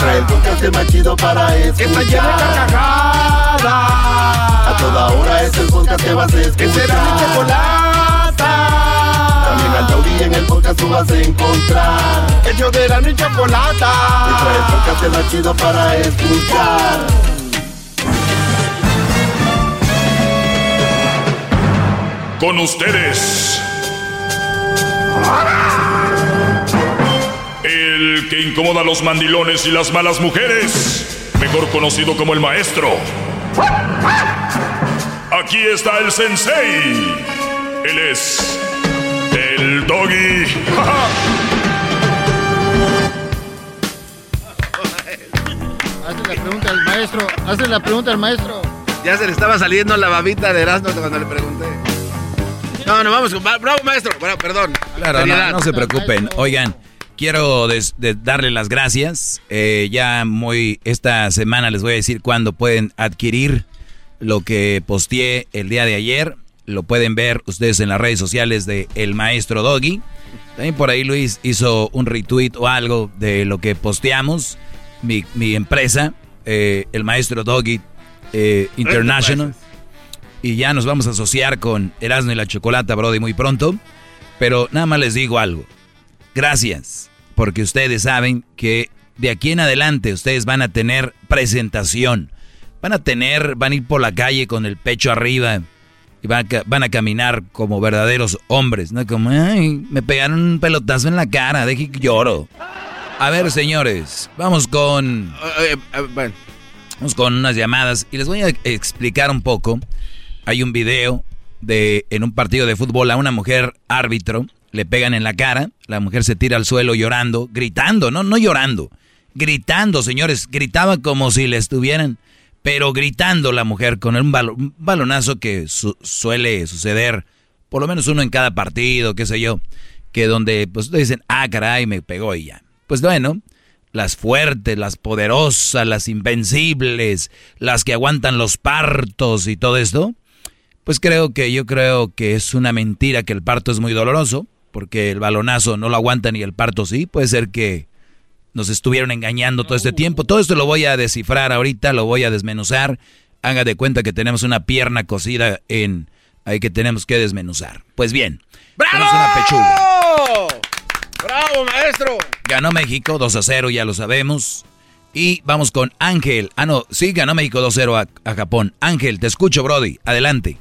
Trae el podcast más chido para escuchar. Que está llena de carcajadas. A toda hora es el podcast que vas a escuchar. Que será mi chocolata. También al taurí en el podcast tú vas a encontrar. Ellos de la ni chocolata. Que trae el podcast más chido para escuchar. Con ustedes. El que incomoda a los mandilones y las malas mujeres. Mejor conocido como el maestro. Aquí está el sensei. Él es el doggy. Hazle la pregunta al maestro. Hazle la pregunta al maestro. Ya se le estaba saliendo la babita de Erasmo cuando le pregunté. No, no, vamos. Bravo, maestro. Bueno, perdón. Claro, no, no, se preocupen. Oigan, quiero darle las gracias. Eh, ya muy esta semana les voy a decir cuándo pueden adquirir lo que posteé el día de ayer. Lo pueden ver ustedes en las redes sociales de El Maestro Doggy. También por ahí Luis hizo un retweet o algo de lo que posteamos. Mi, mi empresa, eh, El Maestro Doggy eh, International. Y ya nos vamos a asociar con Erasmo y la Chocolata, Brody, muy pronto. Pero nada más les digo algo. Gracias, porque ustedes saben que de aquí en adelante ustedes van a tener presentación. Van a tener, van a ir por la calle con el pecho arriba y van a, caminar como verdaderos hombres, no como, me pegaron un pelotazo en la cara, deje que lloro. A ver, señores, vamos con... Vamos con unas llamadas y les voy a explicar un poco. Hay un video de en un partido de fútbol a una mujer árbitro, le pegan en la cara, la mujer se tira al suelo llorando, gritando, no, no llorando, gritando, señores, gritaba como si le estuvieran, pero gritando la mujer con un, balonazo que suele suceder, por lo menos uno en cada partido, qué sé yo, que donde pues dicen, ah, caray, me pegó y ya. Pues bueno, las fuertes, las poderosas, las invencibles, las que aguantan los partos y todo esto, pues creo que yo creo que es una mentira que el parto es muy doloroso, porque el balonazo no lo aguanta ni el parto sí. Puede ser que nos estuvieron engañando todo este tiempo. Todo esto lo voy a descifrar ahorita, lo voy a desmenuzar. Haga de cuenta que tenemos una pierna cocida en ahí que tenemos que desmenuzar. Pues bien, ¡Bravo! tenemos una pechuga. ¡Bravo, maestro! Ganó México 2 a 0, ya lo sabemos. Y vamos con Ángel. Ah, no, sí, ganó México 2-0 a, a Japón. Ángel, te escucho, Brody. Adelante.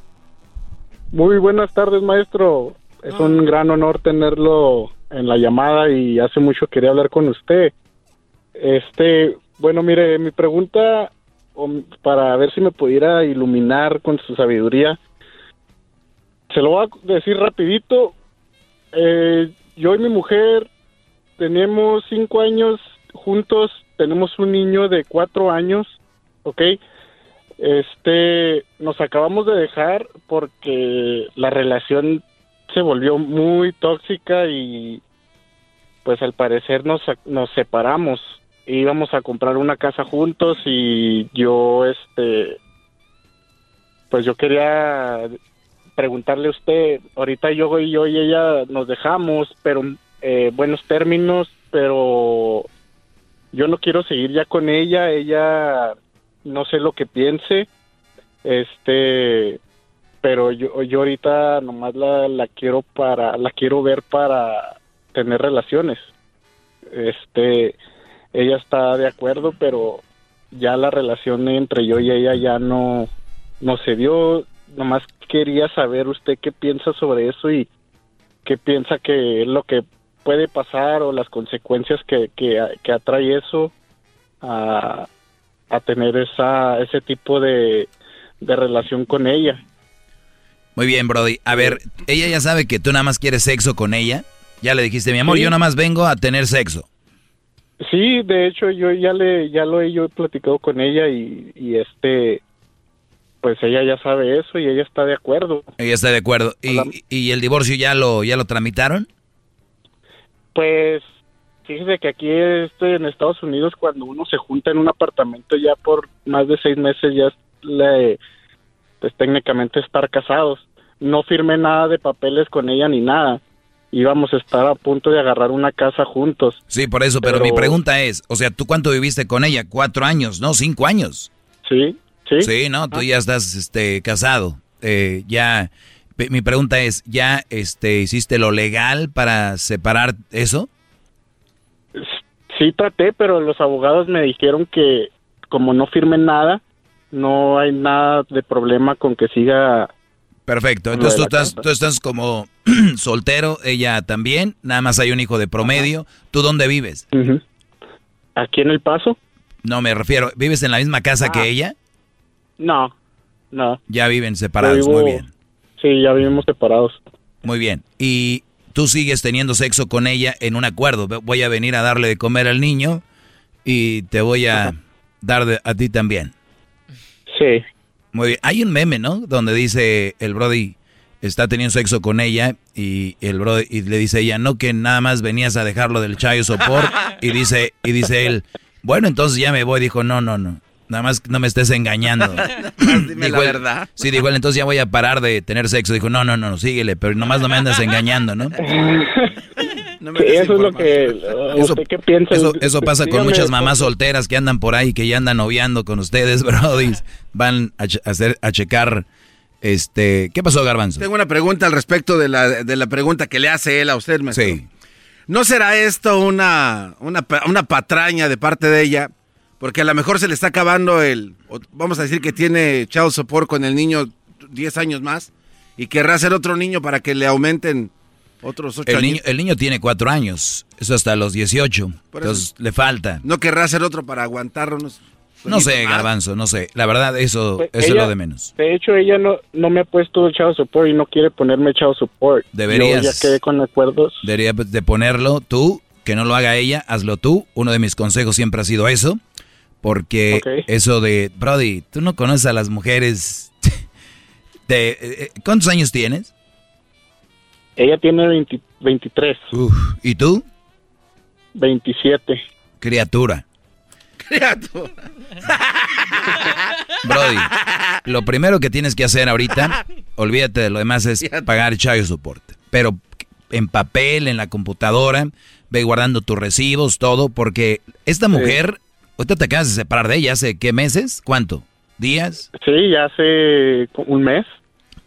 Muy buenas tardes, maestro. Es un gran honor tenerlo en la llamada y hace mucho quería hablar con usted. Este, bueno, mire, mi pregunta para ver si me pudiera iluminar con su sabiduría. Se lo voy a decir rapidito. Eh, yo y mi mujer tenemos cinco años juntos, tenemos un niño de cuatro años, ¿ok? Este, nos acabamos de dejar porque la relación se volvió muy tóxica y pues al parecer nos, nos separamos. Íbamos a comprar una casa juntos y yo, este, pues yo quería preguntarle a usted, ahorita yo yo y ella nos dejamos, pero eh, buenos términos, pero yo no quiero seguir ya con ella, ella no sé lo que piense, este, pero yo, yo ahorita nomás la, la quiero para, la quiero ver para tener relaciones. Este, ella está de acuerdo, pero ya la relación entre yo y ella ya no, no se dio. Nomás quería saber usted qué piensa sobre eso y qué piensa que es lo que puede pasar o las consecuencias que, que, que atrae eso a, a tener esa, ese tipo de, de relación con ella. Muy bien, Brody. A ver, ella ya sabe que tú nada más quieres sexo con ella. Ya le dijiste, mi amor, yo nada más vengo a tener sexo. Sí, de hecho yo ya le ya lo he yo he platicado con ella y, y este pues ella ya sabe eso y ella está de acuerdo. Ella está de acuerdo. ¿Y, y el divorcio ya lo ya lo tramitaron? Pues Fíjese que aquí este, en Estados Unidos cuando uno se junta en un apartamento ya por más de seis meses ya le, pues técnicamente estar casados. No firmé nada de papeles con ella ni nada. Íbamos a estar a punto de agarrar una casa juntos. Sí, por eso, pero, mi pregunta es, o sea, ¿tú cuánto viviste con ella? Cuatro años, ¿no? Cinco años. Sí, sí. Sí, no, tú ya estás este, casado. Eh, ya, mi pregunta es, ¿ya este, hiciste lo legal para separar eso? Sí traté, pero los abogados me dijeron que como no firmen nada, no hay nada de problema con que siga. Perfecto, entonces tú estás, tú estás como soltero, ella también, nada más hay un hijo de promedio. ¿Tú dónde vives? Aquí en El Paso. No, me refiero, ¿vives en la misma casa que Ah. ella? No, no. Ya viven separados, vivo- muy bien. Sí, ya vivimos separados. Muy bien. Y tú sigues teniendo sexo con ella en un acuerdo. Voy a venir a darle de comer al niño y te voy a dar de- a ti también. Sí. Muy bien. Hay un meme, ¿no? Donde dice el Brody está teniendo sexo con ella y el Brody y le dice ella, no que nada más venías a dejarlo del chayo sopor y dice y dice él, bueno, entonces ya me voy. Dijo, no, no, no. Nada más no me estés engañando. Dime Dijo la él- verdad. Sí, dijo él, entonces ya voy a parar de tener sexo. Dijo, no, no, no, síguele, pero nomás no me andas engañando, ¿no? Eso es lo que... uh, Eso, ¿Usted qué piensa? eso, eso pasa con muchas mamás solteras que andan por ahí, que ya andan noviando con ustedes, Brody. Van a, hacer, a checar, este... ¿Qué pasó, Garbanzo? Tengo una pregunta al respecto de la, de la pregunta que le hace él a usted, maestro. Sí. ¿No será esto una, una, una patraña de parte de ella? Porque a lo mejor se le está acabando el... Vamos a decir que tiene child support con el niño 10 años más y querrá hacer otro niño para que le aumenten otros 8 El años. niño, el niño tiene cuatro años, eso hasta los 18, Por eso- entonces le falta. ¿No querrá hacer otro para aguantar unos... No sé, más? Garbanzo, no sé. La verdad, eso, Pues eso es lo de menos. De hecho, ella no, no me ha puesto el child support y no quiere ponerme child support. Deberías. Yo ya quedé con acuerdos. Debería de ponerlo tú, que no lo haga ella, hazlo tú. Uno de mis consejos siempre ha sido eso. Porque eso de, Brody, tú no conoces a las mujeres. de, eh, ¿Cuántos años tienes? Ella tiene 20 23. Uf, ¿Y tú? 27. Criatura. Brody, lo primero que tienes que hacer ahorita, olvídate de lo demás, es pagar child support. Pero en papel, en la computadora, ve guardando tus recibos, todo, porque esta mujer, ahorita te acabas de separar de ella, ¿hace qué meses? ¿Cuánto? ¿Días? Sí, ya hace un mes.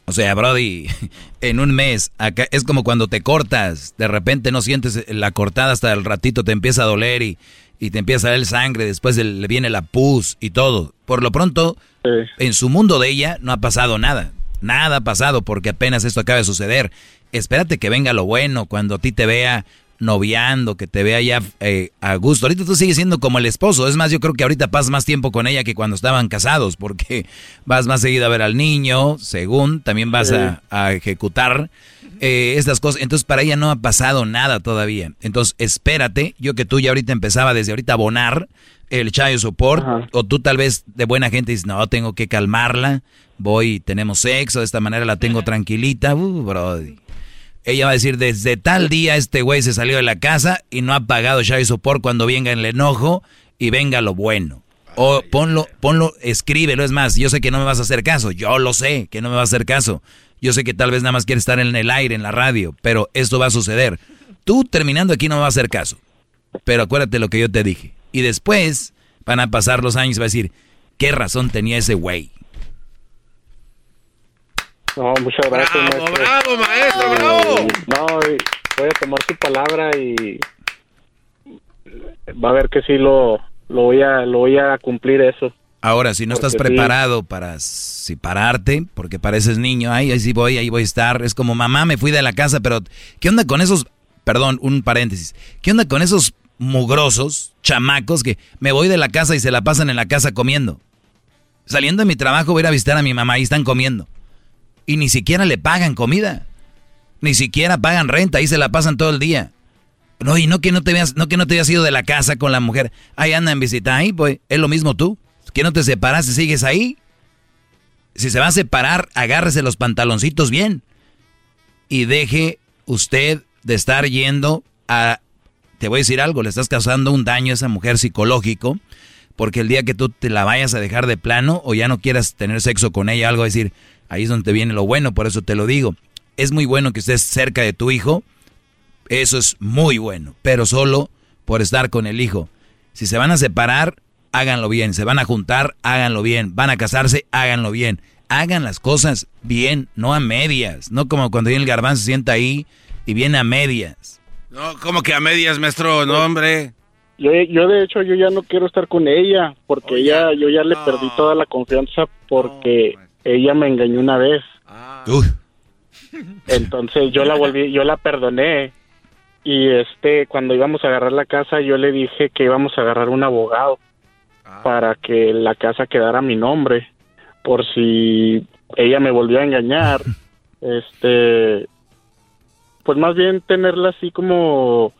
O sea, Brody, en un mes, acá es como cuando te cortas, de repente no sientes la cortada hasta el ratito te empieza a doler y, y te empieza a dar sangre, después le viene la pus y todo. Por lo pronto, en su mundo de ella no ha pasado nada. Nada ha pasado porque apenas esto acaba de suceder. Espérate que venga lo bueno, cuando a ti te vea noviando, que te vea ya eh, a gusto. Ahorita tú sigues siendo como el esposo. Es más, yo creo que ahorita pasas más tiempo con ella que cuando estaban casados, porque vas más seguido a ver al niño, según, también vas Sí. a, a ejecutar eh, estas cosas. Entonces, para ella no ha pasado nada todavía. Entonces, espérate. Yo que tú ya ahorita empezaba desde ahorita a abonar el child support, o tú tal vez de buena gente dices, no, tengo que calmarla, voy, tenemos sexo, de esta manera la tengo tranquilita, uh, brody. Ella va a decir, desde tal día este güey se salió de la casa y no ha pagado child support cuando venga el enojo y venga lo bueno. O ponlo, ponlo, escríbelo, es más, yo sé que no me vas a hacer caso, yo lo sé que no me vas a hacer caso. Yo sé que tal vez nada más quieres estar en el aire, en la radio, pero esto va a suceder. Tú terminando aquí no me vas a hacer caso. Pero acuérdate lo que yo te dije. Y después van a pasar los años y va a decir, ¿qué razón tenía ese güey? No, muchas gracias, Bravo, maestro. bravo, maestro, bravo. No, voy a tomar su palabra y va a ver que sí lo, lo voy a lo voy a cumplir eso. Ahora, si no estás sí. preparado para separarte, porque pareces niño, ay, ahí sí voy, ahí voy a estar. Es como, mamá, me fui de la casa, pero ¿qué onda con esos, perdón, un paréntesis, ¿qué onda con esos mugrosos, chamacos que me voy de la casa y se la pasan en la casa comiendo? Saliendo de mi trabajo voy a ir a visitar a mi mamá y están comiendo. Y ni siquiera le pagan comida. Ni siquiera pagan renta, ahí se la pasan todo el día. No, y no que no te veas, no que no te hayas ido de la casa con la mujer. Ahí anda en visita, ahí, pues, es lo mismo tú. Que no te separas y sigues ahí. Si se va a separar, agárrese los pantaloncitos bien. Y deje usted de estar yendo a te voy a decir algo, le estás causando un daño a esa mujer psicológico, porque el día que tú te la vayas a dejar de plano o ya no quieras tener sexo con ella, algo a decir, ahí es donde te viene lo bueno, por eso te lo digo. Es muy bueno que estés cerca de tu hijo, eso es muy bueno, pero solo por estar con el hijo. Si se van a separar, háganlo bien. Se van a juntar, háganlo bien. Van a casarse, háganlo bien. Hagan las cosas bien, no a medias. No como cuando viene el garbanzo se sienta ahí y viene a medias. No, como que a medias, maestro? No, hombre. Yo, yo de hecho yo ya no quiero estar con ella porque ella yo ya le perdí toda la confianza porque ella me engañó una vez. Entonces yo la volví, yo la perdoné. Y este cuando íbamos a agarrar la casa yo le dije que íbamos a agarrar un abogado para que la casa quedara a mi nombre por si ella me volvió a engañar. Este pues más bien tenerla así como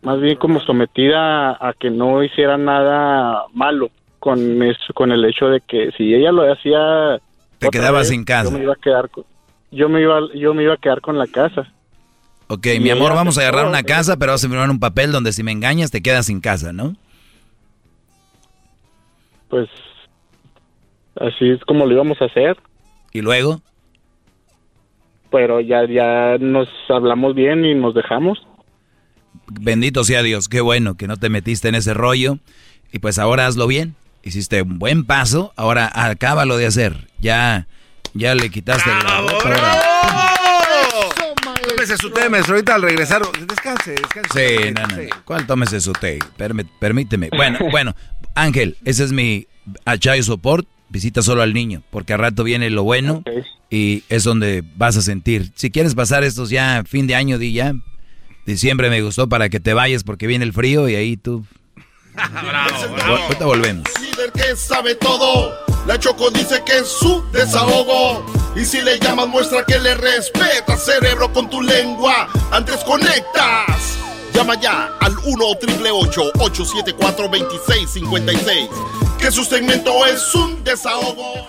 más bien como sometida a que no hiciera nada malo con eso, con el hecho de que si ella lo hacía te quedabas sin casa yo me iba a quedar con, yo me iba yo me iba a quedar con la casa Ok, mi amor, vamos a agarrar una casa, pero vas a firmar un papel donde si me engañas te quedas sin casa, ¿no? Pues así es como lo íbamos a hacer. ¿Y luego? Pero ya, ya nos hablamos bien y nos dejamos. Bendito sea Dios, qué bueno que no te metiste en ese rollo. Y pues ahora hazlo bien. Hiciste un buen paso, ahora acábalo de hacer. Ya, ya le quitaste la tómese su té, maestro. Ahorita al regresar, descanse, descanse. Sí, no, no. ¿Cuál tómese su té? permíteme. Bueno, bueno, Ángel, ese es mi Achayo Support. Visita solo al niño, porque a rato viene lo bueno y es donde vas a sentir. Si quieres pasar estos ya fin de año, di ya. Diciembre me gustó para que te vayas porque viene el frío y ahí tú. bravo, bravo. Ahorita volvemos. Líder que sabe todo. La Choco dice que es su desahogo. Y si le llamas, muestra que le respeta, cerebro, con tu lengua. Antes conectas. Llama ya al 1-888-874-2656. Que su segmento es un desahogo.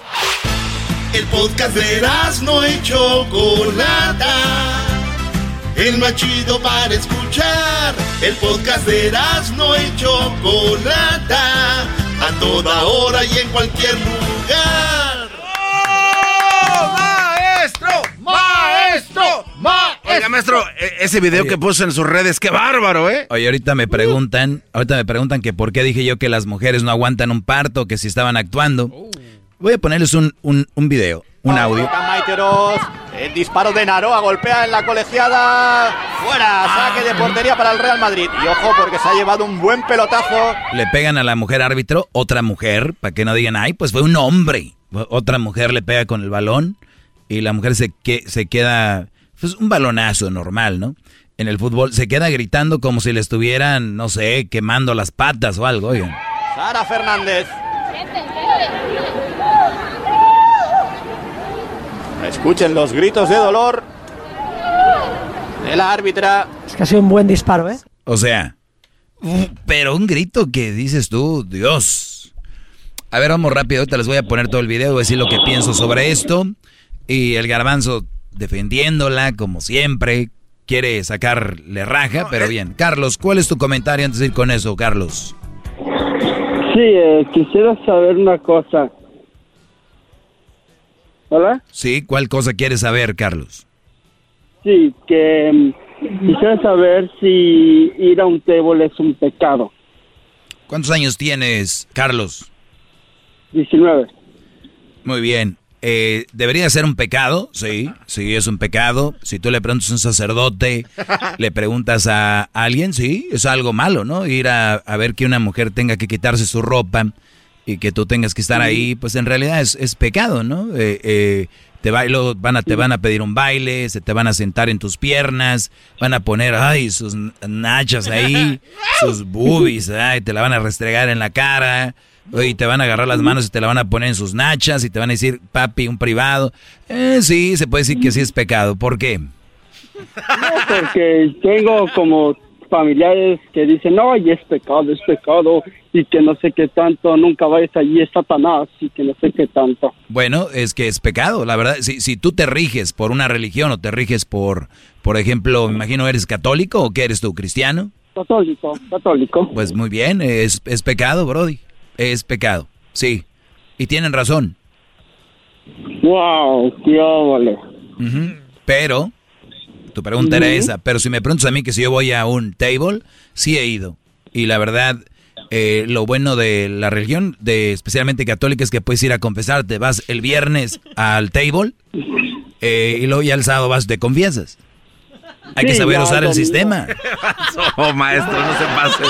El podcast de no hecho Chocolata. El más chido para escuchar. El podcast de no hecho Chocolata. A toda hora y en cualquier lugar. maestro, maestro. Oiga, maestro, e-, ese video que puso en sus redes, qué bárbaro, ¿eh? Oye, ahorita me preguntan, ahorita me preguntan que por qué dije yo que las mujeres no aguantan un parto, que si estaban actuando. Voy a ponerles un, un, un video, un audio. El disparo de Naroa golpea en la colegiada. Fuera, saque de portería para el Real Madrid. Y ojo, porque se ha llevado un buen pelotazo. Le pegan a la mujer árbitro, otra mujer, para que no digan, ay, pues fue un hombre. Otra mujer le pega con el balón y la mujer se, que, se queda, pues un balonazo normal, ¿no? En el fútbol se queda gritando como si le estuvieran, no sé, quemando las patas o algo, oigan. Sara Fernández. Escuchen los gritos de dolor de la árbitra. Es que ha sido un buen disparo, ¿eh? O sea, pero un grito que dices tú, Dios. A ver, vamos rápido, ahorita les voy a poner todo el video, voy a decir lo que pienso sobre esto. Y el garbanzo defendiéndola, como siempre, quiere sacarle raja, pero bien. Carlos, ¿cuál es tu comentario antes de ir con eso, Carlos? Sí, eh, quisiera saber una cosa. ¿Hola? Sí, ¿cuál cosa quieres saber, Carlos? Sí, que mm, quisiera saber si ir a un table es un pecado. ¿Cuántos años tienes, Carlos? 19. Muy bien. Eh, ¿Debería ser un pecado? Sí, sí, es un pecado. Si tú le preguntas a un sacerdote, le preguntas a alguien, sí, es algo malo, ¿no? Ir a, ver que una mujer tenga que quitarse su ropa y que tú tengas que estar ahí, pues en realidad es, es pecado, ¿no? Eh, eh, te, bailo, van a, te van a pedir un baile, se te van a sentar en tus piernas, van a poner, ay, sus nachas ahí, sus boobies, ay, te la van a restregar en la cara y te van a agarrar las manos y te la van a poner en sus nachas y te van a decir, papi, un privado. Eh, sí, se puede decir que sí es pecado. ¿Por qué? porque tengo como familiares que dicen, no, y es pecado, es pecado, y que no sé qué tanto, nunca vayas allí, es Satanás, y que no sé qué tanto. Bueno, es que es pecado, la verdad. Si, si tú te riges por una religión o te riges por, por ejemplo, me imagino, ¿eres católico o qué eres tú, cristiano? Católico, católico. Pues muy bien, es, es pecado, Brody. Es pecado, sí. Y tienen razón. Wow, qué. Ujú. Pero, tu pregunta era esa, pero si me preguntas a mí que si yo voy a un table, sí he ido. Y la verdad, eh, lo bueno de la religión, de especialmente católica, es que puedes ir a confesarte. Vas el viernes al table eh, y luego ya el sábado vas, te confiesas. Hay que saber usar el sistema. Oh, maestro, no se pase.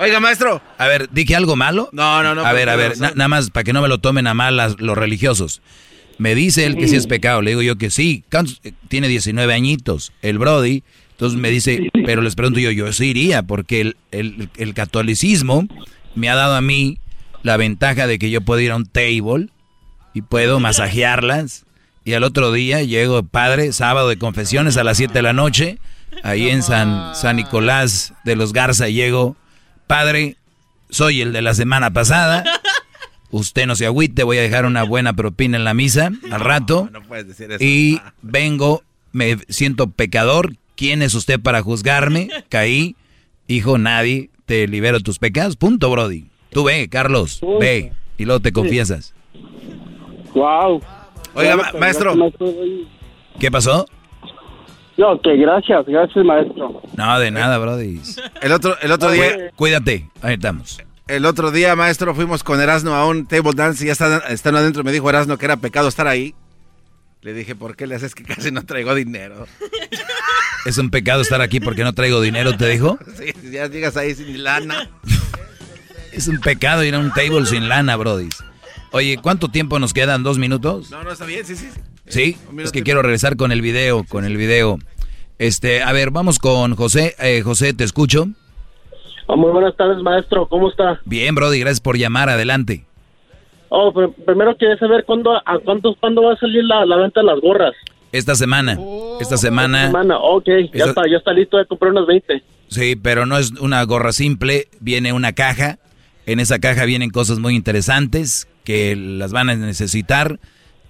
Oiga, maestro. A ver, ¿dije algo malo? No, no, no. A ver, a ver, na- nada más para que no me lo tomen a mal las- los religiosos. Me dice él que sí es pecado, le digo yo que sí. ¿Cuántos- eh, Tiene 19 añitos, el Brody. Entonces me dice, pero les pregunto yo, yo sí iría, porque el, el- el catolicismo me ha dado a mí la ventaja de que yo puedo ir a un table y puedo masajearlas. Y al otro día llego, padre, sábado de confesiones a las 7 de la noche, ahí en San, San Nicolás de los Garza, llego, padre, soy el de la semana pasada. Usted no se agüite, voy a dejar una buena propina en la misa al rato. No puedes decir eso. Y vengo, me siento pecador. ¿Quién es usted para juzgarme? Caí. Hijo, nadie. Te libero tus pecados. Punto, Brody. Tú ve, Carlos. Ve. Y luego te confiesas. Wow. Oiga, ma- pues, maestro. ¿Qué pasó? No, que gracias, gracias, maestro. No, de nada, Brody. El otro, el otro día, Cuídate. Ahí estamos. El otro día, maestro, fuimos con Erasno a un table dance y ya está, estando adentro me dijo Erasno que era pecado estar ahí. Le dije, ¿por qué le haces que casi no traigo dinero? Es un pecado estar aquí porque no traigo dinero, te dijo. Sí, ya llegas ahí sin lana. Es un pecado ir a un table sin lana, Brody. Oye, ¿cuánto tiempo nos quedan? ¿Dos minutos? No, no, está bien, sí, sí. sí. Sí, es que quiero regresar con el video, con el video. Este, a ver, vamos con José. Eh, José, te escucho. Oh, muy buenas tardes, maestro. ¿Cómo está? Bien, Brody, gracias por llamar. Adelante. Oh, pero primero quería saber cuándo, a cuántos, cuándo va a salir la, la venta de las gorras. Esta semana, esta semana. Semana, ok, ya Esta- está, ya está listo de comprar unas 20. Sí, pero no es una gorra simple, viene una caja. En esa caja vienen cosas muy interesantes que las van a necesitar.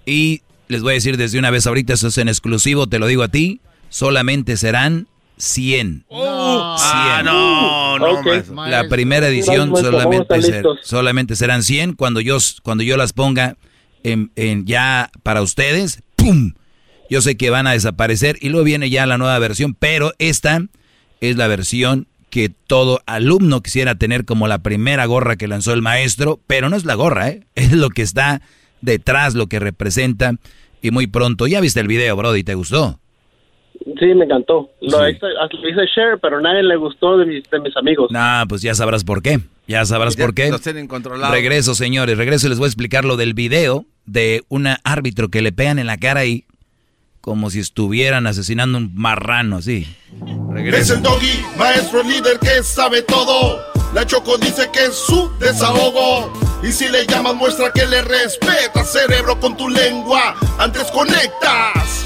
Y les voy a decir desde una vez ahorita, eso es en exclusivo, te lo digo a ti, solamente serán 100. 100. Ah, no, no, Ok. maestro. La primera edición maestro. Solamente, ser- solamente serán 100. Cuando yo, cuando yo las ponga en, en ya para ustedes, ¡pum! Yo sé que van a desaparecer y luego viene ya la nueva versión, pero esta es la versión que todo alumno quisiera tener como la primera gorra que lanzó el maestro, pero no es la gorra, ¿eh? es lo que está detrás, lo que representa. Y muy pronto, ya viste el video, Brody, ¿te gustó? Sí, me encantó. Lo, Sí. hice, hice share, pero nadie le gustó de mis, de mis amigos. Nah, pues ya sabrás por qué. Ya sabrás Ya por qué. Los tienen controlados. Regreso, señores, regreso y les voy a explicar lo del video de un árbitro que le pegan en la cara ahí como si estuvieran asesinando un marrano, así. Es Regreso. el doggy, maestro líder que sabe todo. La Choco dice que es su desahogo. Y si le llamas, muestra que le respeta, cerebro, con tu lengua. Antes conectas.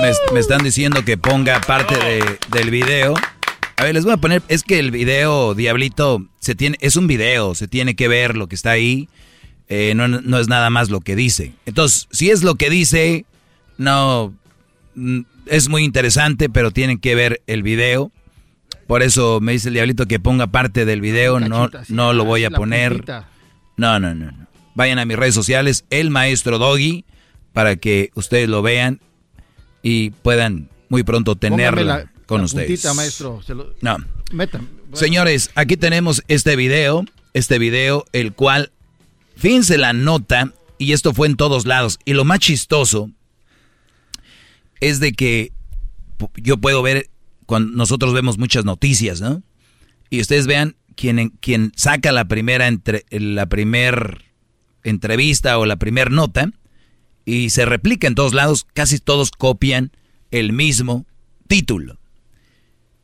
Me- me están diciendo que ponga parte de- del video. A ver, les voy a poner, es que el video, Diablito, se tiene, es un video, se tiene que ver lo que está ahí. eh, no, no es nada más lo que dice. Entonces, si es lo que dice, no, mm, es muy interesante, pero tienen que ver el video. Por eso me dice el Diablito que ponga parte del video, no, no lo voy a poner. no, no, no. Vayan a mis redes sociales, el maestro Doggy, para que ustedes lo vean y puedan muy pronto tenerla la- con la ustedes. puntita, maestro. Se lo- No. Metan. Señores, aquí tenemos este video, este video, el cual, fíjense la nota, y esto fue en todos lados, y lo más chistoso es de que yo puedo ver, cuando nosotros vemos muchas noticias, ¿no? Y ustedes vean quien, quien saca la primera, entre, la primer entrevista o la primer nota, y se replica en todos lados, casi todos copian el mismo título.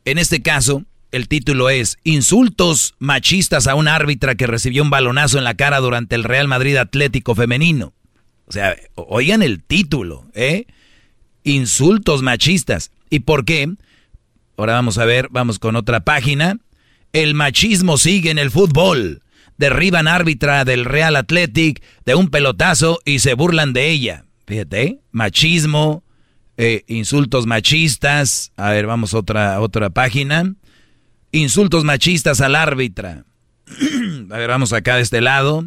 En este caso, el título es Insultos machistas a un árbitra que recibió un balonazo en la cara durante el Real Madrid Atlético Femenino. O sea, oigan el título, ¿eh? Insultos machistas. ¿Y por qué? Ahora vamos a ver, vamos con otra página. El machismo sigue en el fútbol. Derriban árbitra del Real Athletic de un pelotazo y se burlan de ella. Fíjate, ¿eh? machismo, eh, insultos machistas. A ver, vamos a otra, otra página. Insultos machistas al árbitra. a ver, vamos acá de este lado.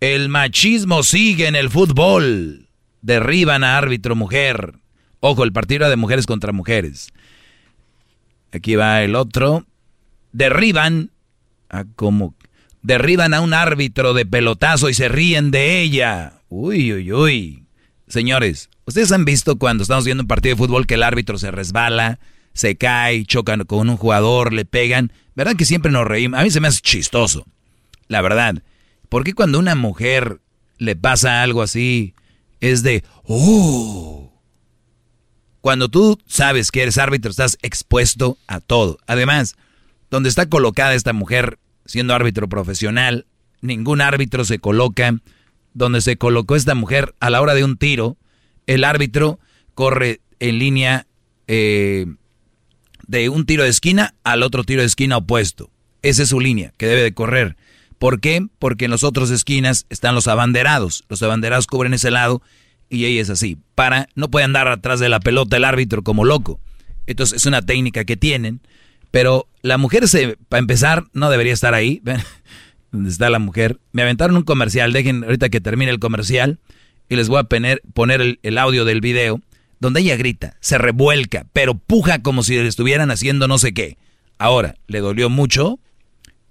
El machismo sigue en el fútbol. Derriban a árbitro mujer. Ojo, el partido de mujeres contra mujeres. Aquí va el otro. Derriban a como derriban a un árbitro de pelotazo y se ríen de ella. Uy, uy, uy. Señores, ustedes han visto cuando estamos viendo un partido de fútbol que el árbitro se resbala, se cae, chocan con un jugador, le pegan. ¿Verdad que siempre nos reímos? A mí se me hace chistoso. La verdad. ¿Por qué cuando una mujer le pasa algo así es de, oh? Cuando tú sabes que eres árbitro estás expuesto a todo. Además, donde está colocada esta mujer siendo árbitro profesional, ningún árbitro se coloca donde se colocó esta mujer a la hora de un tiro. El árbitro corre en línea eh, de un tiro de esquina al otro tiro de esquina opuesto. Esa es su línea que debe de correr. ¿Por qué? Porque en las otras esquinas están los abanderados. Los abanderados cubren ese lado y ella es así. Para, no puede andar atrás de la pelota el árbitro como loco. Entonces es una técnica que tienen. Pero la mujer, se, para empezar, no debería estar ahí. ¿Dónde está la mujer? Me aventaron un comercial. Dejen ahorita que termine el comercial. Y les voy a poner, poner el, el audio del video donde ella grita, se revuelca, pero puja como si le estuvieran haciendo no sé qué. Ahora, ¿le dolió mucho?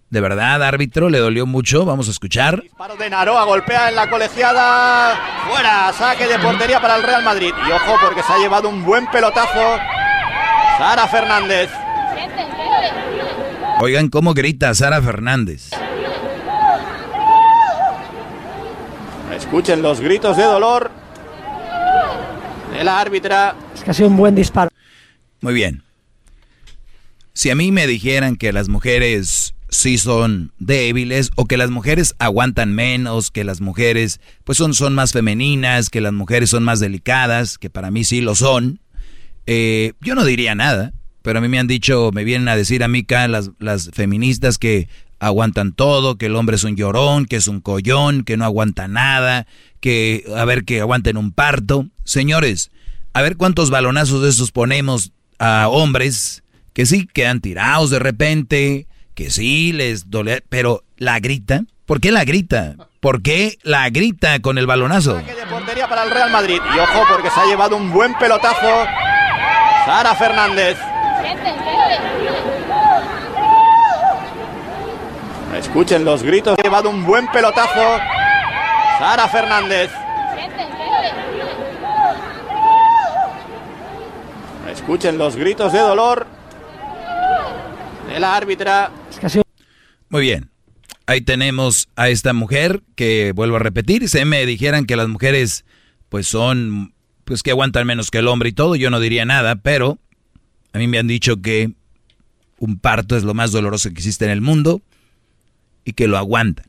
¿De verdad, árbitro? ¿Le dolió mucho? Vamos a escuchar. Disparo de Naroa, golpea en la colegiada. Fuera, saque de portería para el Real Madrid. Y ojo, porque se ha llevado un buen pelotazo. Sara Fernández. Oigan cómo grita Sara Fernández. Escuchen los gritos de dolor de la árbitra. Es que ha sido un buen disparo. Muy bien. Si a mí me dijeran que las mujeres sí son débiles o que las mujeres aguantan menos, que las mujeres pues son, son más femeninas, que las mujeres son más delicadas, que para mí sí lo son, eh, yo no diría nada. Pero a mí me han dicho, me vienen a decir a mí acá las, las feministas que aguantan todo, que el hombre es un llorón, que es un collón, que no aguanta nada, que a ver que aguanten un parto. Señores, a ver cuántos balonazos de esos ponemos a hombres que sí quedan tirados de repente, que sí les duele, pero la grita. ¿Por qué la grita? ¿Por qué la grita con el balonazo? De portería para el Real Madrid. Y ojo, porque se ha llevado un buen pelotazo. Sara Fernández. Escuchen los gritos. Ha llevado un buen pelotazo. Sara Fernández. Escuchen los gritos de dolor de la árbitra. Muy bien. Ahí tenemos a esta mujer que vuelvo a repetir, se me dijeran que las mujeres pues son pues que aguantan menos que el hombre y todo, yo no diría nada, pero a mí me han dicho que un parto es lo más doloroso que existe en el mundo y que lo aguantan.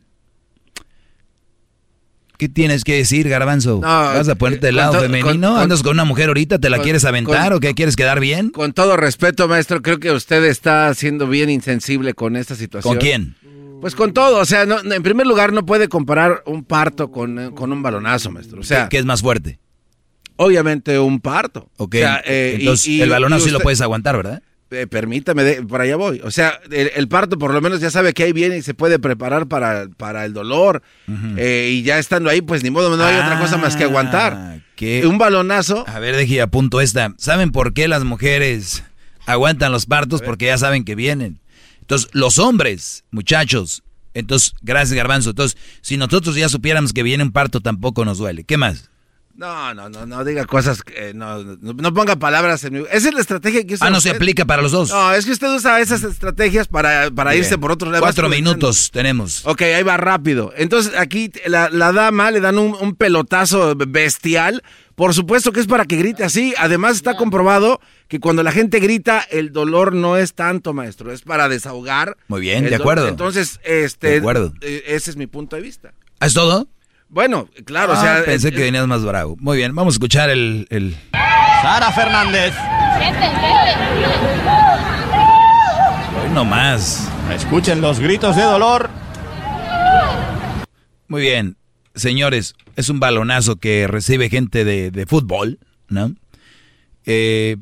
¿Qué tienes que decir, Garbanzo? ¿Vas a ponerte del lado femenino? ¿Andas con una mujer ahorita? ¿Te la quieres aventar o qué? ¿Quieres quedar bien? Con todo respeto, maestro, creo que usted está siendo bien insensible con esta situación. ¿Con quién? Pues con todo, o sea, no, en primer lugar no puede comparar un parto con, con un balonazo, maestro. O sea, ¿Qué, qué es más fuerte? Obviamente un parto. Ok, O sea, eh, entonces y- y- el balonazo y sí lo usted- puedes aguantar, ¿verdad? Eh, permítame, de- por allá voy. O sea, el, el parto por lo menos ya sabe que ahí viene y se puede preparar para, para el dolor. Eh, y ya estando ahí, pues ni modo, no hay otra cosa más que aguantar. Ah, ¿Qué? Un balonazo. A ver, deje a punto esta. ¿Saben por qué las mujeres aguantan los partos? Porque ya saben que vienen. Entonces, los hombres, muchachos, entonces, gracias Garbanzo. Entonces, si nosotros ya supiéramos que viene un parto, tampoco nos duele. ¿Qué más? No, no, no, no diga cosas, que, no, no, ponga palabras en mi... Esa es la estrategia que usa Ah, no se aplica para los dos. No, es que usted usa esas estrategias para, para irse por otro lado. Cuatro minutos tenemos. Ok, ahí va rápido. Entonces aquí la, la dama le dan un, un, pelotazo bestial. Por supuesto que es para que grite así. Además está comprobado que cuando la gente grita, el dolor no es tanto, maestro. Es para desahogar. Muy bien, de acuerdo. Entonces, este... De acuerdo. Eh, ese es mi punto de vista. ¿Es todo? Bueno, claro, o ah, sea. Pensé que venías más bravo. Muy bien, vamos a escuchar el. el... Sara Fernández. Hoy no más. Escuchen los gritos de dolor. Muy bien, señores, es un balonazo que recibe gente de, de fútbol, ¿no? Eh,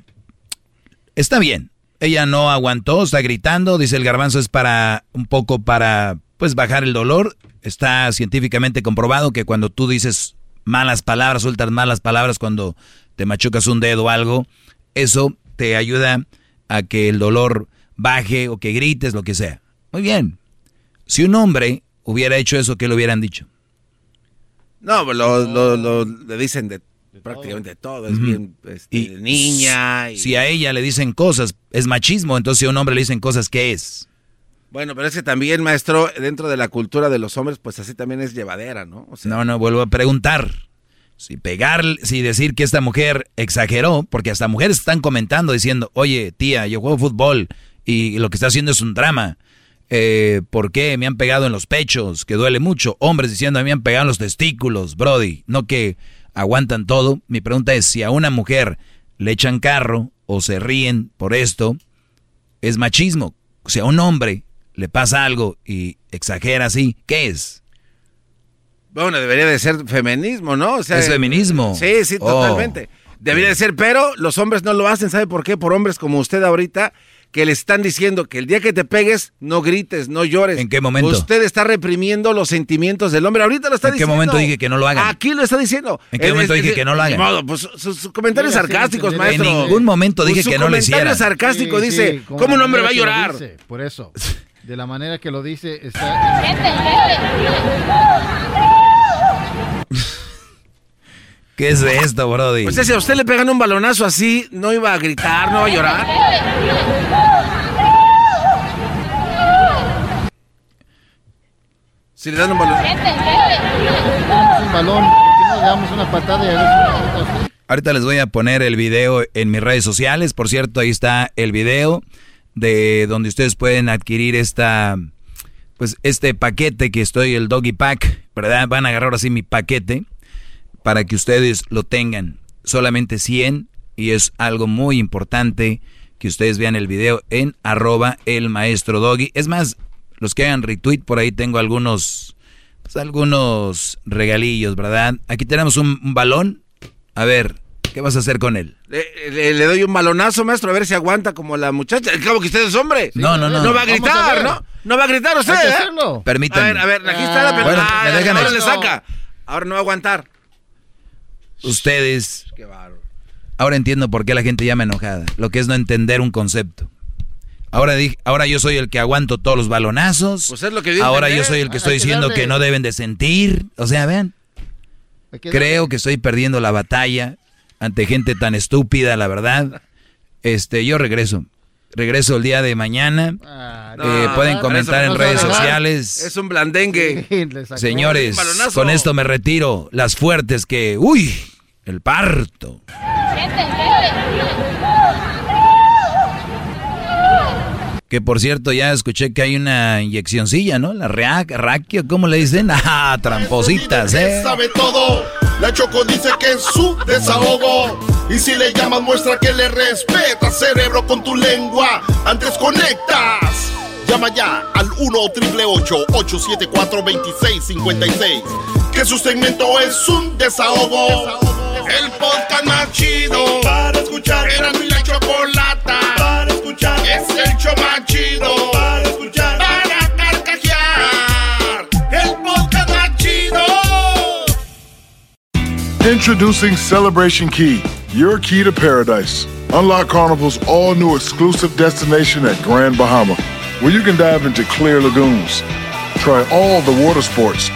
está bien. Ella no aguantó, está gritando, dice el garbanzo es para un poco para pues bajar el dolor. Está científicamente comprobado que cuando tú dices malas palabras, sueltas malas palabras cuando te machucas un dedo o algo, eso te ayuda a que el dolor baje o que grites, lo que sea. Muy bien. Si un hombre hubiera hecho eso, ¿qué le hubieran dicho? No, pues lo, lo, le dicen de, prácticamente todo. Es bien este, niña. Si a ella le dicen cosas, es machismo. Entonces, si a un hombre le dicen cosas, ¿qué es? Bueno, pero es que también, maestro, dentro de la cultura de los hombres, pues así también es llevadera, ¿no? no, no, vuelvo a preguntar. Si pegar, si decir que esta mujer exageró, porque hasta mujeres están comentando diciendo, oye, tía, yo juego fútbol y lo que está haciendo es un drama. Eh, ¿Por qué me han pegado en los pechos? Que duele mucho. Hombres diciendo, me han pegado en los testículos, Brody. No que aguantan todo. Mi pregunta es, si a una mujer le echan carro o se ríen por esto, es machismo. O sea, un hombre le pasa algo y exagera así, ¿qué es? Bueno, debería de ser feminismo, ¿no? O sea, es feminismo. Sí, sí, oh. totalmente. Debería de ser, pero los hombres no lo hacen, ¿sabe por qué? Por hombres como usted ahorita, que le están diciendo que el día que te pegues, no grites, no llores. ¿En qué momento? Usted está reprimiendo los sentimientos del hombre. Ahorita lo está diciendo. ¿En qué momento dije que no lo hagan? Aquí lo está diciendo. ¿En qué momento dije que no lo hagan? Modo, pues sus, comentarios sarcásticos, maestro. En ningún momento dije pues que no lo hiciera. Su comentario sarcástico dice, ¿cómo un hombre va a llorar? por eso. de la manera que lo dice, está... ¿Qué es esto, Brody? Pues si a usted le pegan un balonazo así, no iba a gritar, no va a llorar. Si le dan un balón. un balón, ¿por qué no le damos una patada y a Ahorita les voy a poner el video en mis redes sociales. Por cierto, ahí está el video de donde ustedes pueden adquirir esta, pues este paquete que estoy, el Doggy Pack, ¿verdad? Van a agarrar así mi paquete para que ustedes lo tengan. Solamente 100 y es algo muy importante que ustedes vean el video en arroba el maestro Doggy. Es más, los que hagan retweet, por ahí tengo algunos, pues, algunos regalillos, ¿verdad? Aquí tenemos un, un balón. A ver, ¿Qué vas a hacer con él? Le, doy un balonazo, maestro, a ver si aguanta como la muchacha. Cabo que usted es hombre. no, no, no. No va a gritar, ¿no? No va a gritar usted, ¿eh? Permítanme. A ver, a ver, aquí está la pelota. Bueno, me dejan ahora le saca. Ahora no va a aguantar. Ustedes. Qué Ahora entiendo por qué la gente llama enojada. Lo que es no entender un concepto. Ahora, ahora yo soy el que aguanto todos los balonazos. Pues es lo que ahora yo soy el que estoy diciendo que no deben de sentir. O sea, vean. Creo que estoy perdiendo la batalla ante gente tan estúpida, la verdad. Este, yo regreso. Regreso el día de mañana. Ah, eh, pueden comentar en redes sociales. Es un blandengue. Señores, con esto me retiro. Las fuertes que... ¡Uy! El parto. Que por cierto, ya escuché que hay una inyeccioncilla, ¿no? La reac, raquio, ¿cómo le dicen? ¡Ah, trampositas, eh! sabe todo! La Choco dice que es su desahogo. Y si le llamas, muestra que le respeta, cerebro, con tu lengua. Antes conectas. Llama ya al 1-888-874-2656. Que su segmento es un desahogo. El podcast más chido para escuchar. Era mi la chocolata para escuchar. Es el show más chido para escuchar. Para carcajear. El podcast más chido. Introducing Celebration Key, your key to paradise. Unlock Carnival's all new exclusive destination at Grand Bahama, where you can dive into clear lagoons, try all the water sports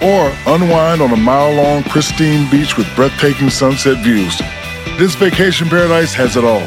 or unwind on a mile long, pristine beach with breathtaking sunset views. This vacation paradise has it all.